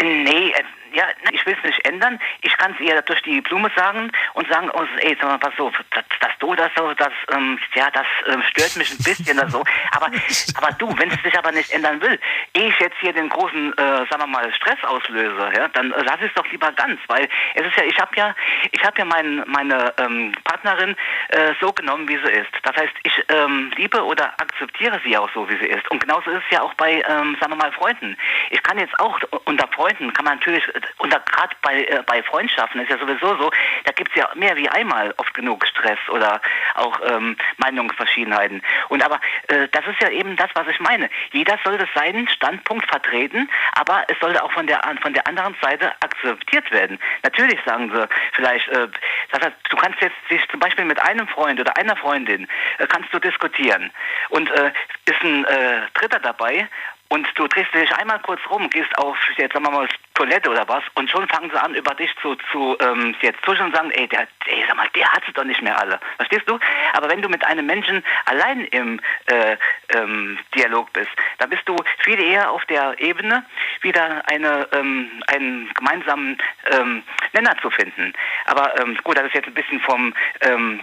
P: Nee, äh, ja, ich will es nicht ändern. Ich kann es ihr durch die Blume sagen und sagen, oh, ey, sag mal, pass so, das, das du das so, das, ähm, ja, das ähm, stört mich ein bisschen oder so. Aber, aber du, wenn es sich aber nicht ändern will, ehe ich jetzt hier den großen, äh, sagen wir mal, Stress auslöse, ja, dann äh, lass es doch lieber ganz, weil es ist ja, ich habe ja, ich habe ja mein, meine ähm, Partnerin äh, so genommen, wie sie ist. Das heißt, ich ähm, liebe oder akzeptiere sie auch so, wie sie ist. Und genauso ist es ja auch bei, ähm, sagen wir mal, Freunden. Ich kann jetzt auch unter Freunden, kann man natürlich, unter gerade bei, äh, bei Freundschaften ist ja sowieso so, da gibt es ja mehr wie einmal oft genug Stress oder auch ähm, Meinungsverschiedenheiten. Und aber äh, das ist ja eben das, was ich meine. Jeder sollte seinen Standpunkt vertreten, aber es sollte auch von der von der anderen Seite akzeptiert werden. Natürlich sagen sie vielleicht, äh, das heißt, du kannst jetzt dich zum Beispiel mit einem Freund oder einer Freundin äh, kannst du diskutieren und äh, ist ein äh, Dritter dabei und du drehst dich einmal kurz rum, gehst auf, jetzt sagen wir mal, Toilette oder was, und schon fangen sie an, über dich zu, zu ähm, jetzt tuschen und sagen, ey, der, ey, sag mal, der hat sie doch nicht mehr alle. Verstehst du? Aber wenn du mit einem Menschen allein im äh, ähm, Dialog bist, dann bist du viel eher auf der Ebene, wieder eine, ähm, einen gemeinsamen ähm, Nenner zu finden. Aber ähm, gut, das ist jetzt ein bisschen vom ähm,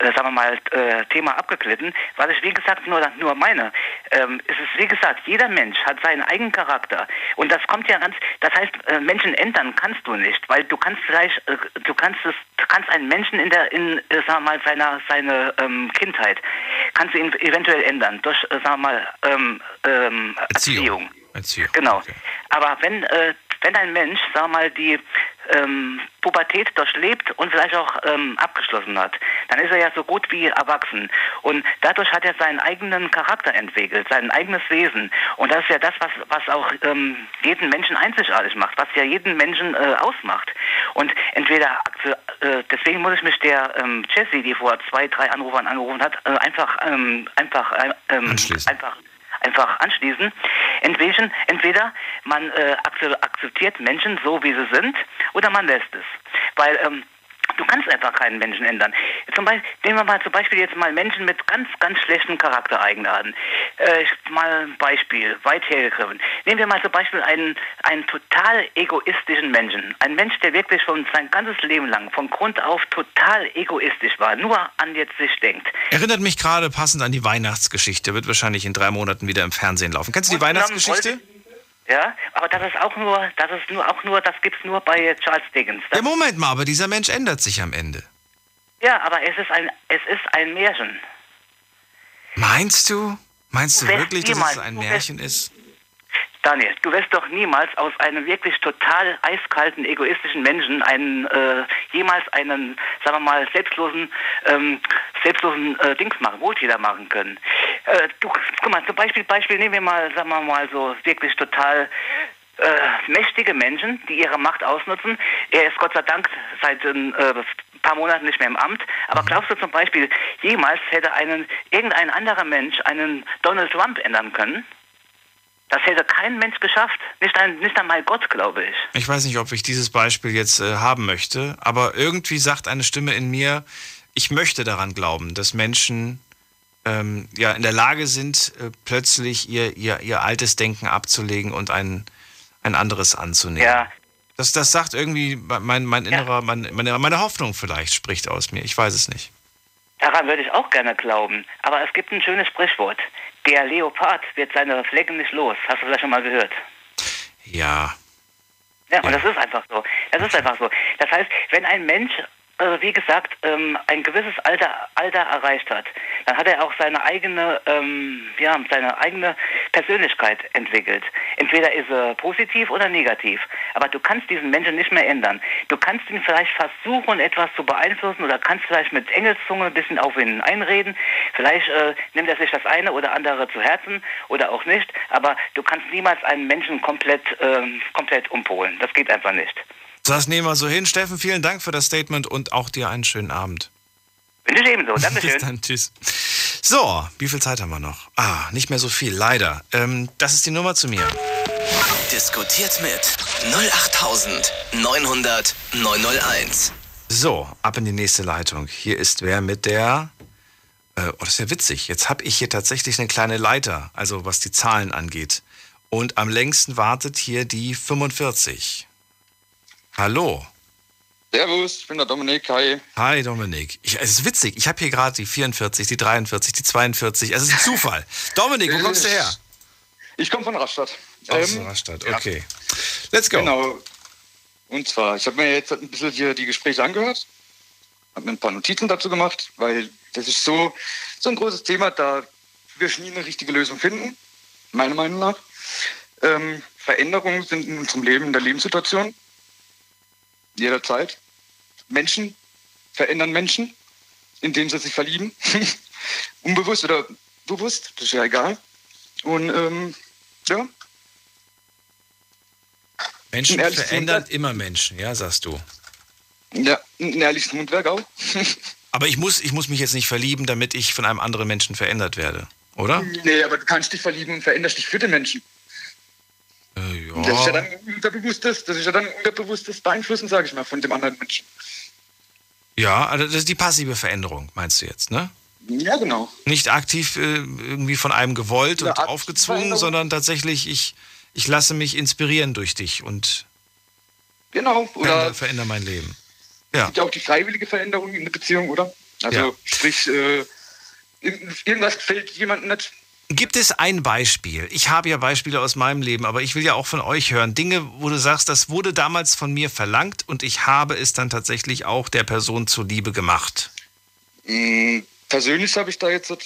P: äh, sagen wir mal, äh, Thema abgeglitten. Was ich, wie gesagt, nur, nur meine. Ähm, es ist, wie gesagt, jeder Mensch hat seinen eigenen Charakter. Und das kommt ja ganz, das heißt, äh, Menschen ändern kannst du nicht, weil du kannst vielleicht, äh, du kannst es, kannst einen Menschen in der, in, äh, sagen wir mal, seiner, seine ähm, Kindheit, kannst du ihn eventuell ändern, durch, äh, sagen wir mal, ähm, ähm, Erziehung.
A: Erziehung.
P: Genau. Aber wenn, äh, wenn ein Mensch, sagen wir mal, die ähm, Pubertät durchlebt und vielleicht auch ähm, abgeschlossen hat, dann ist er ja so gut wie erwachsen. Und dadurch hat er seinen eigenen Charakter entwickelt, sein eigenes Wesen. Und das ist ja das, was, was auch ähm, jeden Menschen einzigartig macht, was ja jeden Menschen äh, ausmacht. Und entweder, äh, deswegen muss ich mich der ähm, Jessie, die vor zwei, drei Anrufern angerufen hat, äh, einfach, ähm, einfach, äh, ähm, einfach einfach anschließen. Entweder, entweder man äh, akze- akzeptiert Menschen so, wie sie sind, oder man lässt es. Weil ähm, du kannst einfach keinen Menschen ändern. Zum Beispiel, nehmen wir mal zum Beispiel jetzt mal Menschen mit ganz, ganz schlechten Charaktereigenarten. Äh, mal ein Beispiel, weit hergegriffen. Nehmen wir mal zum Beispiel einen, einen total egoistischen Menschen. Ein Mensch, der wirklich schon sein ganzes Leben lang von Grund auf total egoistisch war, nur an jetzt sich denkt.
A: Erinnert mich gerade passend an die Weihnachtsgeschichte. Wird wahrscheinlich in drei Monaten wieder im Fernsehen laufen. Kennst du die Weihnachtsgeschichte?
P: Ja, aber das ist auch nur, das ist nur auch nur, das gibt's nur bei Charles Dickens.
A: Ja, Moment mal, aber dieser Mensch ändert sich am Ende.
P: Ja, aber es ist ein, es ist ein Märchen.
A: Meinst du? Meinst du
P: Du
A: wirklich, dass es ein Märchen ist?
P: Daniel, du wirst doch niemals aus einem wirklich total eiskalten, egoistischen Menschen einen, äh, jemals einen, sagen wir mal, selbstlosen, ähm, selbstlosen äh, Dings machen, Wohltäter machen können. Äh, du, guck mal, zum Beispiel, Beispiel nehmen wir mal, sagen wir mal, so wirklich total äh, mächtige Menschen, die ihre Macht ausnutzen. Er ist Gott sei Dank seit ein äh, paar Monaten nicht mehr im Amt. Aber glaubst du zum Beispiel, jemals hätte einen, irgendein anderer Mensch einen Donald Trump ändern können? Das hätte kein Mensch geschafft. Nicht, ein, nicht einmal Gott, glaube ich.
A: Ich weiß nicht, ob ich dieses Beispiel jetzt äh, haben möchte, aber irgendwie sagt eine Stimme in mir, ich möchte daran glauben, dass Menschen ähm, ja in der Lage sind, äh, plötzlich ihr, ihr, ihr altes Denken abzulegen und ein, ein anderes anzunehmen.
P: Ja.
A: Das, das sagt irgendwie mein, mein innerer, mein, meine, meine Hoffnung vielleicht spricht aus mir. Ich weiß es nicht.
P: Daran würde ich auch gerne glauben. Aber es gibt ein schönes Sprichwort. Der Leopard wird seine Flecken nicht los. Hast du das schon mal gehört?
A: Ja.
P: Ja, und das ist einfach so. Das ist einfach so. Das heißt, wenn ein Mensch, äh, wie gesagt, ähm, ein gewisses Alter, Alter erreicht hat, dann hat er auch seine eigene, ähm, ja, seine eigene Persönlichkeit entwickelt. Entweder ist er positiv oder negativ. Aber du kannst diesen Menschen nicht mehr ändern. Du kannst ihn vielleicht versuchen, etwas zu beeinflussen oder kannst vielleicht mit Engelszunge ein bisschen auf ihn einreden. Vielleicht äh, nimmt er sich das eine oder andere zu Herzen oder auch nicht. Aber du kannst niemals einen Menschen komplett, ähm, komplett umpolen. Das geht einfach nicht.
A: Das nehmen wir so hin. Steffen, vielen Dank für das Statement und auch dir einen schönen Abend.
P: Wünsche ich ebenso. Dankeschön.
A: Bis dann, tschüss. So, wie viel Zeit haben wir noch? Ah, nicht mehr so viel, leider. Ähm, das ist die Nummer zu mir.
B: Diskutiert mit 08900 901.
A: So, ab in die nächste Leitung. Hier ist wer mit der. Äh, oh, das ist ja witzig. Jetzt habe ich hier tatsächlich eine kleine Leiter, also was die Zahlen angeht. Und am längsten wartet hier die 45. Hallo.
Q: Servus, ich bin der Dominik. Hi.
A: Hi Dominik. Ich, es ist witzig. Ich habe hier gerade die 44, die 43, die 42. Es ist ein Zufall. Dominik, wo kommst du her?
Q: Ich komme von Rastatt.
A: Aus Rastatt, okay. Let's go.
Q: Genau. Und zwar, ich habe mir jetzt ein bisschen hier die Gespräche angehört, habe mir ein paar Notizen dazu gemacht, weil das ist so, so ein großes Thema, da wir nie eine richtige Lösung finden, meiner Meinung nach. Ähm, Veränderungen sind in unserem Leben, in der Lebenssituation, jederzeit. Menschen verändern Menschen, indem sie sich verlieben. Unbewusst oder bewusst, das ist ja egal. Und ähm, ja,
A: Menschen verändern
Q: Mundwerk.
A: immer Menschen, ja, sagst du.
Q: ja, ein ehrliches Mundwerk auch.
A: Aber ich muss, ich muss mich jetzt nicht verlieben, damit ich von einem anderen Menschen verändert werde, oder?
Q: Nee, aber du kannst dich verlieben und veränderst dich für den Menschen.
A: Äh,
Q: Das ist ja dann unterbewusstes, das ist ja dann unterbewusstes Beeinflussen, sage ich mal, von dem anderen Menschen.
A: Ja, also das ist die passive Veränderung, meinst du jetzt, ne?
Q: Ja, genau.
A: Nicht aktiv äh, irgendwie von einem gewollt
Q: Ja,
A: und aufgezwungen, sondern tatsächlich, ich, ich lasse mich inspirieren durch dich und
Q: Genau. Oder
A: verändere, mein Leben.
Q: es
A: Ja.
Q: gibt ja auch die freiwillige Veränderung in der Beziehung, oder? Also
A: Ja.
Q: sprich, äh, irgend- irgendwas gefällt jemandem nicht.
A: Gibt es ein Beispiel? Ich habe ja Beispiele aus meinem Leben, aber ich will ja auch von euch hören. Dinge, wo du sagst, das wurde damals von mir verlangt und ich habe es dann tatsächlich auch der Person zuliebe gemacht.
Q: Mm, Persönlich habe ich da jetzt, äh,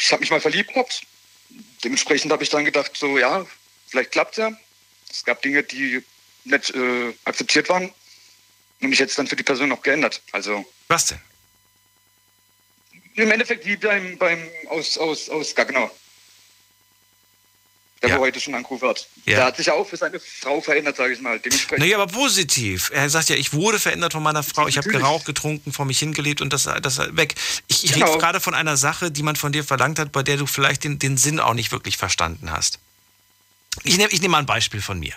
Q: ich habe mich mal verliebt gehabt. Dementsprechend habe ich dann gedacht, so ja, vielleicht klappt ja. Es gab Dinge, die nicht äh, akzeptiert waren. Und ich hätte es dann für die Person auch geändert. Also
A: Was denn?
Q: Im Endeffekt wie beim, beim aus, aus, aus Gaggenau. Der, wo heute schon angerufen hat.
A: Ja.
Q: Der hat sich ja auch für seine Frau verändert, sage ich mal. Dementsprechend.
A: Naja, aber positiv. Er sagt ja, ich wurde verändert von meiner Frau. Ich habe geraucht, getrunken, vor mich hingelebt und das, das weg. Ich, ich
Q: Genau.
A: rede gerade von einer Sache, die man von dir verlangt hat, bei der du vielleicht den, den Sinn auch nicht wirklich verstanden hast. Ich nehme ich nehm mal ein Beispiel von mir.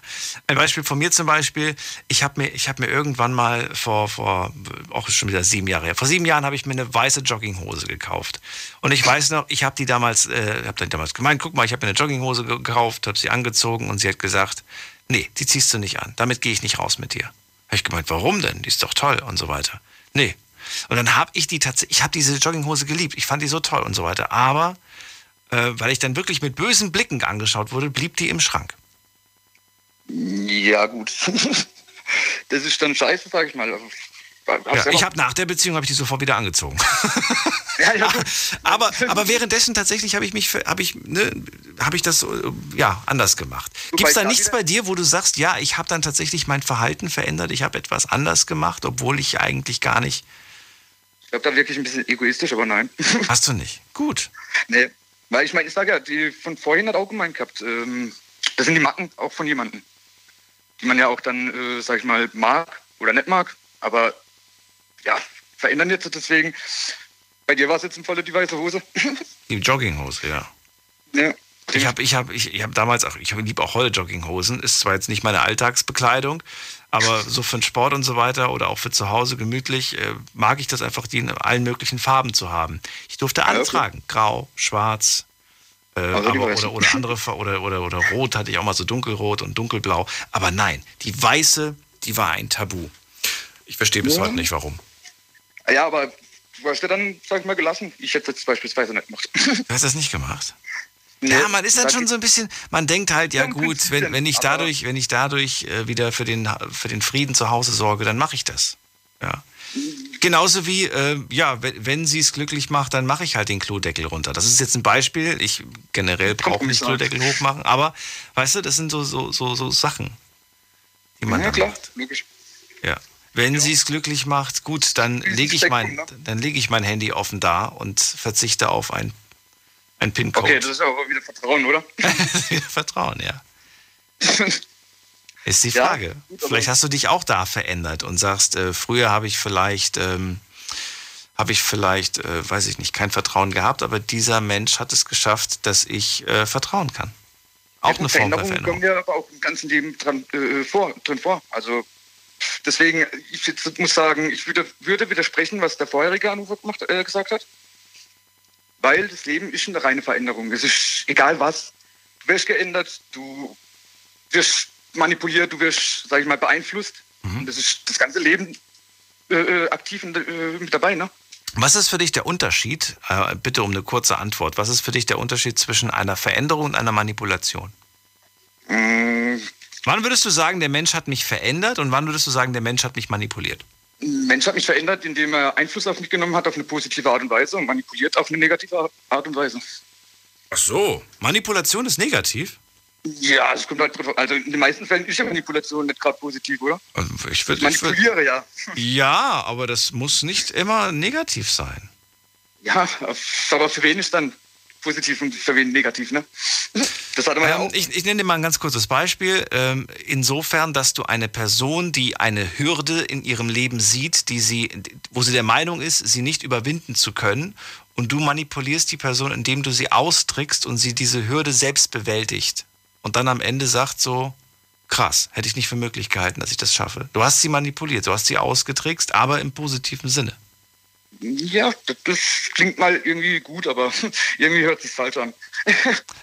A: Ein Beispiel von mir zum Beispiel. Ich habe mir, hab mir irgendwann mal vor, vor, auch schon wieder sieben Jahre her, vor sieben Jahren habe ich mir eine weiße Jogginghose gekauft. Und ich weiß noch, ich habe die damals, äh, habe dann damals gemeint, guck mal, ich habe mir eine Jogginghose ge- gekauft, habe sie angezogen und sie hat gesagt, nee, die ziehst du nicht an. Damit gehe ich nicht raus mit dir. Habe ich gemeint, warum denn? Die ist doch toll und so weiter. Nee. Und dann habe ich die tatsächlich, ich habe diese Jogginghose geliebt. Ich fand die so toll und so weiter. Aber äh, weil ich dann wirklich mit bösen Blicken angeschaut wurde, blieb die im Schrank.
Q: Ja, gut. das ist dann scheiße, sage ich mal. Hab's
A: Ja, ich habe nach der Beziehung habe ich die sofort wieder angezogen.
Q: Ja, ja,
A: aber, aber währenddessen tatsächlich habe ich mich habe ich ne, habe ich das äh, ja anders gemacht. Gibt es da
Q: da
A: nichts
Q: wieder-
A: bei dir, wo du sagst, ja, ich habe dann tatsächlich mein Verhalten verändert, ich habe etwas anders gemacht, obwohl ich eigentlich gar nicht.
Q: Ich glaube, da wirklich ein bisschen egoistisch, aber nein.
A: Hast du nicht? Gut.
Q: Nee. Weil ich meine, ich sage ja, die von vorhin hat auch gemeint gehabt, ähm, das sind die Macken auch von jemandem. Die man ja auch dann, äh, sag ich mal, mag oder nicht mag. Aber ja, verändern jetzt deswegen. Bei dir war es jetzt im Falle die weiße Hose.
A: Die Jogginghose, ja.
Q: ja.
A: Ich habe ich hab, ich, ich hab damals auch, ich liebe auch heute Jogginghosen, ist zwar jetzt nicht meine Alltagsbekleidung, aber so für den Sport und so weiter oder auch für zu Hause gemütlich, äh, mag ich das einfach, die in allen möglichen Farben zu haben. Ich durfte alle
Q: okay.
A: tragen, grau, schwarz, äh,
Q: Also
A: aber, oder, oder andere oder, oder, oder rot hatte ich auch mal so dunkelrot und dunkelblau. Aber nein, die weiße, die war ein Tabu. Ich verstehe bis
Q: Ja.
A: heute nicht warum.
Q: Ja, aber du hast ja dann, sag ich mal, gelassen. Ich hätte es jetzt beispielsweise nicht gemacht.
A: Du hast das nicht gemacht? Ja, man ist dann schon so ein bisschen, man denkt halt, ja
Q: Ja,
A: gut, wenn, wenn ich dadurch, wenn ich dadurch äh, wieder für den, für den Frieden zu Hause sorge, dann mache ich das. Ja. Genauso wie, äh, ja, wenn, sie es glücklich macht, dann mache ich halt den Klodeckel runter. Das ist jetzt ein Beispiel. Ich generell brauche nicht Klodeckel hochmachen, aber weißt du, das sind so, so, so, so Sachen, die man
Q: Ja,
A: dann
Q: klar,
A: macht.
Q: logisch.
A: Ja. Wenn sie es glücklich macht, gut, dann lege ich, mein,
Q: ne?
A: dann lege ich mein Handy offen da und verzichte auf ein, ein PIN-Code.
Q: Okay, das ist aber wieder Vertrauen, oder?
A: Vertrauen, ja. Ist die
Q: Ja,
A: Frage.
Q: gut, aber-
A: vielleicht hast du dich auch da verändert und sagst, äh, früher habe ich vielleicht, ähm, habe ich vielleicht, äh, weiß ich nicht, kein Vertrauen gehabt, aber dieser Mensch hat es geschafft, dass ich äh, vertrauen kann. Auch eine Form der
Q: Veränderungen
A: Veränderung.
Q: kommen ja aber auch im ganzen Leben dran, äh, vor, drin vor. Also deswegen, ich muss sagen, ich würde, würde widersprechen, was der vorherige Anrufer gemacht, äh, gesagt hat. Weil das Leben ist eine reine Veränderung. Es ist egal was. Du wirst geändert, du wirst manipuliert, du wirst, sag ich mal, beeinflusst. Und das ist das ganze Leben äh, äh, aktiv in, äh, mit dabei, ne?
A: Was ist für dich der Unterschied, äh, bitte um eine kurze Antwort, was ist für dich der Unterschied zwischen einer Veränderung und einer Manipulation?
Q: Mm,
A: Wann würdest du sagen, der Mensch hat mich verändert und wann würdest du sagen, der Mensch hat mich manipuliert?
Q: Ein Mensch hat mich verändert, indem er Einfluss auf mich genommen hat auf eine positive Art und Weise und manipuliert auf eine negative Art und Weise.
A: Ach so, Manipulation ist negativ?
Q: Ja, es kommt halt drauf. Also in den meisten Fällen ist ja Manipulation nicht gerade positiv, oder?
A: Also Ich, würd,
Q: Ich
A: ich
Q: manipuliere ja.
A: ja, aber das muss nicht immer negativ sein.
Q: Ja, aber für wen ist dann positiv und für wen negativ, ne? Das hatte man ja
A: Ähm,
Q: auch.
A: ich, ich nenne dir mal ein ganz kurzes Beispiel. Ähm, insofern, dass du eine Person, die eine Hürde in ihrem Leben sieht, die sie, wo sie der Meinung ist, sie nicht überwinden zu können, und du manipulierst die Person, indem du sie austrickst und sie diese Hürde selbst bewältigt. Und dann am Ende sagt so, krass, hätte ich nicht für möglich gehalten, dass ich das schaffe. Du hast sie manipuliert, du hast sie ausgetrickst, aber im positiven Sinne.
Q: Ja, das, klingt mal irgendwie gut, aber irgendwie hört sich falsch an.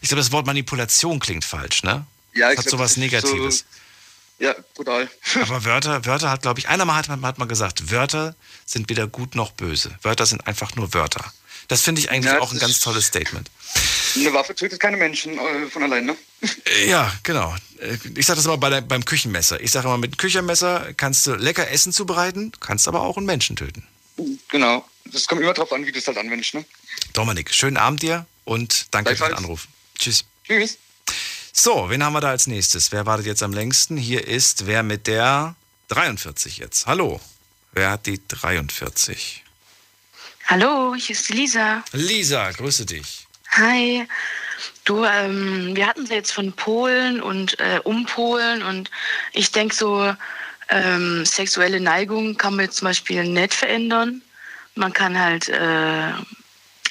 A: Ich glaube, das Wort Manipulation klingt falsch, ne?
Q: Ja,
A: Das
Q: ich
A: hat
Q: glaub,
A: sowas Negatives.
Q: So, ja, brutal.
A: Aber Wörter, Wörter hat, glaube ich, einer mal hat, hat mal gesagt, Wörter sind weder gut noch böse. Wörter sind einfach nur Wörter. Das finde ich eigentlich
Q: Ja,
A: auch ein ganz tolles Statement.
Q: Eine Waffe tötet keine Menschen äh, von allein, ne?
A: Äh, Ja, genau. Äh, Ich sage das immer bei der, beim Küchenmesser. Ich sage immer, mit dem Küchenmesser kannst du lecker Essen zubereiten, kannst aber auch einen Menschen töten.
Q: Genau. Das kommt immer drauf an, wie du es halt anwendest, ne?
A: Dominik, schönen Abend dir und danke für den. Anruf. Tschüss.
Q: Tschüss.
A: So, wen haben wir da als nächstes? Wer wartet jetzt am längsten? Hier ist wer mit der 43 jetzt. Hallo. Wer hat die 43?
R: Hallo, hier ist die Lisa.
A: Lisa, grüße dich.
R: Hi. Du, ähm, wir hatten sie jetzt von Polen und äh, um Polen und ich denke so, ähm, sexuelle Neigung kann man jetzt zum Beispiel nicht verändern. Man kann halt äh,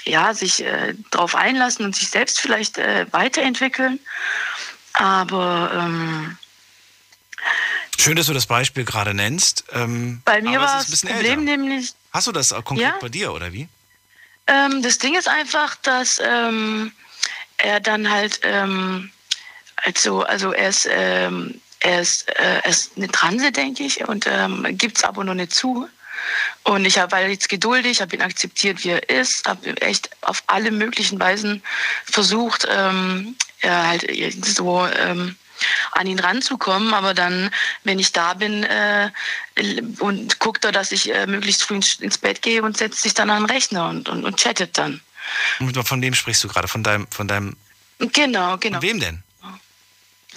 R: ja, sich äh, darauf einlassen und sich selbst vielleicht äh, weiterentwickeln. Aber ähm,
A: Schön, dass du das Beispiel gerade nennst. Ähm,
R: bei mir war das Problem
A: älter.
R: nämlich,
A: Hast du das auch konkret
R: Ja.
A: bei dir, oder wie?
R: Ähm, das Ding ist einfach, dass ähm, er dann halt, ähm, also, also er ist, ähm, er ist, äh, er ist eine Transe, denke ich, und ähm, gibt es aber noch nicht zu. Und ich habe halt jetzt geduldig, habe ihn akzeptiert, wie er ist, habe echt auf alle möglichen Weisen versucht, ähm, ja, halt so ähm, an ihn ranzukommen. Aber dann, wenn ich da bin, äh, und guckt er, dass ich äh, möglichst früh ins, ins Bett gehe und setzt sich dann an den Rechner und, und, und chattet dann.
A: Und Von wem sprichst du gerade? Von deinem, von deinem.
R: Genau, genau.
A: Von wem denn?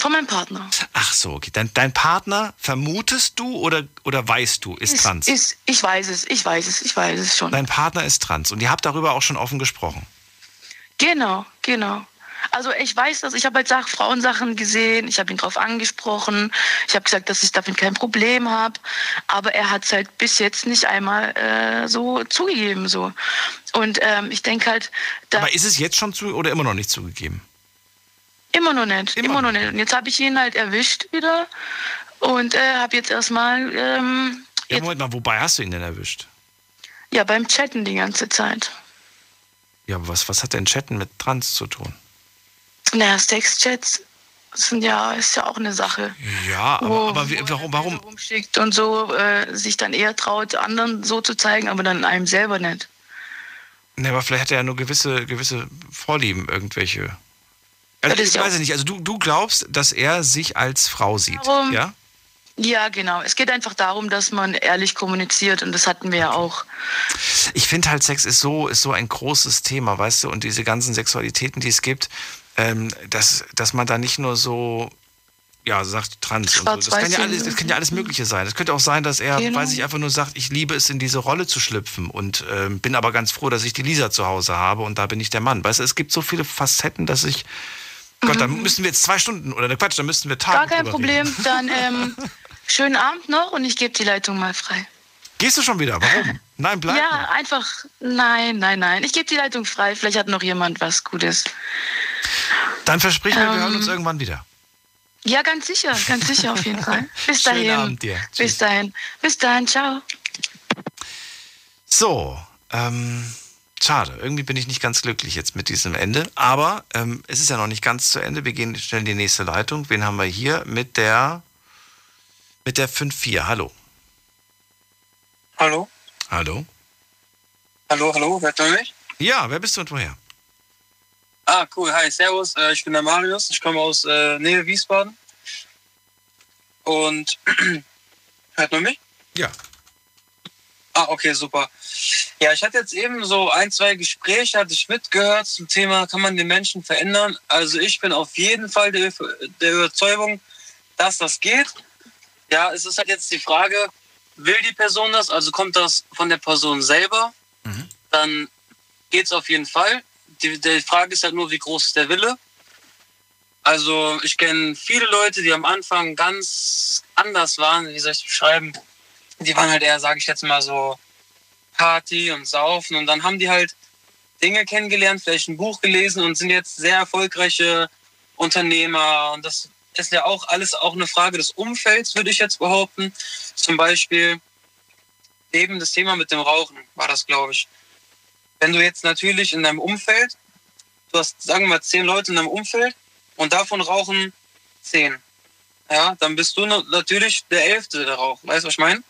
R: Von meinem Partner.
A: Ach so, okay. Dein, dein Partner, vermutest du oder, oder weißt du, ist trans?
R: Ist, ich weiß es, ich weiß es, ich weiß es schon.
A: Dein Partner ist trans und ihr habt darüber auch schon offen gesprochen.
R: Genau, genau. Also ich weiß das, ich habe halt Sach Frauensachen gesehen, ich habe ihn darauf angesprochen, ich habe gesagt, dass ich damit kein Problem habe, aber er hat es halt bis jetzt nicht einmal äh, so zugegeben. so. Und ähm, ich denke halt,
A: Aber ist es jetzt schon zu oder immer noch nicht zugegeben?
R: Immer noch nicht, immer, noch nicht. Und jetzt habe ich ihn halt erwischt wieder und äh, habe jetzt erstmal ähm,
A: Ja, Moment mal, wobei hast du ihn denn erwischt?
R: ja beim Chatten die ganze Zeit.
A: Ja, aber was, was hat denn Chatten mit trans zu tun?
R: Naja, Sexchats sind ja, ist ja auch eine Sache.
A: Ja, aber,
R: Wo-
A: aber wie, warum, warum?
R: Schickt und so äh, sich dann eher traut, anderen so zu zeigen, aber dann einem selber nicht.
A: Ne, aber vielleicht hat er ja nur gewisse, gewisse Vorlieben, irgendwelche. Also,
R: das
A: ich weiß
R: auch-
A: nicht, also du, du glaubst, dass er sich als Frau sieht,
R: Darum-
A: ja?
R: Ja, genau. Es geht einfach darum, dass man ehrlich kommuniziert und das hatten wir ja auch.
A: Ich finde halt, Sex ist so, ist so ein großes Thema, weißt du, und diese ganzen Sexualitäten, die es gibt, ähm, dass, dass man da nicht nur so, ja, sagt trans und so. Das kann, ja alles, das kann ja alles Mögliche sein. Es könnte auch sein, dass er,
R: Genau.
A: weiß ich, einfach nur sagt, ich liebe es, in diese Rolle zu schlüpfen und ähm, bin aber ganz froh, dass ich die Lisa zu Hause habe und da bin ich der Mann. Weißt du, es gibt so viele Facetten, dass ich. Gott, da müssen wir jetzt zwei Stunden oder ne, Quatsch, da müssten wir Tage
R: Mhm. Gar kein Problem.
A: Reden.
R: Dann ähm, schönen Abend noch und ich gebe die Leitung mal frei.
A: Gehst du schon wieder? Warum? Nein, bleib.
R: ja, einfach. Nein, nein, nein. Ich gebe die Leitung frei. Vielleicht hat noch jemand was Gutes.
A: Dann versprich mir, wir
R: Ähm.
A: hören uns irgendwann wieder.
N: Ja, ganz sicher, ganz sicher auf jeden Fall. Bis
A: Schönen
N: dahin.
A: Abend dir.
N: Bis dahin. Bis dahin, ciao.
A: So, ähm, schade. Irgendwie bin ich nicht ganz glücklich jetzt mit diesem Ende. Aber ähm, es ist ja noch nicht ganz zu Ende. Wir gehen schnell in die nächste Leitung. Wen haben wir hier? Mit der mit der 5-4. Hallo.
S: Hallo?
A: Hallo.
S: Hallo, hallo, hört ihr mich?
A: Ja, wer bist du und woher?
S: Ah, cool, hi, servus, äh, ich bin der Marius, ich komme aus äh, Nähe Wiesbaden. Und hört man mich?
A: Ja.
S: Ah, okay, super. Ja, ich hatte jetzt eben so ein, zwei Gespräche, hatte ich mitgehört zum Thema, kann man den Menschen verändern? Also ich bin auf jeden Fall der, der Überzeugung, dass das geht. Ja, es ist halt jetzt die Frage, will die Person das? Also kommt das von der Person selber? Dann geht es auf jeden Fall. Die, die Frage ist halt nur, wie groß ist der Wille? Also ich kenne viele Leute, die am Anfang ganz anders waren. Wie soll ich es beschreiben? Die waren halt eher, sage ich jetzt mal so, Party und Saufen. Und dann haben die halt Dinge kennengelernt, vielleicht ein Buch gelesen und sind jetzt sehr erfolgreiche Unternehmer. Und das ist ja auch alles auch eine Frage des Umfelds, würde ich jetzt behaupten. Zum Beispiel eben das Thema mit dem Rauchen war das, glaube ich. Wenn du jetzt natürlich in deinem Umfeld, du hast, sagen wir mal, zehn Leute in deinem Umfeld und davon rauchen zehn, ja, dann bist du na- natürlich der Elfte, der raucht. Weißt du, was ich meine?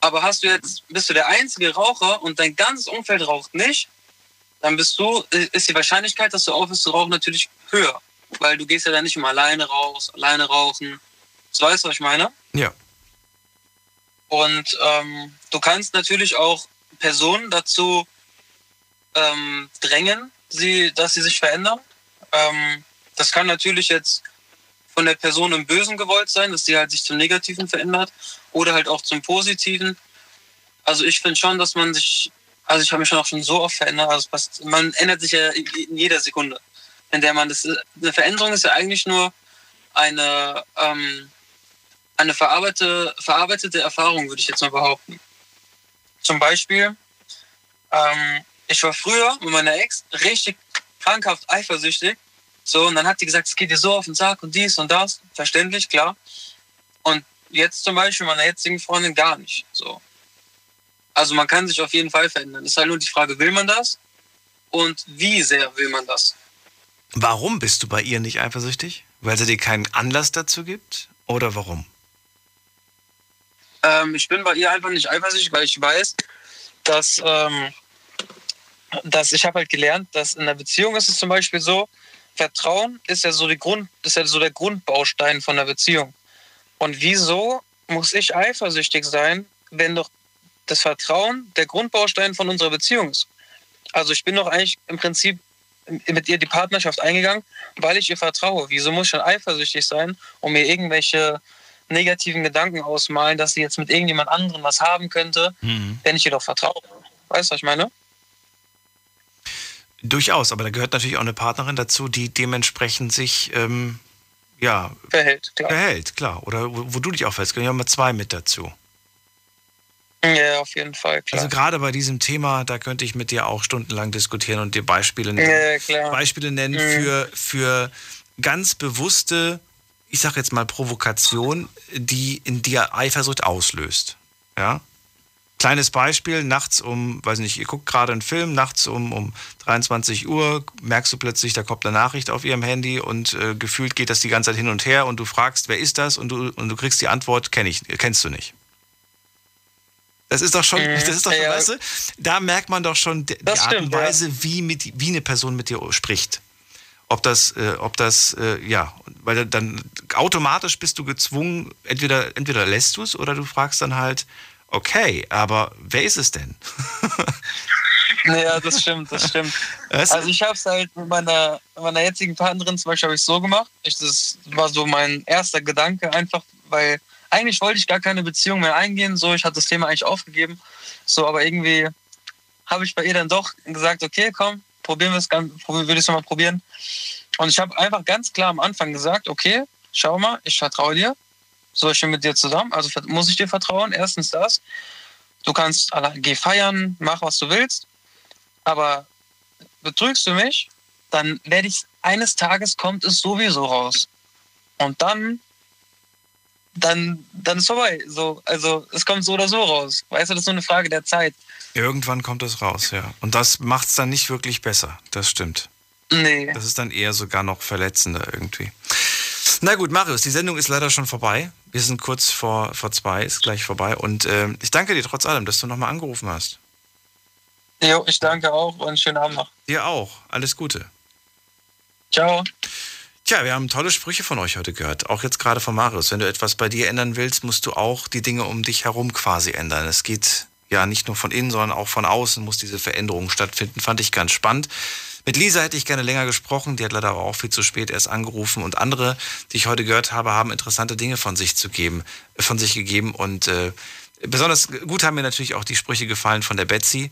S: Aber hast du jetzt, bist du der einzige Raucher und dein ganzes Umfeld raucht nicht, dann bist du, ist die Wahrscheinlichkeit, dass du aufhörst zu rauchen, natürlich höher. Weil du gehst ja dann nicht immer alleine raus, alleine rauchen. So weißt du, was ich meine?
A: Ja.
S: Und ähm, du kannst natürlich auch Personen dazu ähm, drängen, sie, dass sie sich verändern. Ähm, das kann natürlich jetzt von der Person im Bösen gewollt sein, dass sie halt sich zum Negativen verändert oder halt auch zum Positiven. Also ich finde schon, dass man sich, also ich habe mich schon auch schon so oft verändert, also fast, man ändert sich ja in in jeder Sekunde, in der man das, eine Veränderung ist ja eigentlich nur eine, ähm, eine verarbeitete, verarbeitete Erfahrung, würde ich jetzt mal behaupten. Zum Beispiel, ähm, ich war früher mit meiner Ex richtig krankhaft eifersüchtig. So, und dann hat die gesagt, es geht dir so auf den Sack und dies und das. Verständlich, klar. Und jetzt zum Beispiel meiner jetzigen Freundin gar nicht. So. Also man kann sich auf jeden Fall verändern. Es ist halt nur die Frage, will man das? Und wie sehr will man das?
A: Warum bist du bei ihr nicht eifersüchtig? Weil sie dir keinen Anlass dazu gibt? Oder warum?
S: Ähm, ich bin bei ihr einfach nicht eifersüchtig, weil ich weiß, dass, ähm, dass ich habe halt gelernt, dass in einer Beziehung ist es zum Beispiel so, Vertrauen ist ja so die Grund, ist ja so der Grundbaustein von der Beziehung. Und wieso muss ich eifersüchtig sein, wenn doch das Vertrauen der Grundbaustein von unserer Beziehung ist? Also ich bin doch eigentlich im Prinzip mit ihr die Partnerschaft eingegangen, weil ich ihr vertraue. Wieso muss ich dann eifersüchtig sein und mir irgendwelche negativen Gedanken ausmalen, dass sie jetzt mit irgendjemand anderem was haben könnte, wenn ich ihr doch vertraue? Weißt du, was ich meine?
A: Durchaus, aber da gehört natürlich auch eine Partnerin dazu, die dementsprechend sich ähm, ja,
S: verhält, klar.
A: Verhält, klar. Oder wo, wo du dich aufhältst, gehören ja mal zwei mit dazu.
S: Ja, auf jeden Fall, klar.
A: Also gerade bei diesem Thema, da könnte ich mit dir auch stundenlang diskutieren und dir Beispiele nennen.
S: Ja.
A: Beispiele nennen
S: Mhm.
A: für, für ganz bewusste, ich sag jetzt mal Provokation, die in dir Eifersucht auslöst. Ja? Kleines Beispiel, nachts um, weiß nicht, ihr guckt gerade einen Film, nachts um, um 23 Uhr merkst du plötzlich, da kommt eine Nachricht auf ihrem Handy und äh, gefühlt geht das die ganze Zeit hin und her und du fragst, wer ist das? Und du, und du kriegst die Antwort, kenn ich, kennst du nicht. Das ist doch schon,
S: Mhm,
A: das ist doch schon,
S: ja.
A: weißt du, da merkt man doch schon die, die Art und
S: stimmt, ja.
A: Weise, wie, mit, wie eine Person mit dir spricht. Ob das, äh, ob das, äh, ja, weil dann automatisch bist du gezwungen, entweder, entweder lässt du es oder du fragst dann halt, okay, aber wer ist es denn?
S: Ja, das stimmt, das stimmt.
A: Du?
S: Also ich habe es halt mit meiner, meiner jetzigen Partnerin zum Beispiel ich so gemacht. Ich, das war so mein erster Gedanke einfach, weil eigentlich wollte ich gar keine Beziehung mehr eingehen. So, ich hatte das Thema eigentlich aufgegeben. So, aber irgendwie habe ich bei ihr dann doch gesagt, okay, komm, probieren wir es, würde ich es mal probieren. Und ich habe einfach ganz klar am Anfang gesagt, okay, schau mal, ich vertraue dir. So, ich bin mit dir zusammen, also muss ich dir vertrauen. Erstens das. Du kannst, geh feiern, mach was du willst. Aber betrügst du mich, dann werde ich eines Tages kommt es sowieso raus. Und dann, dann, dann ist vorbei. So, also es kommt so oder so raus. Weißt du, das ist nur eine Frage der Zeit.
A: Irgendwann kommt es raus, ja. Und das macht es dann nicht wirklich besser. Das stimmt.
S: Nee.
A: Das ist dann eher sogar noch verletzender irgendwie. Na gut, Marius, die Sendung ist leider schon vorbei. Wir sind kurz vor, vor zwei, ist gleich vorbei. Und äh, ich danke dir trotz allem, dass du nochmal angerufen hast.
S: Jo, ich danke auch und schönen Abend noch.
A: Dir auch. Alles Gute.
S: Ciao.
A: Tja, wir haben tolle Sprüche von euch heute gehört. Auch jetzt gerade von Marius. Wenn du etwas bei dir ändern willst, musst du auch die Dinge um dich herum quasi ändern. Es geht ja nicht nur von innen, sondern auch von außen muss diese Veränderung stattfinden. Fand ich ganz spannend. Mit Lisa hätte ich gerne länger gesprochen, die hat leider aber auch viel zu spät erst angerufen. Und andere, die ich heute gehört habe, haben interessante Dinge von sich zu geben, äh, von sich gegeben. Und äh, besonders gut haben mir natürlich auch die Sprüche gefallen von der Betsy,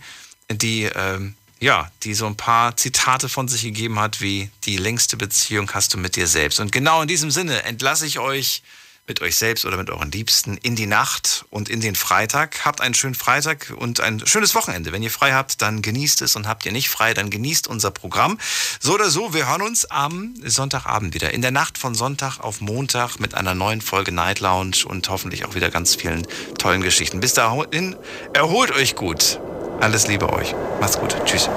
A: die ähm, ja, die so ein paar Zitate von sich gegeben hat, wie die längste Beziehung hast du mit dir selbst. Und genau in diesem Sinne entlasse ich euch mit euch selbst oder mit euren Liebsten in die Nacht und in den Freitag. Habt einen schönen Freitag und ein schönes Wochenende. Wenn ihr frei habt, dann genießt es und habt ihr nicht frei, dann genießt unser Programm. So oder so, wir hören uns am Sonntagabend wieder. In der Nacht von Sonntag auf Montag mit einer neuen Folge Night Lounge und hoffentlich auch wieder ganz vielen tollen Geschichten. Bis dahin, erholt euch gut. Alles Liebe euch. Macht's gut. Tschüss.